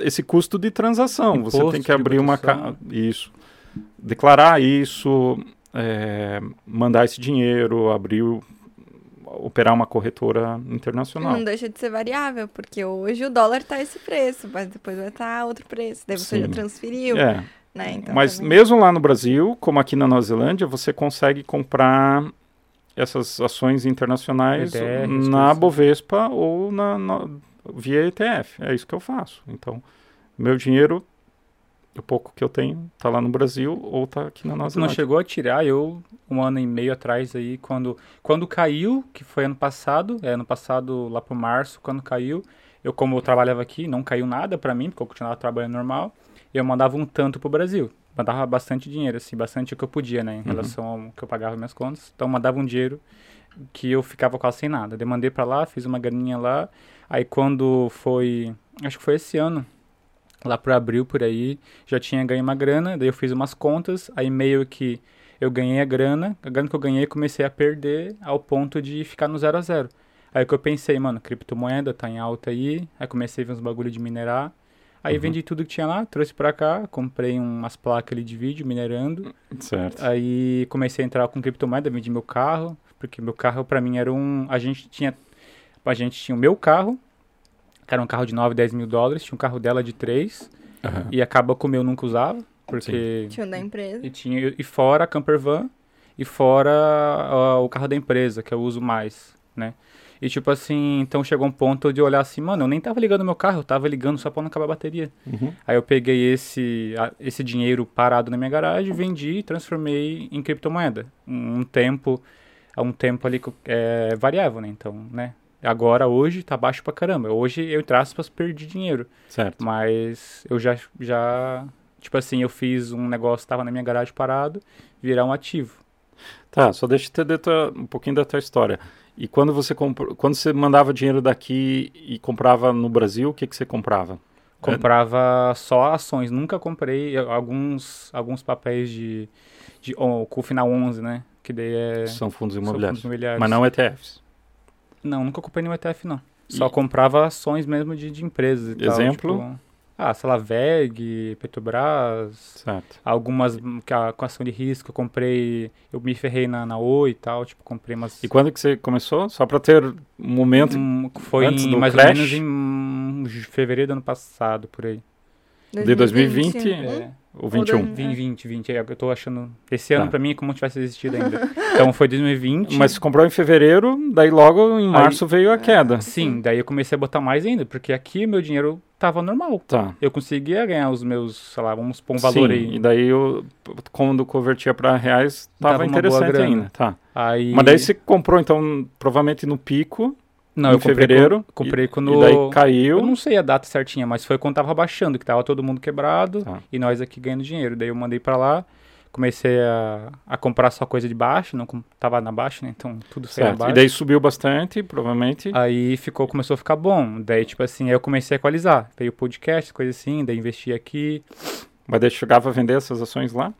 esse custo de transação. você Imposto, tem que abrir uma ca- isso, declarar isso, é, mandar esse dinheiro, abrir, o- operar uma corretora internacional. Não deixa de ser variável, porque hoje o dólar tá esse preço, mas depois vai estar outro preço. Daí você já Sim. transferiu, É, né? Então, Mas também- mesmo lá no Brasil, como aqui na Nova Zelândia, você consegue comprar essas ações internacionais ETFs, na assim. Bovespa ou na, na- via ETF. É isso que eu faço. Então, meu dinheiro, o pouco que eu tenho, tá lá no Brasil ou tá aqui na Nova Você não chegou a tirar, eu, um ano e meio atrás aí, quando, quando caiu, que foi ano passado, é, ano passado lá pro março, quando caiu, eu como eu trabalhava aqui, não caiu nada pra mim, porque eu continuava trabalhando normal, eu mandava um tanto pro Brasil. Mandava bastante dinheiro, assim, bastante o que eu podia, né, em relação ao que eu pagava minhas contas. Então, mandava um dinheiro que eu ficava quase sem nada. Daí mandei pra lá, fiz uma graninha lá, aí quando foi, acho que foi esse ano, lá pro abril, por aí, já tinha ganho uma grana, daí eu fiz umas contas, aí meio que eu ganhei a grana, a grana que eu ganhei comecei a perder ao ponto de ficar no zero a zero. Aí que eu pensei, mano, criptomoeda tá em alta aí, aí comecei a ver uns bagulho de minerar, aí Uhum. vendi tudo que tinha lá, trouxe pra cá, comprei umas placas ali de vídeo minerando, Certo. Aí comecei a entrar com criptomoeda, vendi meu carro, porque meu carro pra mim era um. A gente tinha. A gente tinha o meu carro, que era um carro de 9, 10 mil dólares, tinha um carro dela de 3, Aham. e acaba com o meu eu nunca usava, porque... Tinha o da empresa. E, tinha, e fora a camper van, e fora o carro da empresa, que eu uso mais, né? E tipo assim, então chegou um ponto de olhar assim, mano, eu nem tava ligando meu carro, eu tava ligando só pra não acabar a bateria. Uhum. Aí eu peguei esse, a- esse dinheiro parado na minha garagem, vendi e transformei em criptomoeda. Um, um tempo, há um tempo ali é variável, né? Então, né? Agora, hoje, tá baixo pra caramba. Hoje, eu, entre aspas, perdi dinheiro. Certo. Mas eu já, já, tipo assim, eu fiz um negócio, tava na minha garagem parado, virar um ativo. Tá, só deixa eu entender tua- um pouquinho da tua história. E quando você comprou, quando você mandava dinheiro daqui e comprava no Brasil, o que que você comprava? Comprava só ações, nunca comprei alguns, alguns papéis de, de oh, com o final 11, né? Que daí é... São fundos são imobiliários. fundos imobiliários. Mas não ETFs. Não, nunca comprei nenhum ETF, não. Só E- comprava ações mesmo de, de empresas e tal. Exemplo? tipo, ah, sei lá, VEG, Petrobras, Certo. algumas com ação de risco eu comprei, eu me ferrei na, na Oi e tal, tipo, comprei umas... E quando que você começou? Só para ter um momento. Hum, foi antes em, do mais crash? ou menos em fevereiro do ano passado, por aí. De 2020? É. O Ou 21. dois- 2020, 20, é, eu tô achando... Esse ano Tá. pra mim é como se tivesse existido ainda. então foi 2020... Mas você comprou em fevereiro, daí logo em março veio a queda. Sim, daí eu comecei a botar mais ainda, porque aqui meu dinheiro tava normal. Tá. eu conseguia ganhar os meus, sei lá, vamos pôr um valor Sim, aí. E daí eu, quando convertia para reais, Tava tava uma boa interessante ainda. Tá. Aí... Mas daí você comprou então provavelmente no pico, não, eu comprei fevereiro, com- comprei quando e daí caiu. eu não sei a data certinha, mas foi quando tava baixando, que tava todo mundo quebrado Tá. e nós aqui ganhando dinheiro. Daí eu mandei pra lá, comecei a, a comprar só coisa de baixo, não tava na baixa, né? Então tudo saiu. E daí subiu bastante, provavelmente. Aí ficou, começou a ficar bom. Daí, tipo assim, aí eu comecei a equalizar. Veio podcast, coisa assim, daí investi aqui. Mas daí chegava a vender essas ações lá?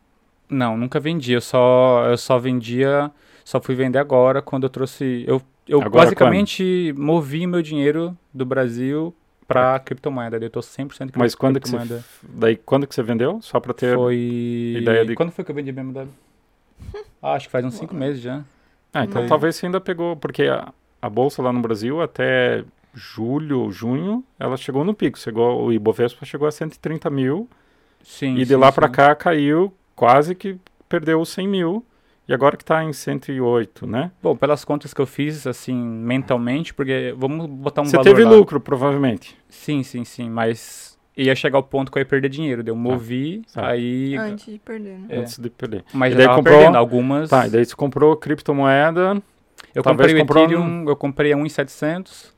Não, nunca vendi. Eu só, eu só vendia, só fui vender agora quando eu trouxe. Eu, eu Agora basicamente movi meu dinheiro do Brasil pra criptomoeda. Daí Eu tô 100% Mas quando que você, criptomoeda. daí quando que você vendeu? Só para ter Foi. ideia de- Quando foi que eu vendi BMW? Ah, acho que faz uns 5 meses já. Ah, então talvez você ainda pegou, porque a, a bolsa lá no Brasil até julho, junho, ela chegou no pico. Chegou, o Ibovespa chegou a 130 mil Sim. e de sim, lá para cá caiu, quase que perdeu os 100 mil. E agora que está em 108, né? Bom, pelas contas que eu fiz, assim, mentalmente, porque vamos botar um você valor teve lá. lucro, provavelmente. Sim, sim, sim, mas ia chegar ao ponto que eu ia perder dinheiro. Eu movi, certo. aí. Antes de perder, né? É. Antes de perder. Mas E daí comprou- perdendo algumas. Tá, e daí você comprou criptomoeda. Eu comprei o comprou Ethereum, eu comprei a 1.700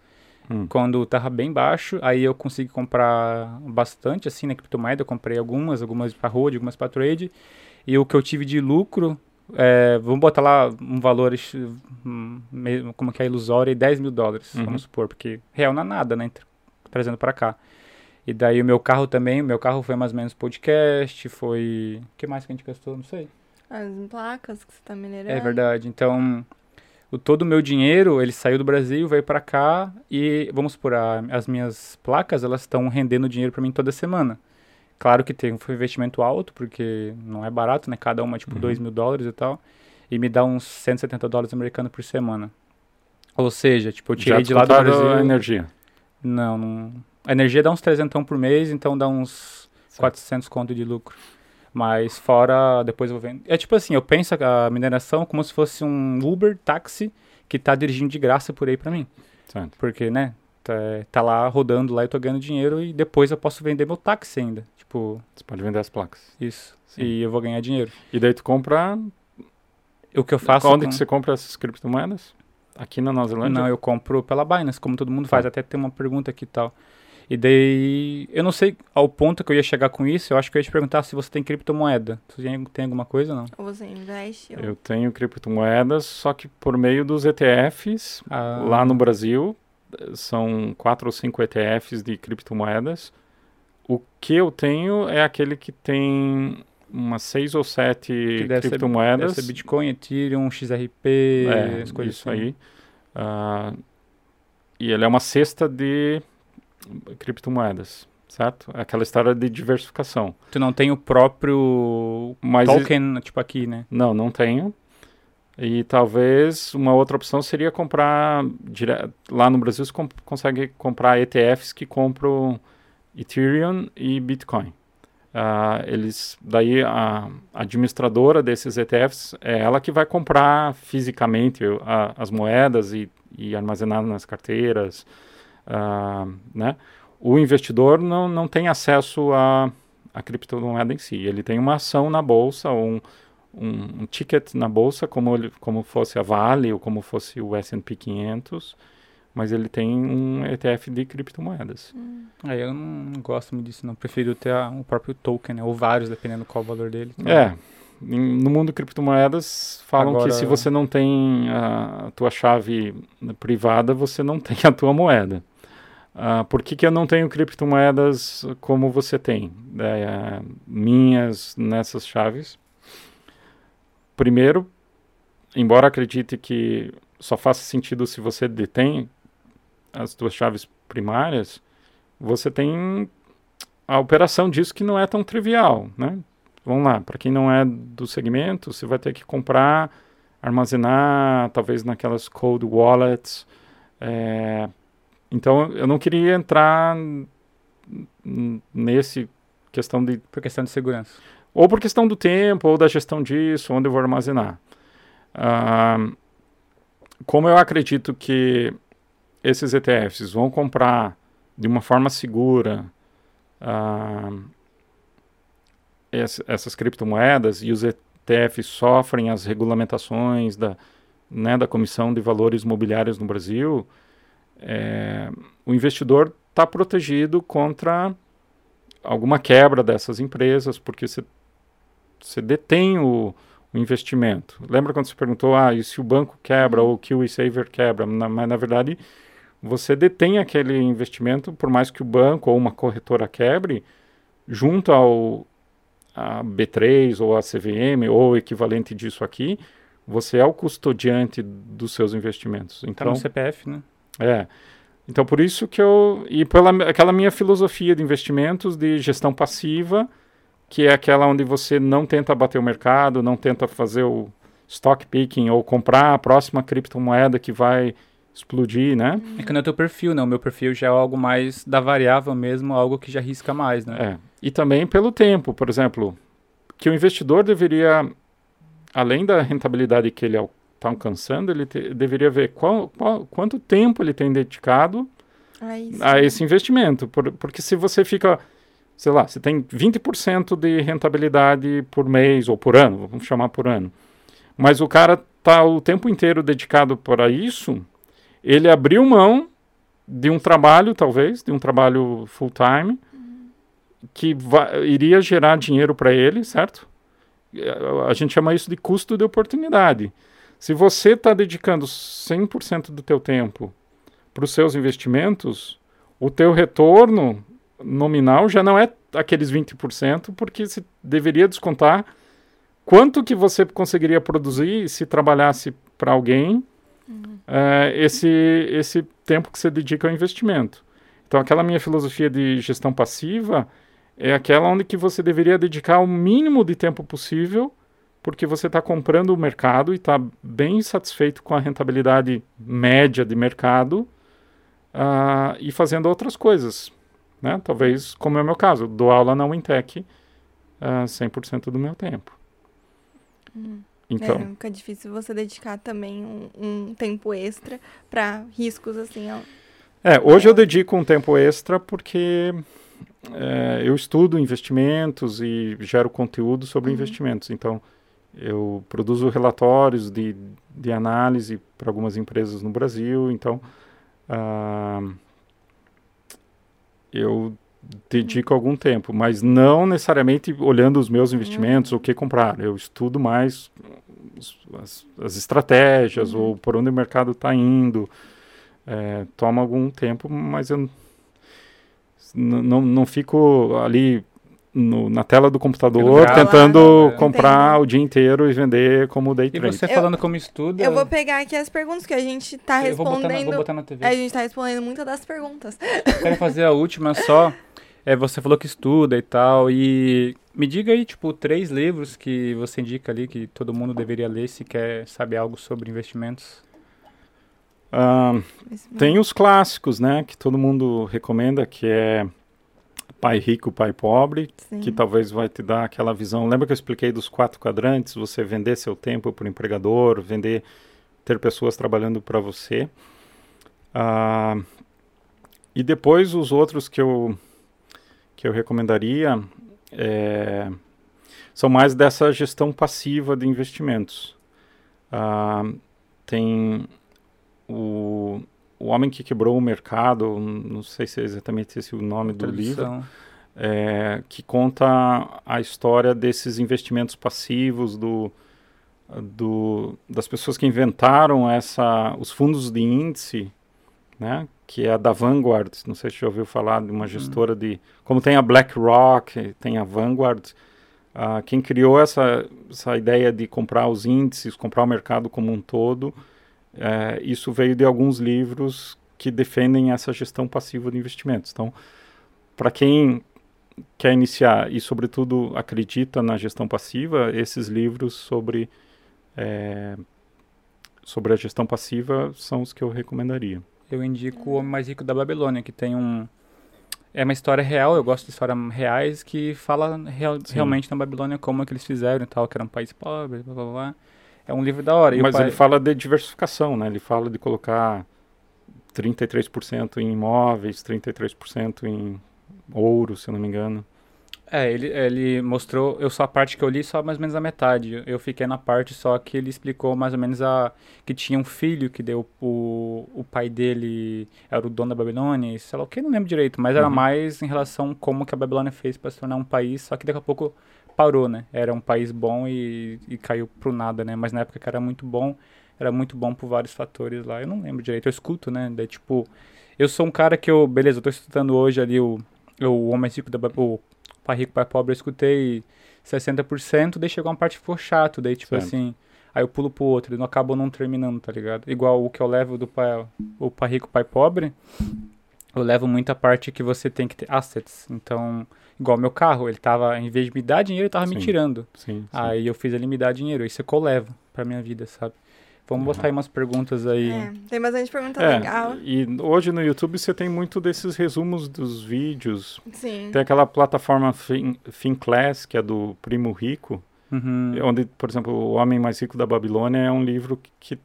Hum. quando tava bem baixo. Aí eu consegui comprar bastante, assim, na criptomoeda. Eu comprei algumas, algumas pra road, algumas pra trade. E o que eu tive de lucro, é, vamos botar lá um valor, hum, mesmo, como que é ilusório, 10 mil dólares, Uhum. vamos supor. Porque real não é nada, né? tra- Trazendo pra cá. E daí o meu carro também, o meu carro foi mais ou menos podcast, foi... O que mais que a gente gastou? Não sei. As placas que você tá minerando. É verdade. Então, o, todo o meu dinheiro, ele saiu do Brasil, veio pra cá e, vamos supor, a- as minhas placas, elas estão rendendo dinheiro pra mim toda semana. Claro que tem um investimento alto, porque não é barato, né? Cada uma, tipo, Uhum. 2 mil dólares e tal. E me dá uns 170 dólares americanos por semana. Ou seja, tipo, eu tirei de lá do Brasil... a energia. Não, não... A energia dá uns 300 por mês, então dá uns Certo. 400 conto de lucro. Mas fora, depois eu vou vendo. É tipo assim, eu penso a mineração como se fosse um Uber táxi que tá dirigindo de graça por aí pra mim. Certo. Porque, né, tá, tá lá rodando lá, eu tô ganhando dinheiro e depois eu posso vender meu táxi ainda. Tipo, Você pode vender as placas. isso. Sim. E eu vou ganhar dinheiro. E daí tu compra. O que eu faço. Onde com- que você compra essas criptomoedas? Aqui na Nova Zelândia? Não, eu compro pela Binance, como todo mundo faz. Tá. Até tem uma pergunta aqui e tal. E daí, eu não sei ao ponto que eu ia chegar com isso, eu acho que eu ia te perguntar se você tem criptomoeda. Você tem, tem alguma coisa ou não? Ou você investe. ou- Eu tenho criptomoedas, só que por meio dos ETFs, Ah, lá no Brasil, são quatro ou cinco ETFs de criptomoedas. O que eu tenho é aquele que tem umas seis ou sete que deve ser- criptomoedas. Deve ser Bitcoin, Ethereum, XRP, É, as coisas isso assim. aí. Ah, e ele é uma cesta de criptomoedas, certo? Aquela história de diversificação. Tu não tem o próprio Mas token, tipo aqui, né? Não, não tenho. E talvez uma outra opção seria comprar dire... lá no Brasil você comp consegue comprar ETFs que compram Ethereum e Bitcoin. Uh, eles daí a administradora desses ETFs é ela que vai comprar fisicamente a, as moedas e, e armazenar nas carteiras, uh, né? O investidor não, não tem acesso a, a criptomoeda em si. Ele tem uma ação na bolsa ou um, um, um, ticket na bolsa, como, ele, como fosse a Vale ou como fosse o S&P 500, mas ele tem um ETF de criptomoedas. Hum. É, eu não gosto muito disso, não. Prefiro ter a, o próprio token, né? ou vários, dependendo qual o valor dele. Então... É, no mundo de criptomoedas falam Agora... que se você não tem a tua chave privada, você não tem a tua moeda. Uh, por que, que eu não tenho criptomoedas como você tem? É, minhas nessas chaves. Primeiro, embora acredite que só faça sentido se você detém as duas chaves primárias, você tem a operação disso que não é tão trivial, né? Vamos lá, para quem não é do segmento, você vai ter que comprar, armazenar, talvez naquelas cold wallets, é, então eu não queria entrar nesse questão de por questão de segurança ou por questão do tempo ou da gestão disso, onde eu vou armazenar. Uh, como eu acredito que esses ETFs vão comprar de uma forma segura uh, essas criptomoedas e os ETFs sofrem as regulamentações da, né, da Comissão de Valores Mobiliários no Brasil, é, o investidor está protegido contra alguma quebra dessas empresas, porque você detém o, o, investimento. Lembra quando você perguntou, ah, e se o banco quebra ou o KiwiSaver quebra? Na, mas, na verdade, você detém aquele investimento, por mais que o banco ou uma corretora quebre, junto ao a B3 ou a CVM ou o equivalente disso aqui, você é o custodiante dos seus investimentos. Então, tá no CPF, né? É. Então, por isso que eu. E pela aquela minha filosofia de investimentos de gestão passiva, que é aquela onde você não tenta bater o mercado, não tenta fazer o stock picking ou comprar a próxima criptomoeda que vai explodir, né? É que não é teu perfil, não. O meu perfil já é algo mais da variável mesmo, algo que já risca mais, né? É. E também pelo tempo, por exemplo, que o investidor deveria, além da rentabilidade que ele está alcançando, ele te, deveria ver qual, qual, quanto tempo ele tem dedicado a esse investimento. Por, porque se você fica, sei lá, você tem 20% de rentabilidade por mês ou por ano, vamos chamar por ano, mas o cara está o tempo inteiro dedicado para isso, ele abriu mão de um trabalho, talvez, de um trabalho full-time, que iria gerar dinheiro para ele, certo? A gente chama isso de custo de oportunidade. Se você está dedicando 100% do teu tempo para os seus investimentos, o teu retorno nominal já não é aqueles 20%, porque você deveria descontar quanto que você conseguiria produzir se trabalhasse para alguém uhum. é, esse, esse tempo que você dedica ao investimento. Então, aquela minha filosofia de gestão passiva é aquela onde que você deveria dedicar o mínimo de tempo possível porque você está comprando o mercado e está bem satisfeito com a rentabilidade média de mercado uh, e fazendo outras coisas. Né? Talvez, como é o meu caso, dou aula na Wintec uh, 100% do meu tempo. Hum. Então, é, fica difícil você dedicar também um, um tempo extra para riscos assim. É, hoje eu dedico um tempo extra porque é, eu estudo investimentos e gero conteúdo sobre uhum. investimentos. Então, eu produzo relatórios de, de análise para algumas empresas no Brasil, então uh, eu dedico algum tempo, mas não necessariamente olhando os meus investimentos, uhum. o que comprar. Eu estudo mais as, as estratégias uhum. ou por onde o mercado está indo. É, toma algum tempo, mas eu não, não fico ali no, na tela do computador tentando comprar Entendi. o dia inteiro e vender como day trade. E você falando como estuda... Eu vou pegar aqui as perguntas que a gente está respondendo. Vou botar na, vou botar na TV. A gente está respondendo muitas das perguntas. Quero fazer a última só. É, você falou que estuda e tal, e me diga aí, tipo, três livros que você indica ali que todo mundo deveria ler se quer saber algo sobre investimentos. Ah, tem os clássicos, né, que todo mundo recomenda, que é Pai Rico, Pai Pobre, Sim. que talvez vai te dar aquela visão. Lembra que eu expliquei dos quatro quadrantes? Você vender seu tempo para o empregador, vender, ter pessoas trabalhando para você. Ah, e depois os outros que eu que eu recomendaria é, são mais dessa gestão passiva de investimentos. Ah, tem o, o Homem que Quebrou o Mercado, não sei se é exatamente esse o nome do livro, é, que conta a história desses investimentos passivos, do, do, das pessoas que inventaram essa, os fundos de índice, né, que é a da Vanguard, não sei se já ouviu falar de uma gestora de... Como tem a BlackRock, tem a Vanguard, ah, quem criou essa, essa ideia de comprar os índices, comprar o mercado como um todo, é, isso veio de alguns livros que defendem essa gestão passiva de investimentos. Então, para quem quer iniciar e, sobretudo, acredita na gestão passiva, esses livros sobre, é, sobre a gestão passiva são os que eu recomendaria. Eu indico O Homem Mais Rico da Babilônia, que tem um... É uma história real, eu gosto de histórias reais, que fala real- realmente na Babilônia como é que eles fizeram e tal, que era um país pobre, blá blá blá. É um livro da hora. E Mas pai- ele fala de diversificação, né? Ele fala de colocar 33% em imóveis, 33% em ouro, se eu não me engano. É, ele, ele mostrou, eu só a parte que eu li, só mais ou menos a metade. Eu fiquei na parte só que ele explicou mais ou menos a que tinha um filho que deu o, o pai dele era o dono da Babilônia, sei lá o que, não lembro direito, mas era Uhum. mais em relação como que a Babilônia fez para se tornar um país, só que daqui a pouco parou, né? Era um país bom e, e caiu pro nada, né? Mas na época que era muito bom, era muito bom por vários fatores lá. Eu não lembro direito, eu escuto, né? Daí, tipo, eu sou um cara que eu, beleza, eu tô estudando hoje ali o, o Homem Rico da o Pai Rico, Pai Pobre, eu escutei 60%, daí chegou uma parte que ficou chato, daí tipo assim, aí eu pulo pro outro, ele não acabou não terminando, tá ligado? Igual o que eu levo do pai, o Pai Rico, Pai Pobre, eu levo muita parte que você tem que ter assets, então, igual meu carro, ele tava, em vez de me dar dinheiro, ele tava me Sim. tirando. Sim, sim. Aí eu fiz ele me dar dinheiro, isso é que eu levo pra minha vida, sabe? Vamos botar aí umas perguntas aí. É, tem bastante pergunta É, legal. e hoje no YouTube você tem muito desses resumos dos vídeos. Sim. Tem aquela plataforma Fin- FinClass, que é do Primo Rico, Uhum. onde, por exemplo, O Homem Mais Rico da Babilônia é um livro que,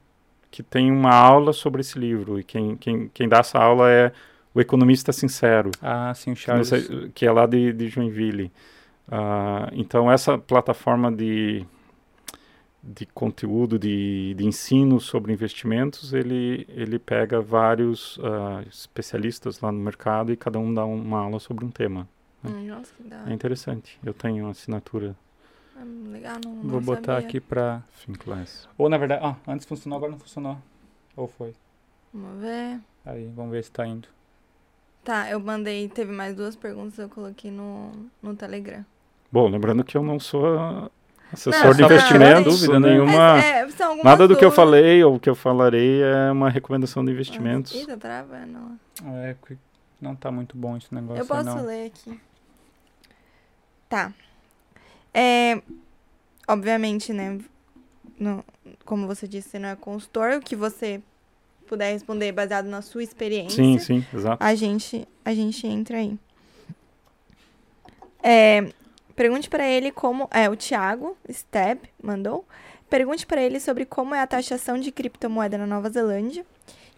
que tem uma aula sobre esse livro. E quem, quem, quem dá essa aula é o economista sincero, Ah, sim, Charles. sei, que é lá de, de Joinville. Ah, então, essa plataforma de, de conteúdo, de, de ensino sobre investimentos, ele, ele pega vários ah, especialistas lá no mercado e cada um dá uma aula sobre um tema. Hum, nossa, que da É interessante. Eu tenho uma assinatura Hum, Legal, não, Vou não botar sabia. aqui pra... FinClass. Ou na verdade, ah, antes funcionou, agora não funcionou. Ou foi? Vamos ver. Aí, vamos ver se tá indo. Tá, eu mandei, teve mais duas perguntas, eu coloquei no, no Telegram. Bom, lembrando que eu não sou Não, assessor de só pra investimentos, dúvida, né? nenhuma... É, Nada do que eu falei ou que eu falarei é uma recomendação de investimentos. Ih, tá travando. É, não tá muito bom esse negócio Eu aí, posso não. ler aqui. Tá. É, obviamente, né? no- como você disse, você não é consultor. O que você puder responder baseado na sua experiência. Sim, sim, exato. A gente, a gente entra aí. É, pergunte pra ele como. É, o Thiago Steb mandou. Pergunte pra ele sobre como é a taxação de criptomoeda na Nova Zelândia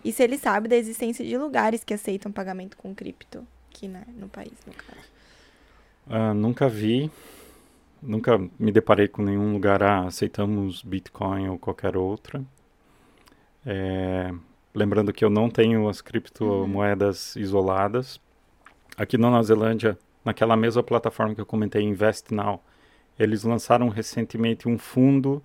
e se ele sabe da existência de lugares que aceitam pagamento com cripto aqui né, no país, no caso. Ah, nunca vi, nunca me deparei com nenhum lugar, ah, aceitamos Bitcoin ou qualquer outra. É, lembrando que eu não tenho as criptomoedas isoladas. Aqui na Nova Zelândia, naquela mesma plataforma que eu comentei, InvestNow, eles lançaram recentemente um fundo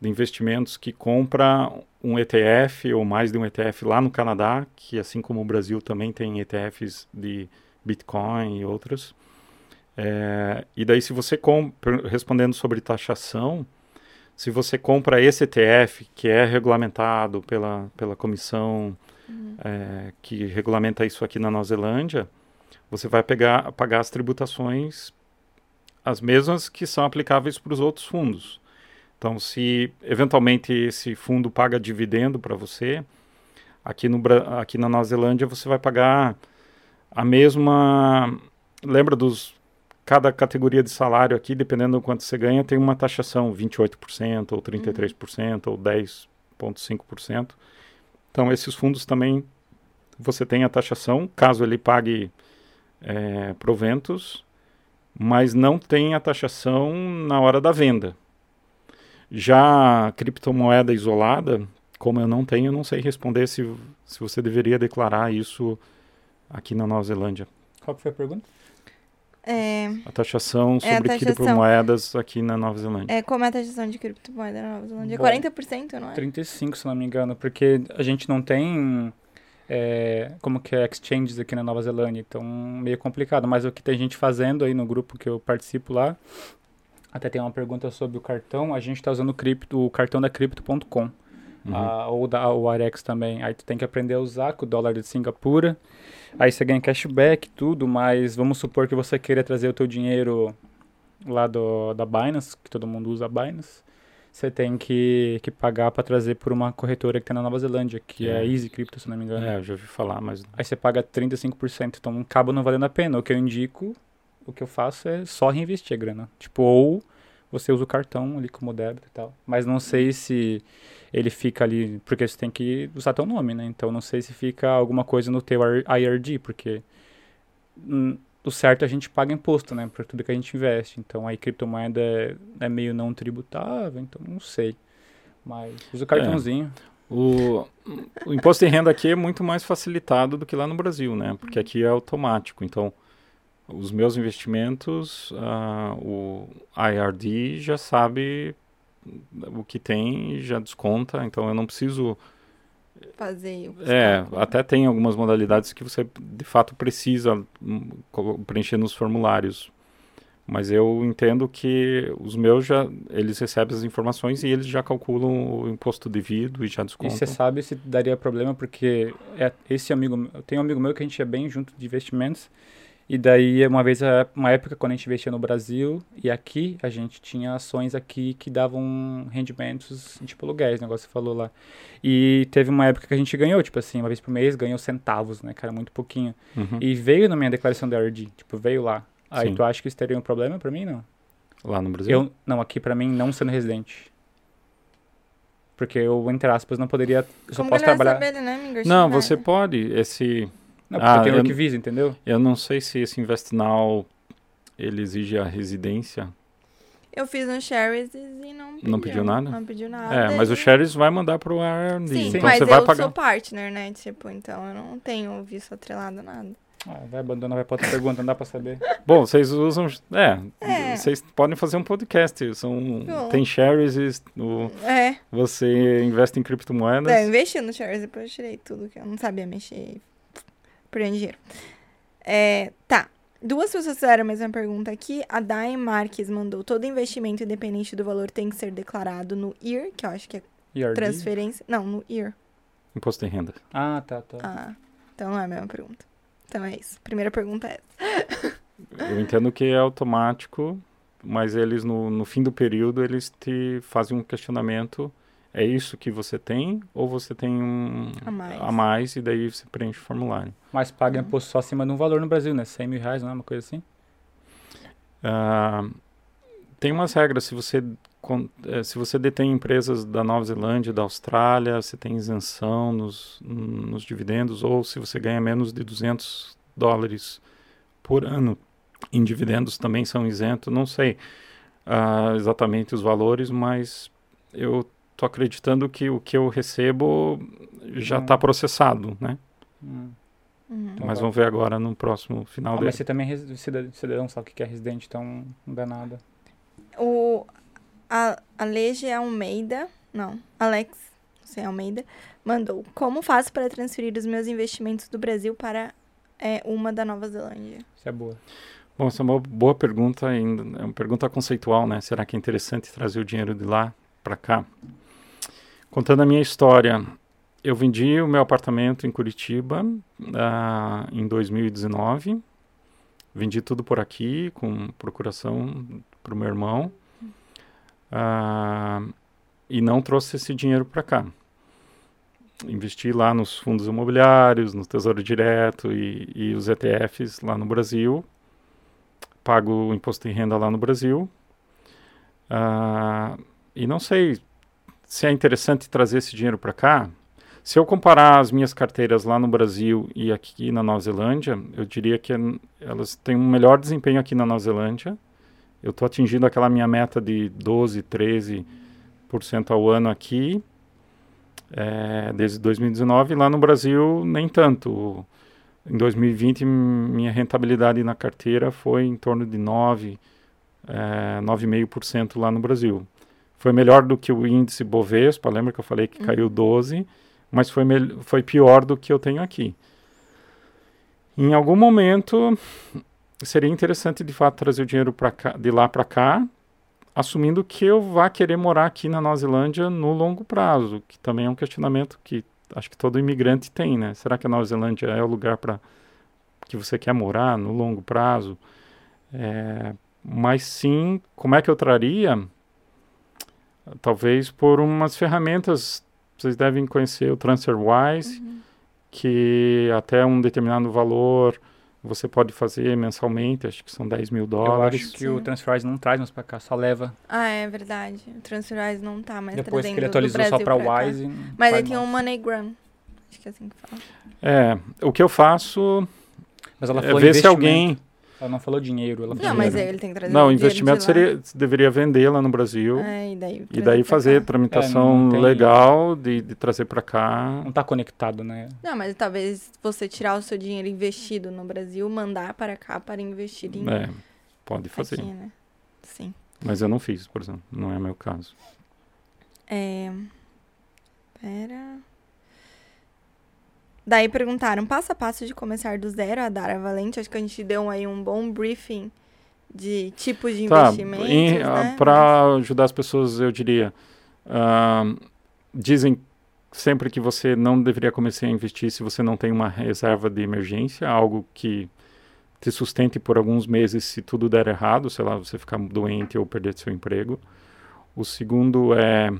de investimentos que compra um ETF ou mais de um ETF lá no Canadá, que assim como o Brasil também tem ETFs de Bitcoin e outros. É, e daí, se você compra, respondendo sobre taxação, se você compra esse ETF, que é regulamentado pela, pela comissão é, que regulamenta isso aqui na Nova Zelândia, você vai pegar, pagar as tributações as mesmas que são aplicáveis para os outros fundos. Então, se eventualmente esse fundo paga dividendo para você, aqui, no, aqui na Nova Zelândia você vai pagar a mesma. Lembra dos. Cada categoria de salário aqui, dependendo do quanto você ganha, tem uma taxação, 28%, ou 33%, uhum. ou 10,5%. Então, esses fundos também você tem a taxação, caso ele pague é, proventos, mas não tem a taxação na hora da venda. Já criptomoeda isolada, como eu não tenho, eu não sei responder se, se você deveria declarar isso aqui na Nova Zelândia. Qual foi a pergunta? É, a taxação sobre é a taxação. criptomoedas aqui na Nova Zelândia. É, como é a taxação de criptomoeda na Nova Zelândia? Bom, 40%, não é? 35%, se não me engano, porque a gente não tem é, como que é exchanges aqui na Nova Zelândia, então meio complicado. Mas o que tem gente fazendo aí no grupo que eu participo lá, até tem uma pergunta sobre o cartão, a gente está usando o, cripto, o cartão da Crypto.com. Uhum. Ah, ou da, o Arex também. Aí tu tem que aprender a usar com o dólar de Singapura. Aí você ganha cashback, tudo, mas vamos supor que você queira trazer o teu dinheiro lá do, da Binance, que todo mundo usa a Binance você tem que, que pagar para trazer por uma corretora que tem na Nova Zelândia, que é, é Easy Crypto, se não me engano. É, eu já ouvi falar, mas... Aí você paga 35%, então acaba não valendo a pena. O que eu indico, o que eu faço é só reinvestir a grana. Tipo, ou você usa o cartão ali como débito e tal. Mas não sei se ele fica ali, porque você tem que usar teu nome, né? Então não sei se fica alguma coisa no teu IRD, porque hum, o certo é a gente paga imposto, né, por tudo que a gente investe. Então aí criptomoeda é, é meio não tributável, então não sei. Mas usa o cartãozinho. É. O, o imposto de renda aqui é muito mais facilitado do que lá no Brasil, né? Porque aqui é automático. Então, os meus investimentos, uh, o IRD já sabe o que tem e já desconta. Então, eu não preciso fazer. É, até tem algumas modalidades que você de fato precisa hum, preencher nos formulários. Mas eu entendo que os meus já, eles recebem as informações e eles já calculam o imposto devido e já descontam. E você sabe se daria problema, porque é, esse amigo, eu tenho um amigo meu que a gente é bem junto de investimentos, e daí, uma vez, uma época, quando a gente investia no Brasil e aqui, a gente tinha ações aqui que davam rendimentos, tipo aluguéis, negócio que você falou lá. E teve uma época que a gente ganhou, tipo assim, uma vez por mês, ganhou centavos, né, cara, muito pouquinho. Uhum. E veio na minha declaração da RD, tipo, veio lá. Aí Sim. tu acha que isso teria um problema pra mim, não? Lá no Brasil? Eu, não, aqui pra mim, não sendo residente. Porque eu, entre aspas, não poderia. Eu só Como posso trabalhar. Saber, né, não, você pode. Esse não, porque ah, tem work visa, entendeu? Eu não sei se esse InvestNow, ele exige a residência. Eu fiz no Sharys e não pediu. Não pediu nada? Não pediu nada. É, mas o Sharys vai mandar pro R&D. Sim, então mas você eu vai pagar. sou partner, né? Tipo, então eu não tenho visto atrelado nada. Ah, vai abandonar, vai pra outra pergunta, não dá pra saber. Bom, vocês usam. É, é. vocês podem fazer um podcast. São, tem shares e o, é. você investe em criptomoedas. É, eu investi no shares, depois eu tirei tudo que eu não sabia mexer por dinheiro. É, tá. Duas pessoas fizeram a mesma pergunta aqui. A Dai Marques mandou: todo investimento independente do valor tem que ser declarado no IR, que eu acho que é ERD? transferência. Não, no IR. Imposto de renda. Ah, tá, tá. Ah, então não é a mesma pergunta. Então é isso. Primeira pergunta é essa. eu entendo que é automático, mas eles no, no fim do período eles te fazem um questionamento é isso que você tem ou você tem um a mais, a mais e daí você preenche o formulário. Mas paga imposto só acima de um valor no Brasil, né? 100 mil reais, não é uma coisa assim? Uh, tem umas regras. Se você, eh, se você detém empresas da Nova Zelândia, da Austrália, você tem isenção nos, nos dividendos ou se você ganha menos de 200 dólares por ano em dividendos também são isentos. Não sei uh, exatamente os valores, mas eu tô acreditando que o que eu recebo já está hum. processado, né? Hum. Uhum. Então mas vamos ver agora no próximo final ah, dele. Mas você também é cidadão, sabe o que é residente, então não dá nada. O, a, a Lege Almeida, não, Alex, sei, Almeida, mandou, como faço para transferir os meus investimentos do Brasil para é, uma da Nova Zelândia? Isso é boa. Bom, essa é uma boa pergunta ainda, é uma pergunta conceitual, né? Será que é interessante trazer o dinheiro de lá para cá? Contando a minha história, eu vendi o meu apartamento em Curitiba uh, em 2019 Vendi tudo por aqui, com procuração para o meu irmão. Ah, e não trouxe esse dinheiro para cá. Investi lá nos fundos imobiliários, no Tesouro Direto e, e os ETFs lá no Brasil. Pago o imposto de renda lá no Brasil. Ah, e não sei se é interessante trazer esse dinheiro para cá. Se eu comparar as minhas carteiras lá no Brasil e aqui na Nova Zelândia, eu diria que elas têm um melhor desempenho aqui na Nova Zelândia. Eu estou atingindo aquela minha meta de 12, 13% ao ano aqui, é, desde 2019. Lá no Brasil, nem tanto. Em 2020, minha rentabilidade na carteira foi em torno de 9%, é, 9,5% lá no Brasil. Foi melhor do que o índice Bovespa, lembra que eu falei que uhum. caiu 12%, mas foi, foi pior do que eu tenho aqui. Em algum momento, seria interessante de fato trazer o dinheiro cá, de lá para cá, assumindo que eu vá querer morar aqui na Nova Zelândia no longo prazo, que também é um questionamento que acho que todo imigrante tem, né? Será que a Nova Zelândia é o lugar para que você quer morar no longo prazo? É, mas sim, como é que eu traria? Talvez por umas ferramentas, vocês devem conhecer o TransferWise, uhum. que até um determinado valor você pode fazer mensalmente, acho que são 10 mil dólares. Eu acho que Sim. o TransferWise não traz mais para cá, só leva. Ah, é verdade. O TransferWise não tá mais Depois que ele atualizou só para Wise. Mas aí tem um MoneyGram. Acho que é assim que fala. É, o que eu faço Mas ela é ver se alguém ela não falou dinheiro, ela falou Não, mas ele tem que trazer Não, investimento seria deveria vender lá no Brasil. É, e daí, e daí fazer tramitação é, legal de, de trazer para cá. Não tá conectado, né? Não, mas talvez você tirar o seu dinheiro investido no Brasil, mandar para cá para investir em É, pode fazer. Aqui, né? Sim. Mas eu não fiz, por exemplo, não é meu caso. É Pera. Daí perguntaram passo a passo de começar do zero a dar a Valente. Acho que a gente deu aí um bom briefing de tipos de tá, investimentos. Né? Para ajudar as pessoas, eu diria. Uh, dizem sempre que você não deveria começar a investir se você não tem uma reserva de emergência, algo que te sustente por alguns meses se tudo der errado, sei lá, você ficar doente ou perder seu emprego. O segundo é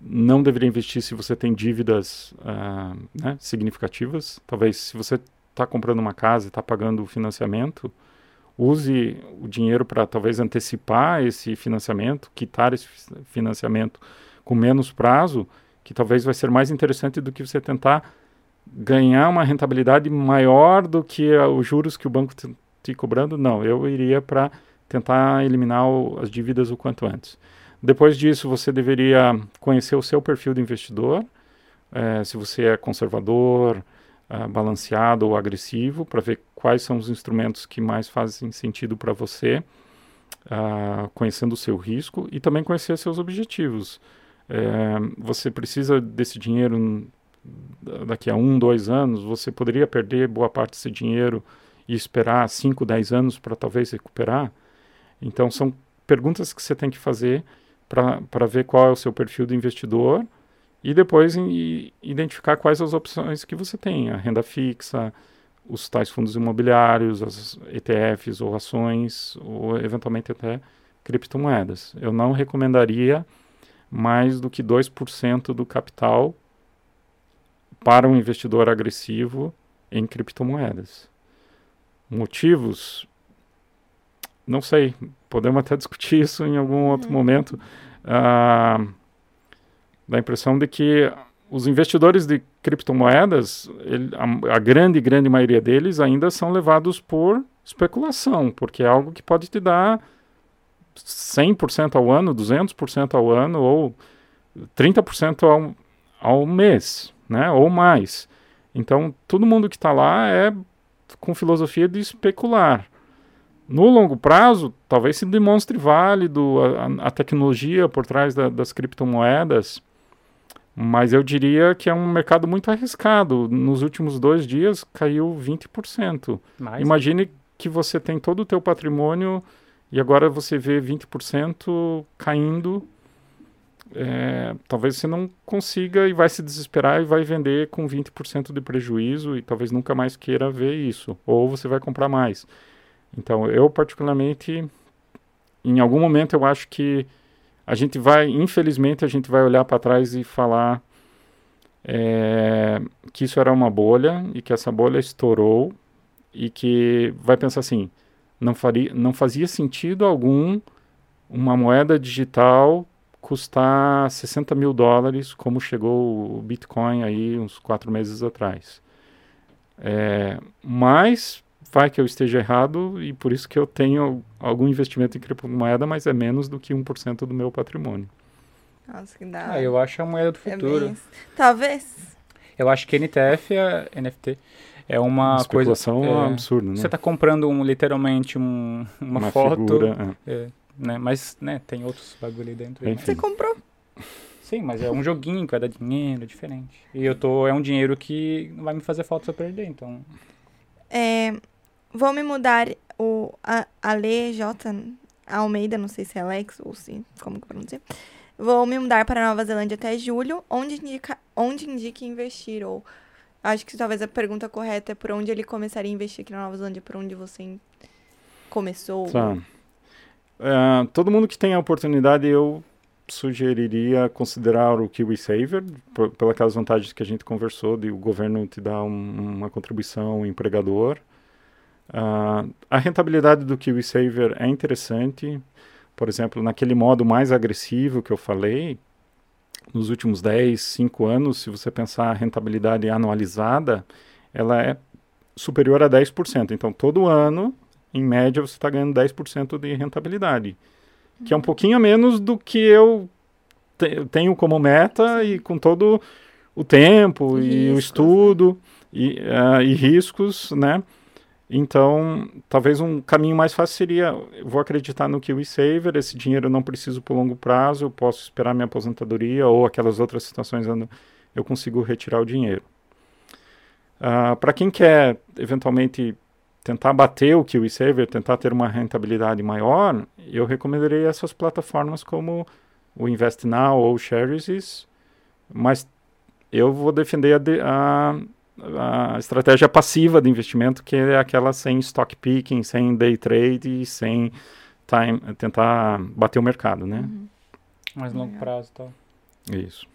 não deveria investir se você tem dívidas uh, né, significativas. Talvez se você está comprando uma casa e está pagando o financiamento, use o dinheiro para talvez antecipar esse financiamento, quitar esse financiamento com menos prazo, que talvez vai ser mais interessante do que você tentar ganhar uma rentabilidade maior do que os juros que o banco está te cobrando. Não, eu iria para tentar eliminar o, as dívidas o quanto antes. Depois disso, você deveria conhecer o seu perfil de investidor, é, se você é conservador, é, balanceado ou agressivo, para ver quais são os instrumentos que mais fazem sentido para você, uh, conhecendo o seu risco e também conhecer seus objetivos. É, você precisa desse dinheiro daqui a um, dois anos, você poderia perder boa parte desse dinheiro e esperar 5, 10 anos para talvez recuperar. Então, são perguntas que você tem que fazer para ver qual é o seu perfil do investidor e depois em, identificar quais as opções que você tem, a renda fixa, os tais fundos imobiliários, as ETFs ou ações, ou eventualmente até criptomoedas. Eu não recomendaria mais do que 2% do capital para um investidor agressivo em criptomoedas. Motivos? Não sei, podemos até discutir isso em algum outro uhum. momento. Ah, dá a impressão de que os investidores de criptomoedas, ele, a, a, grande, grande maioria deles ainda são levados por especulação, porque é algo que pode te dar 100% ao ano, 200% ao ano ou 30% ao, ao mês, né, ou mais. Então, todo mundo que está lá é com filosofia de especular. No longo prazo, talvez se demonstre válido a, a tecnologia por trás da, das criptomoedas, mas eu diria que é um mercado muito arriscado. Nos últimos dois dias caiu 20%. Mais? Imagine que você tem todo o teu patrimônio e agora você vê 20% caindo. É, talvez você não consiga e vai se desesperar e vai vender com 20% de prejuízo e talvez nunca mais queira ver isso. Ou você vai comprar mais. Então, eu particularmente, em algum momento eu acho que a gente vai, infelizmente, a gente vai olhar para trás e falar é, que isso era uma bolha e que essa bolha estourou e que vai pensar assim, não, faria, não fazia sentido algum uma moeda digital custar 60 mil dólares, como chegou o Bitcoin aí uns quatro meses atrás. É, mas vai que eu esteja errado e por isso que eu tenho algum investimento em criptomoeda, mas é menos do que 1% do meu patrimônio. Nossa, que da Ah, eu acho a moeda do É futuro. bem- Talvez. Eu acho que NTF, é, NFT, é uma coisa... especulação é, absurda, né? Você está comprando um, literalmente um, uma, foto, figura, é. é, né? Mas né, tem outros bagulho aí dentro. aí, Enfim. Você comprou. Sim, mas é um joguinho que vai dar dinheiro, é diferente. E eu tô, é um dinheiro que não vai me fazer falta se eu perder, então... É, vou me mudar o Ale J. Almeida, não sei se é Alex ou se. Como que pronuncia? Vou me mudar para Nova Zelândia até julho. Onde indica, onde indica investir? Ou acho que talvez a pergunta correta é por onde ele começaria a investir aqui na Nova Zelândia, por onde você começou. Tá. É, todo mundo que tem a oportunidade, eu sugeriria considerar o KiwiSaver, pelas vantagens que a gente conversou, de o governo te dar um- uma contribuição, o empregador. Ah, a rentabilidade do KiwiSaver é interessante. Por exemplo, naquele modo mais agressivo que eu falei, nos últimos 10, 5 anos, se você pensar a rentabilidade anualizada, ela é superior a 10%. Então, todo ano, em média, você está ganhando 10% de rentabilidade, que é um pouquinho a menos do que eu te- tenho como meta e com todo o tempo E e, o riscos, estudo e, ah, e riscos, né? Então, talvez um caminho mais fácil seria, vou acreditar no KiwiSaver, esse dinheiro eu não preciso por longo prazo, eu posso esperar minha aposentadoria ou aquelas outras situações onde eu consigo retirar o dinheiro. Para quem quer, eventualmente, tentar bater o KiwiSaver, tentar ter uma rentabilidade maior, eu recomendaria essas plataformas como o InvestNow ou o Shares, mas eu vou defender a, de- a, a estratégia passiva de investimento, que é aquela sem stock picking, sem day trade e sem time, tentar bater o mercado, né? Uhum. Mais longo Legal. prazo e tal. Isso.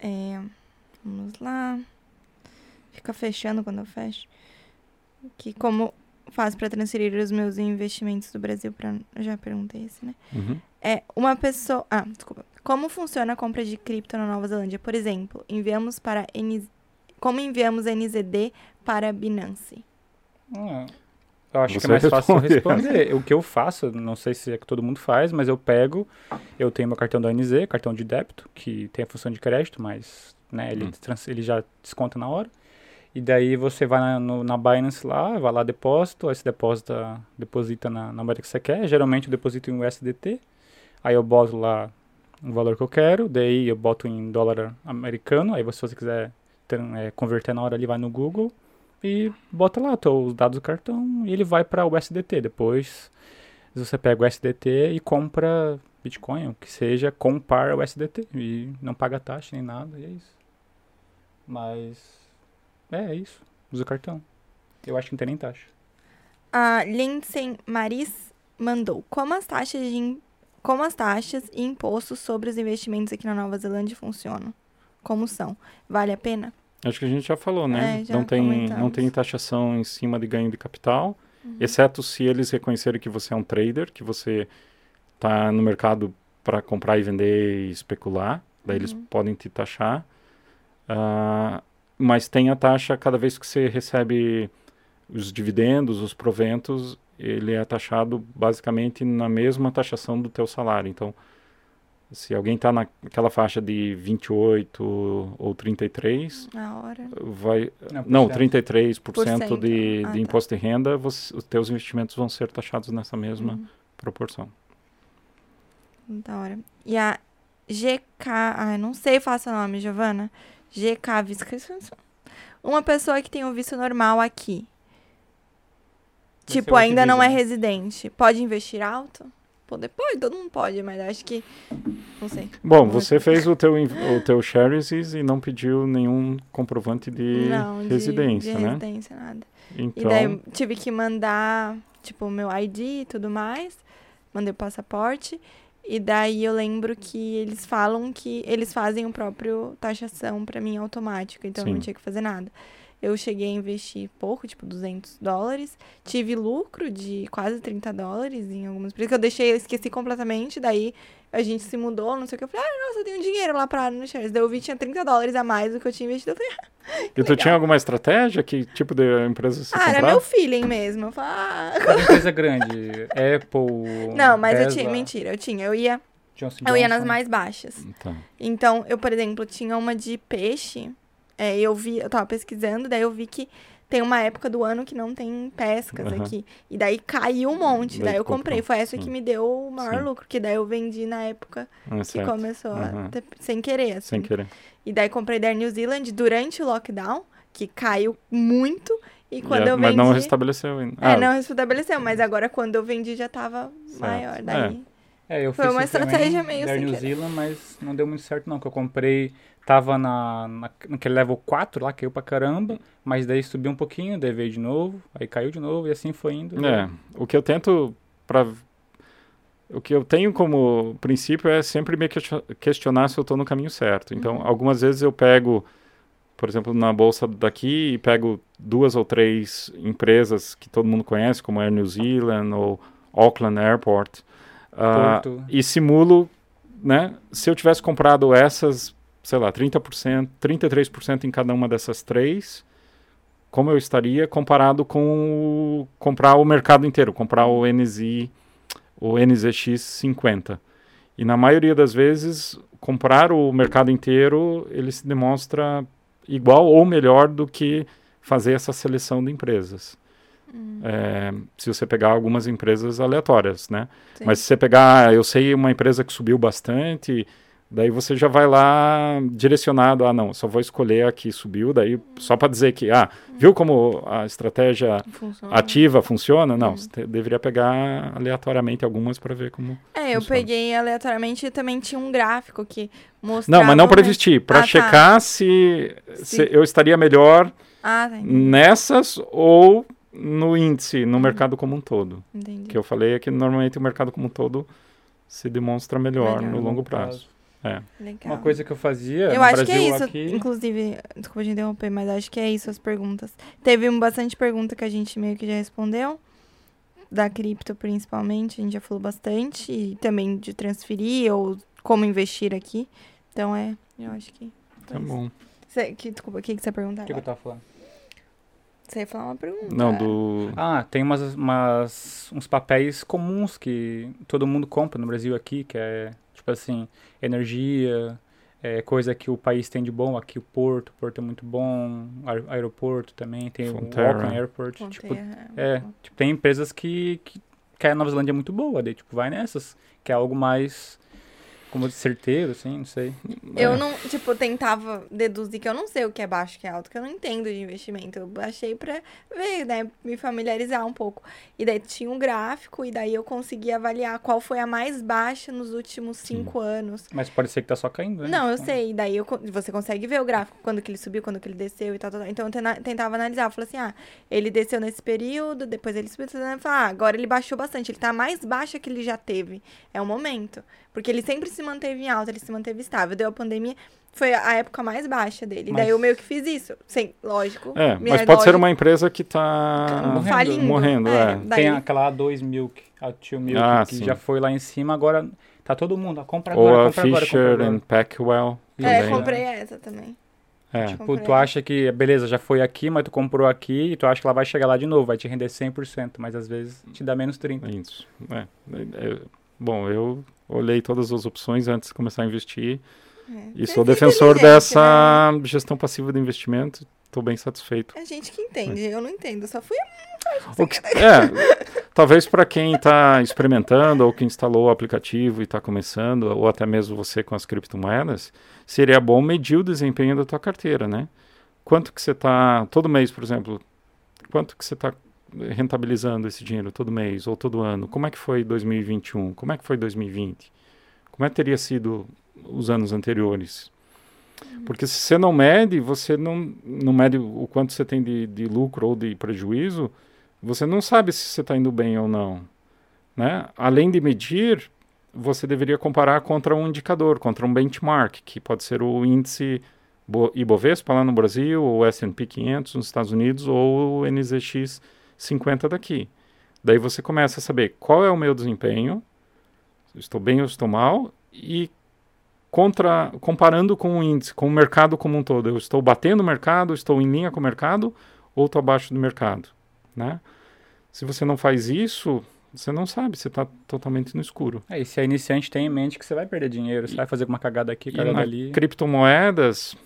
É, vamos lá. Fica fechando quando eu fecho. Que como faço para transferir os meus investimentos do Brasil para. Eu já perguntei esse, né? Uhum. É uma pessoa. Ah, desculpa. Como funciona a compra de cripto na Nova Zelândia? Por exemplo, enviamos para NZ... como enviamos NZD para Binance? Ah, eu acho que Você é mais fácil responde. responder. o que eu faço, não sei se é que todo mundo faz, mas eu pego, eu tenho meu cartão da NZ, cartão de débito, que tem a função de crédito, mas né, ele, Hum. trans- ele já desconta na hora. E daí você vai na, no- na Binance lá, vai lá, depósito, aí você deposita, deposita na, na moeda que você quer. Geralmente eu deposito em USDT. Aí eu boto lá o valor que eu quero, daí eu boto em dólar americano. Aí você, se você quiser é, converter na hora ali, vai no Google e bota lá os dados do cartão e ele vai para o USDT. Depois você pega o USDT e compra Bitcoin, o que seja, com par USDT. E não paga taxa nem nada, e é isso. Mas. É, é isso. Usa o cartão. Eu acho que não tem nem taxa. A Lindsay Maris mandou. Como as taxas de como as taxas e impostos sobre os investimentos aqui na Nova Zelândia funcionam? Como são? Vale a pena? Acho que a gente já falou, né? É, já não, tem, não tem taxação em cima de ganho de capital, exceto se eles reconhecerem que você é um trader, que você está no mercado para comprar e vender e especular. Daí eles Uhum. podem te taxar. Ah, mas tem a taxa cada vez que você recebe os dividendos, os proventos, ele é taxado basicamente na mesma taxação do teu salário. Então, se alguém está naquela faixa de 28 ou 33, Na hora. vai Não, não, cento. 33% Por de, cento. Ah, de tá. imposto de renda, você- os teus investimentos vão ser taxados nessa mesma Uhum. proporção. Da hora. E a GK. Ai, não sei falar seu nome, Giovana. GK Viscas. Uma pessoa que tem o visto normal aqui. Tipo, ainda não é residente. Pode investir alto? Pode, pode, todo mundo pode, mas acho que. Não sei. Bom, você fez o teu, o teu shares e não pediu nenhum comprovante de não, de- residência, de né? residência, nada. E Então, daí tive que mandar tipo, o meu ID e tudo mais. Mandei o passaporte. E daí eu lembro que eles falam que eles fazem o próprio taxação pra mim automático, então eu não Sim. tinha que fazer nada. Eu cheguei a investir pouco, tipo 200 dólares. Tive lucro de quase 30 dólares em algumas empresas que eu deixei, eu esqueci completamente. Daí a gente se mudou, não sei o que. Eu falei, ah, nossa, eu tenho dinheiro lá parado no shares. Daí eu vi que tinha 30 dólares a mais do que eu tinha investido. Eu falei, E tu legal. tinha alguma estratégia? Que tipo de empresa você ah, era meu feeling mesmo. Eu falei, ah. Mas empresa grande, Apple. Não, mas eu Tesla, tinha, mentira, eu tinha. Eu ia, Johnson eu ia nas Johnson. mais baixas. Tá. Então, eu, por exemplo, tinha uma de peixe. É, eu vi, eu tava pesquisando, daí eu vi que tem uma época do ano que não tem pescas Aham. aqui. E daí caiu um monte. Daí Daí eu comprou, comprei. Foi essa que me deu o maior Sim. lucro. Que daí eu vendi na época Ah, que certo. começou a Aham. ter- sem querer, assim. Sem querer. E daí comprei da New Zealand durante o lockdown, que caiu muito. E quando a- eu mas vendi. não restabeleceu ainda. É, Ah, não restabeleceu, mas agora quando eu vendi já tava maior. Daí. É, eu Foi fiz uma estratégia meio da New. Zealand, mas não deu muito certo não, que eu comprei, tava na, na, naquele level 4 lá, caiu pra caramba, mas daí subiu um pouquinho, daí veio de novo, aí caiu de novo e assim foi indo. É, o que eu tento para o que eu tenho como princípio é sempre me question- questionar se eu estou no caminho certo. Então, Uhum. algumas vezes eu pego, por exemplo, na bolsa daqui e pego duas ou três empresas que todo mundo conhece, como Air New Zealand ou Auckland Airport, Porto. e simulo, né? Se eu tivesse comprado essas, sei lá, 30%, 33% em cada uma dessas três, como eu estaria comparado com o, comprar o mercado inteiro, comprar o NZ, o NZX50. E na maioria das vezes, comprar o mercado inteiro, ele se demonstra igual ou melhor do que fazer essa seleção de empresas. É, se você pegar algumas empresas aleatórias, né? Sim. Mas se você pegar, eu sei uma empresa que subiu bastante, daí você já vai lá direcionado, ah não, só vou escolher a que subiu, daí só para dizer que, ah, viu como a estratégia Funciona. ativa funciona? Não, Hum. você deveria pegar aleatoriamente algumas para ver como. É, eu funciona. peguei aleatoriamente e também tinha um gráfico que mostrava... Não, mas não para investir, para Ah, tá. checar se, Se- se eu estaria melhor Ah, tá, nessas ou no índice, no mercado como um todo. entendi. O que eu falei é que normalmente o mercado como um todo se demonstra melhor Melhor. no longo prazo. É. Legal. Uma coisa que eu fazia Eu no acho Brasil que é isso, aqui... inclusive, desculpa te interromper, mas acho que é isso as perguntas. Teve um bastante pergunta que a gente meio que já respondeu, da cripto principalmente, a gente já falou bastante, e também de transferir ou como investir aqui. Então é, eu acho que. Tá isso. bom. Cê- que, desculpa, o que, que você perguntar? O que, que eu tava falando? Você ia falar uma pergunta. Não, do. Ah, tem umas, umas, uns papéis comuns que todo mundo compra no Brasil aqui, que é, tipo assim, energia, é, coisa que o país tem de bom, aqui o Porto, o Porto é muito bom, aer- aeroporto também, tem Frontera. o Auckland Airport, tipo, é, é, tipo, tem empresas que, que, que a Nova Zelândia é muito boa, daí, tipo, vai nessas, que é algo mais, como certeiro, assim, não sei. Eu É. não, tipo, tentava deduzir que eu não sei o que é baixo e que é alto, que eu não entendo de investimento. Eu baixei pra ver, né, me familiarizar um pouco. E daí tinha um gráfico, e daí eu conseguia avaliar qual foi a mais baixa nos últimos cinco anos. Mas pode ser que tá só caindo, né? Não, eu Então, sei. Daí eu, você consegue ver o gráfico, quando que ele subiu, quando que ele desceu e tal, tal, tal. Então eu tentava analisar. Eu falei assim, ah, ele desceu nesse período, depois ele subiu. ah, agora ele baixou bastante. Ele tá mais baixo que ele já teve. É o momento. Porque ele sempre se manteve em alta, ele se manteve estável. Deu a pandemia, foi a época mais baixa dele. Mas- Daí eu meio que fiz isso. Sem, lógico. É, mas pode ser lógica- uma empresa que está Morrendo. falindo. morrendo, é. daí- Tem aquela A2 Milk, a Tio Milk, Ah, que sim. já foi lá em cima, agora tá todo mundo, compra Ou agora, a compra agora, Fisher compra agora. and Packwell. É, também. né? comprei essa também. É. Tipo, tu acha que, beleza, já foi aqui, mas tu comprou aqui e tu acha que ela vai chegar lá de novo, vai te render 100%, mas às vezes te dá menos 30%. Isso. É. Bom, eu olhei todas as opções antes de começar a investir É. e sou é defensor dessa gestão passiva de investimento. Estou bem satisfeito. né? É gente que entende, eu não entendo. Só fui que- é, talvez para quem está experimentando ou que instalou o aplicativo e está começando, ou até mesmo você com as criptomoedas, seria bom medir o desempenho da tua carteira, né? Quanto que você está, todo mês, por exemplo, quanto que você está rentabilizando esse dinheiro todo mês ou todo ano? Como é que foi 2021? Como é que foi 2020? Como é que teria sido os anos anteriores? Porque se você não mede, você não, não mede o quanto você tem de, de lucro ou de prejuízo, você não sabe se você está indo bem ou não. Né? Além de medir, você deveria comparar contra um indicador, contra um benchmark, que pode ser o índice Ibovespa lá no Brasil, ou S&P 500 nos Estados Unidos, ou o NZX 50 daqui. Daí você começa a saber qual é o meu desempenho, estou bem ou estou mal, e contra, comparando com o índice, com o mercado como um todo. Eu estou batendo o mercado, estou em linha com o mercado, ou estou abaixo do mercado. Né? Se você não faz isso, você não sabe, você está totalmente no escuro. É, e se é iniciante, tem em mente que você vai perder dinheiro, você e, vai fazer uma cagada aqui, cagada ali. Criptomoedas,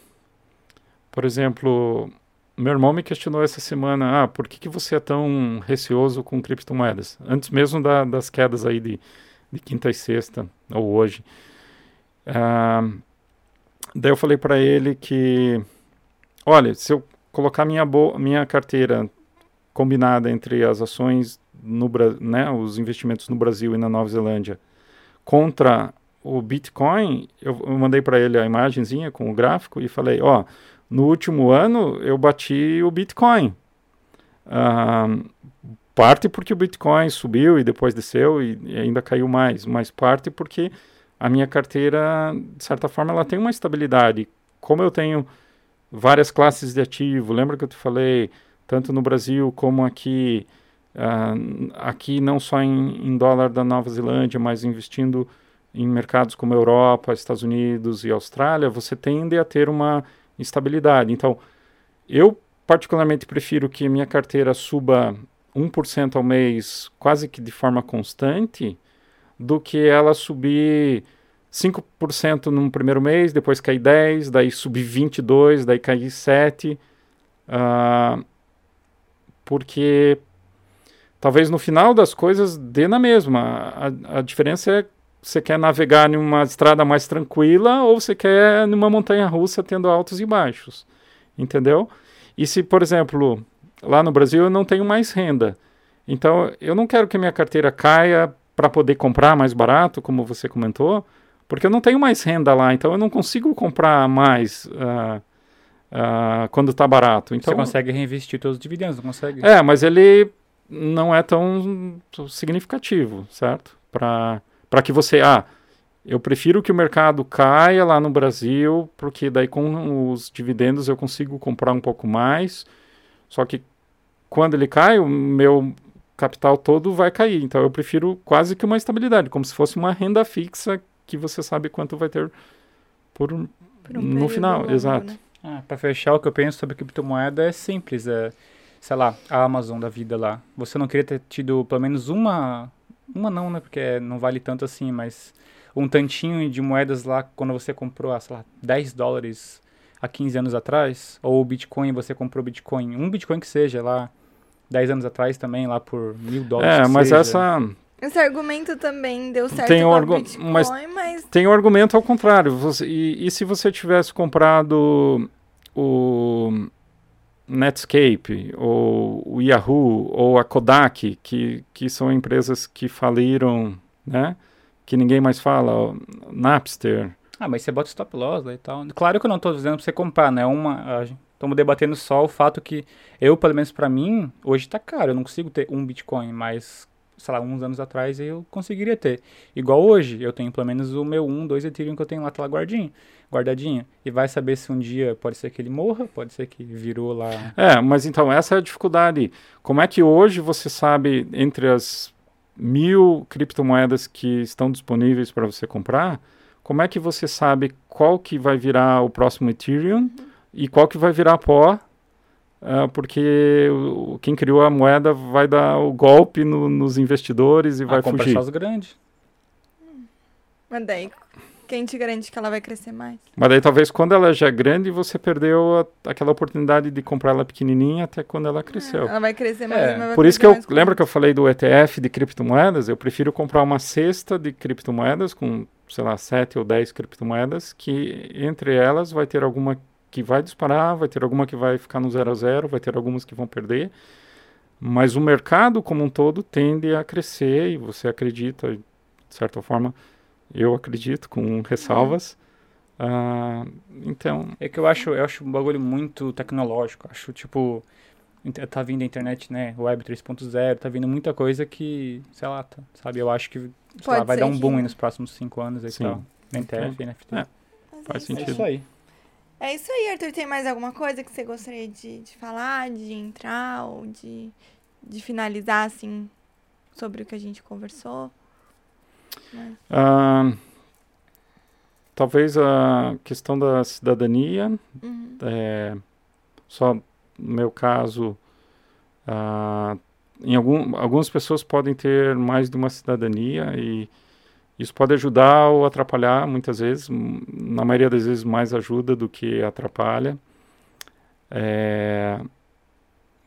por exemplo, meu irmão me questionou essa semana, ah, por que, que você é tão receoso com criptomoedas? Antes mesmo da, das quedas aí de, de quinta e sexta, ou hoje. Ah, daí eu falei para ele que, olha, se eu colocar minha, minha carteira combinada entre as ações no né, os investimentos no Brasil e na Nova Zelândia contra o Bitcoin, eu, eu mandei para ele a imagenzinha com o gráfico e falei, ó, no último ano eu bati o Bitcoin. Uh, parte porque o Bitcoin subiu e depois desceu e, e, ainda caiu mais, mas parte porque a minha carteira, de certa forma, ela tem uma estabilidade. Como eu tenho várias classes de ativo, lembra que eu te falei, tanto no Brasil como aqui, uh, aqui não só em, em, dólar da Nova Zelândia, mas investindo em mercados como Europa, Estados Unidos e Austrália, você tende a ter uma estabilidade. Então, eu particularmente prefiro que minha carteira suba 1% ao mês quase que de forma constante do que ela subir 5% no primeiro mês, depois cair 10, daí subir 22, daí cair 7. Uh, porque talvez no final das coisas dê na mesma. A, a diferença é você quer navegar numa estrada mais tranquila ou você quer numa montanha russa tendo altos e baixos, entendeu? E se, por exemplo, lá no Brasil eu não tenho mais renda, então eu não quero que minha carteira caia para poder comprar mais barato, como você comentou, porque eu não tenho mais renda lá, então eu não consigo comprar mais. Uh, uh, quando está barato. Então, Você consegue reinvestir todos os dividendos, não consegue? É, mas ele não é tão significativo, certo? Para que você... Ah, eu prefiro que o mercado caia lá no Brasil, porque daí com os dividendos eu consigo comprar um pouco mais. Só que quando ele cai, o meu capital todo vai cair. Então eu prefiro quase que uma estabilidade, como se fosse uma renda fixa que você sabe quanto vai ter por, por um no final. Longo, exato. Né? Ah, para fechar, o que eu penso sobre criptomoeda é simples. É, sei lá, a Amazon da vida lá. Você não queria ter tido pelo menos uma. Uma não, né? Porque não vale tanto assim, mas um tantinho de moedas lá quando você comprou, ah, sei lá, 10 dólares há 15 anos atrás, ou o Bitcoin, você comprou Bitcoin, um Bitcoin que seja lá 10 anos atrás também, lá por mil dólares. É, mas seja. essa esse argumento também deu certo tem um argu Bitcoin, mas, mas, tem um argumento ao contrário. Você, e, e, se você tivesse comprado o Netscape, ou o Yahoo, ou a Kodak, que, que são empresas que faliram, né? Que ninguém mais fala, Napster. Ah, mas você bota stop loss lá e tal. Claro que eu não estou dizendo para você comprar, né? Uma, estamos debatendo só o fato que eu, pelo menos para mim, hoje está caro. Eu não consigo ter um Bitcoin, mas sei lá, uns anos atrás eu conseguiria ter. Igual hoje, eu tenho pelo menos o meu 1, 2 Ethereum que eu tenho lá, tá lá guardinho, guardadinho. E vai saber se um dia pode ser que ele morra, pode ser que virou lá. É, mas então essa é a dificuldade. Como é que hoje você sabe, entre as mil criptomoedas que estão disponíveis para você comprar, como é que você sabe qual que vai virar o próximo Ethereum e qual que vai virar pó Uh, porque o, quem criou a moeda vai dar o golpe no, nos investidores e ah, vai fugir. os grandes. Mas daí, quem te garante que ela vai crescer mais? Mas daí talvez quando ela já é grande, você perdeu a, aquela oportunidade de comprar ela pequenininha até quando ela cresceu. É, ela vai crescer mais. É. Vai Por isso que eu, lembra que eu falei do ETF de criptomoedas? Eu prefiro comprar uma cesta de criptomoedas com, sei lá, 7 ou 10 criptomoedas, que entre elas vai ter alguma que vai disparar, vai ter alguma que vai ficar no zero a zero, vai ter algumas que vão perder, mas o mercado como um todo tende a crescer e você acredita, de certa forma, eu acredito com ressalvas. Uh, então. É que eu acho, eu acho um bagulho muito tecnológico. Acho tipo Tá vindo a internet, né? Web 3.0, tá vindo muita coisa que, sei lá, tá, sabe? Eu acho que lá, vai dar um boom que- aí nos próximos cinco anos e Sim. tal. NTF, NFT. É, faz é sentido. É isso aí. É isso aí, Arthur. Tem mais alguma coisa que você gostaria de, de falar, de entrar ou de, de finalizar, assim, sobre o que a gente conversou? Mas- Ah, talvez a questão da cidadania, Uhum. é, só no meu caso, ah, em algum, algumas pessoas podem ter mais de uma cidadania e isso pode ajudar ou atrapalhar muitas vezes, na maioria das vezes mais ajuda do que atrapalha. É,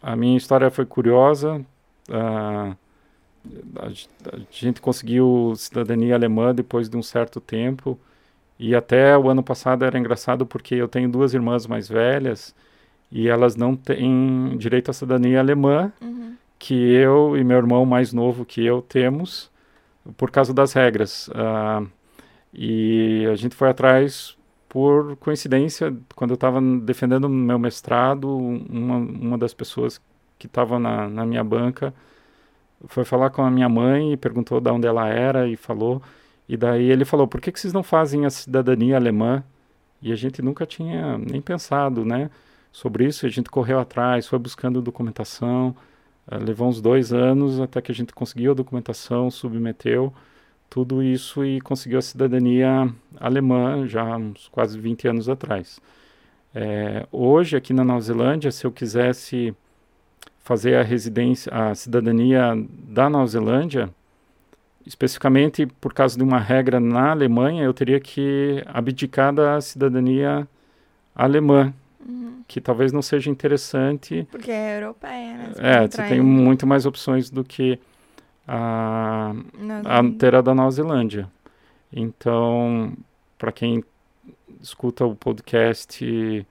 a minha história foi curiosa. ah, a, a gente conseguiu cidadania alemã depois de um certo tempo. E até o ano passado era engraçado porque eu tenho duas irmãs mais velhas e elas não têm direito à cidadania alemã, Uhum. que eu e meu irmão mais novo que eu temos, por causa das regras. Ah, e a gente foi atrás por coincidência, quando eu estava defendendo meu mestrado, uma, uma das pessoas que estava na, na minha banca foi falar com a minha mãe e perguntou de onde ela era e falou. E daí ele falou: por que, que vocês não fazem a cidadania alemã? E a gente nunca tinha nem pensado, né? Sobre isso, a gente correu atrás, foi buscando documentação, eh, levou uns dois anos até que a gente conseguiu a documentação, submeteu tudo isso e conseguiu a cidadania alemã já uns quase 20 anos atrás. Eh, hoje, aqui na Nova Zelândia, se eu quisesse fazer a residência, a cidadania da Nova Zelândia, especificamente por causa de uma regra na Alemanha, eu teria que abdicar da cidadania alemã, Uhum. que talvez não seja interessante. Porque é europeia, né? É, pode você tem em- muito mais opções do que a, a ter a da Nova Zelândia. Então, para quem escuta o podcast e,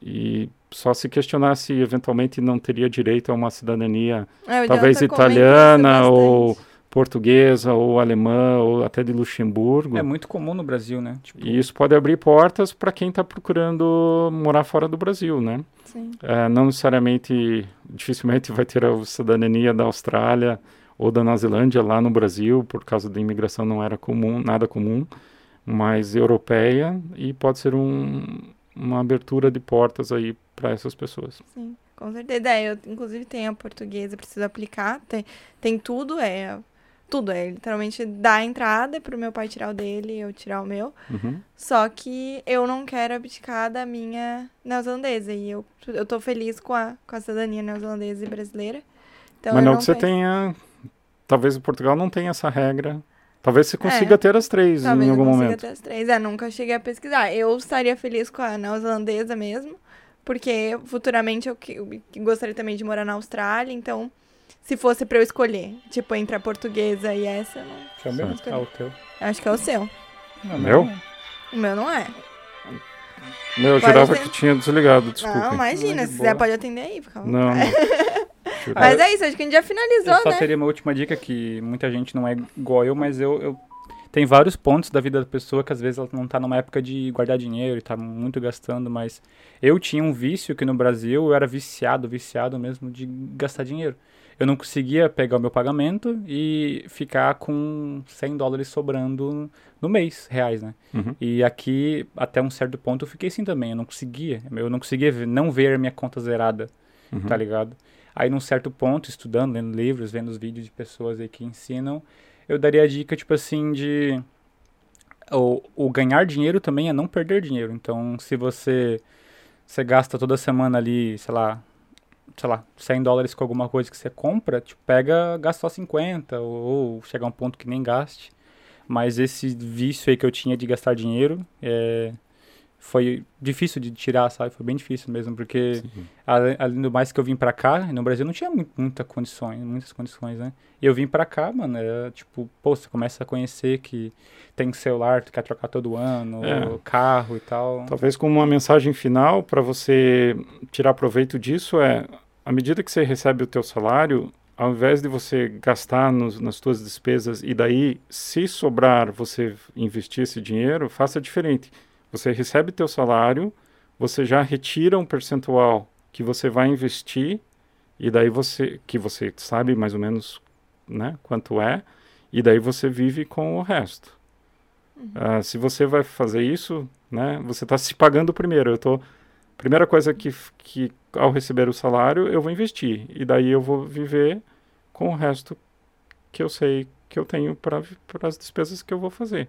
e só se questionar se eventualmente não teria direito a uma cidadania É, talvez isso italiana ou. Portuguesa ou alemã ou até de Luxemburgo. É muito comum no Brasil, né? Tipo, E isso pode abrir portas para quem está procurando morar fora do Brasil, né? Sim. É, não necessariamente, dificilmente vai ter a cidadania da Austrália ou da Nova Zelândia lá no Brasil, por causa da imigração não era comum, nada comum, mas europeia e pode ser um, uma abertura de portas aí para essas pessoas. Sim, com certeza. É, eu inclusive tenho a portuguesa, preciso aplicar. Tem, tem tudo, é. Tudo, é literalmente dar a entrada pro meu pai tirar o dele e eu tirar o meu. Uhum. Só que eu não quero abdicar da minha neozelandesa. E eu, eu tô feliz com a, com a cidadania neozelandesa e brasileira. Então, mas eu não que você tenha, talvez o Portugal não tenha essa regra. Talvez você consiga ter as três É. Talvez em eu algum consiga momento. ter as três. É, nunca cheguei a pesquisar. Eu estaria feliz com a neozelandesa mesmo, porque futuramente eu, que- eu gostaria também de morar na Austrália, então se fosse pra eu escolher, tipo, entre a portuguesa e essa, eu não... que é o meu? Certo. Ah, o teu. eu acho que é o seu. Não, Meu? O meu não é. Meu, eu Pode jurava ser. que tinha desligado, desculpa. Não, imagina, se quiser pode atender aí. Fica Não. Mas é isso, acho que a gente já finalizou, Eu só né? teria uma última dica que muita gente não é igual eu, mas eu, eu tem vários pontos da vida da pessoa que às vezes ela não tá numa época de guardar dinheiro e tá muito gastando, mas eu tinha um vício que no Brasil eu era viciado, viciado mesmo de gastar dinheiro. Eu não conseguia pegar o meu pagamento e ficar com 100 dólares sobrando no mês, reais, né? Uhum. E aqui, até um certo ponto, eu fiquei assim também. Eu não conseguia. Eu não conseguia ver- não ver a minha conta zerada Uhum. tá ligado? Aí num certo ponto, estudando, lendo livros, vendo os vídeos de pessoas aí que ensinam, eu daria a dica, tipo assim, de o, o ganhar dinheiro também é não perder dinheiro. Então, se você você gasta toda semana ali, sei lá, sei lá, 100 dólares com alguma coisa que você compra, tipo, pega, gasta só 50 ou, ou chegar a um ponto que nem gaste. Mas esse vício aí que eu tinha de gastar dinheiro, é, foi difícil de tirar, sabe? Foi bem difícil mesmo, porque. Ale- além do mais que eu vim pra cá, no Brasil não tinha mu- muita condições, muitas condições, né? E eu vim pra cá, mano, era tipo, pô, você começa a conhecer que tem celular, tu quer trocar todo ano, É. carro e tal. Talvez como uma mensagem final para você tirar proveito disso é, à medida que você recebe o teu salário, ao invés de você gastar nos, nas suas despesas e daí, se sobrar, você investir esse dinheiro, faça diferente. Você recebe teu salário, você já retira um percentual que você vai investir E daí você, que você sabe mais ou menos, né, quanto é, e daí você vive com o resto. Ah, se você vai fazer isso, né, você está se pagando primeiro. Eu tô, primeira coisa que, que ao receber o salário eu vou investir e daí eu vou viver com o resto que eu sei que eu tenho para as despesas que eu vou fazer.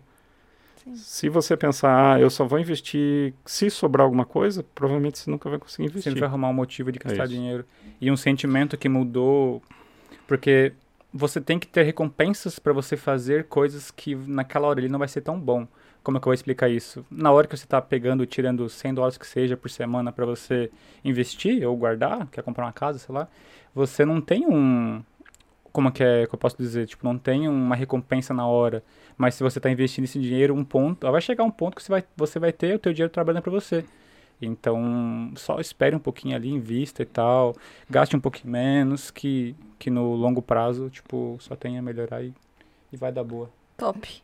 Sim. Se você pensar, ah, eu só vou investir se sobrar alguma coisa, provavelmente você nunca vai conseguir investir. Sempre vai arrumar um motivo de gastar É dinheiro. E um sentimento que mudou, porque você tem que ter recompensas para você fazer coisas que naquela hora ali não vai ser tão bom. Como é que eu vou explicar isso? Na hora que você está pegando, tirando 100 dólares que seja por semana para você investir ou guardar, quer comprar uma casa, sei lá, você não tem um como é que é que eu posso dizer, tipo, não tem uma recompensa na hora, mas se você está investindo esse dinheiro, um ponto, vai chegar um ponto que você vai, você vai ter o teu dinheiro trabalhando para você. Então, só espere um pouquinho ali, invista e tal, gaste um pouquinho menos, que, que no longo prazo, tipo, só tem a melhorar e, e vai dar boa. Top.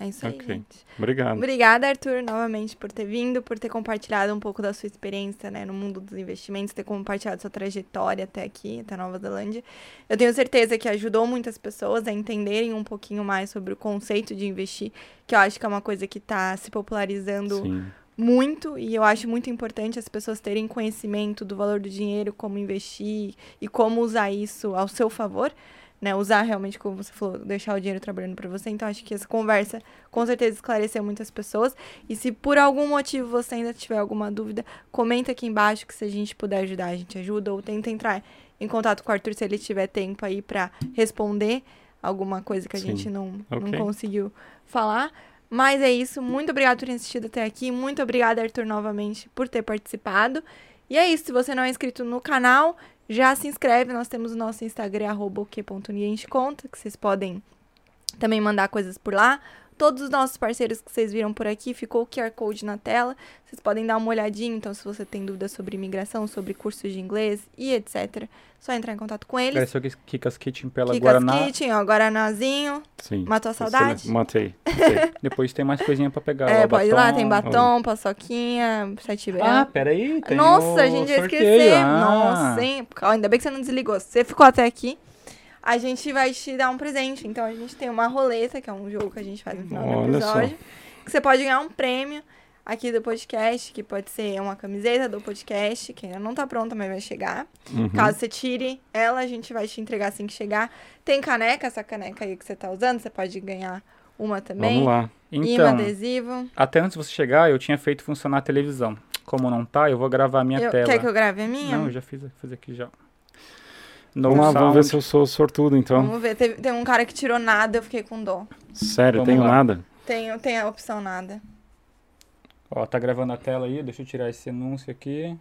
É isso aí, Ok. gente. Obrigado. Obrigada, Arthur, novamente por ter vindo, por ter compartilhado um pouco da sua experiência né, no mundo dos investimentos, ter compartilhado sua trajetória até aqui, até Nova Zelândia. Eu tenho certeza que ajudou muitas pessoas a entenderem um pouquinho mais sobre o conceito de investir, que eu acho que é uma coisa que está se popularizando Sim. muito e eu acho muito importante as pessoas terem conhecimento do valor do dinheiro, como investir e como usar isso ao seu favor, né? Usar realmente, como você falou, deixar o dinheiro trabalhando para você. Então acho que essa conversa com certeza esclareceu muitas pessoas. E se por algum motivo você ainda tiver alguma dúvida, comenta aqui embaixo que se a gente puder ajudar, a gente ajuda ou tenta entrar em contato com o Arthur se ele tiver tempo aí para responder alguma coisa que a Sim. gente não, não Ok. conseguiu falar. Mas é isso. Muito obrigado por ter assistido até aqui. Muito obrigada, Arthur, novamente, por ter participado. E é isso. Se você não é inscrito no canal, já se inscreve. Nós temos o nosso Instagram, arroba o que ponto ninguém te conta, que vocês podem também mandar coisas por lá. Todos os nossos parceiros que vocês viram por aqui, ficou o QR Code na tela. Vocês podem dar uma olhadinha. Então, se você tem dúvidas sobre imigração, sobre cursos de inglês e etc., só entrar em contato com eles. Agradecer o Kikas Kitchen pela Kikas Guaraná. Kitchen, ó, Guaranazinho. Sim. Matou a saudade? Matei. matei. Depois tem mais coisinha pra pegar. É, ó, pode ir lá, tem batom. batom, paçoquinha, sete Ah, peraí. Tem Nossa, a gente ia esquecer. Ah. Nossa, hein? Ainda bem que você não desligou. Você ficou até aqui, a gente vai te dar um presente. Então a gente tem uma roleta, que é um jogo que a gente faz no final do Olha só. episódio. Que você pode ganhar um prêmio aqui do podcast, que pode ser uma camiseta do podcast, que ainda não tá pronta, mas vai chegar. Uhum. Caso você tire ela, a gente vai te entregar assim que chegar. Tem caneca, essa caneca aí que você tá usando, você pode ganhar uma também. Vamos lá. Então, adesivo. até antes de você chegar, eu tinha feito funcionar a televisão. Como não tá, eu vou gravar a minha Eu- tela. quer que eu grave a minha? Não, eu já fiz, fiz aqui já. No Vamos lá, vamos ver se eu sou sortudo, então. Vamos ver. Teve, tem um cara que tirou nada, eu fiquei com dó. Sério, Vamos tenho lá. nada. Tem, tem a opção nada. Ó, tá gravando a tela aí, deixa eu tirar esse anúncio aqui.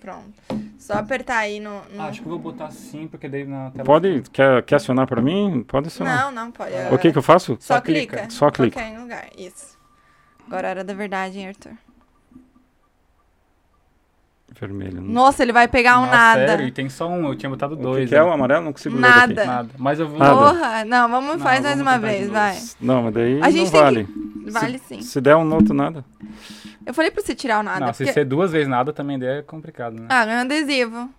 Pronto. Só apertar aí no. no- Ah, acho que eu vou botar assim, porque daí na tela... Pode, quer, quer acionar pra mim? Pode acionar. Não, não pode. É- O que que eu faço? Só, Só clica. clica. Só clica. Qualquer lugar. Isso. Agora era da verdade, hein, Arthur? Vermelho. Não. Nossa, ele vai pegar um Nossa, nada. sério? E tem só um, eu tinha botado O dois. que, que é o amarelo? Não consigo ler Nada. daqui. Nada. Mas eu vou... Nada. Porra! Não, vamos Não, faz mais uma vez, vai. Não, mas daí A gente não tem vale. Vale sim. Se der um outro nada. Eu falei pra você tirar o nada. Não, se porque... ser duas vezes nada também daí é complicado, né? Ah, ganhou um adesivo.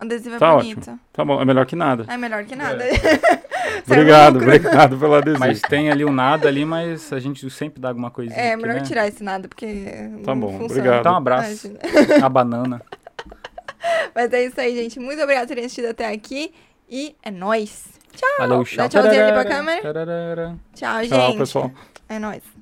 Adesivo é Tá bonito. Tá bom, é melhor que nada. É melhor que nada. Obrigado, lucro. obrigado pelo adesivo. Mas tem ali um nada ali, mas a gente sempre dá alguma coisinha. É, aqui, melhor né? tirar esse nada, porque. Tá não bom, funciona. obrigado. Dá um abraço. Imagina. A banana. Mas é isso aí, gente. Muito obrigada por terem assistido até aqui. E é nóis. Valeu, Dá tchau. tchauzinho ali pra câmera. Tchau, Tchau, gente. pessoal. É nóis.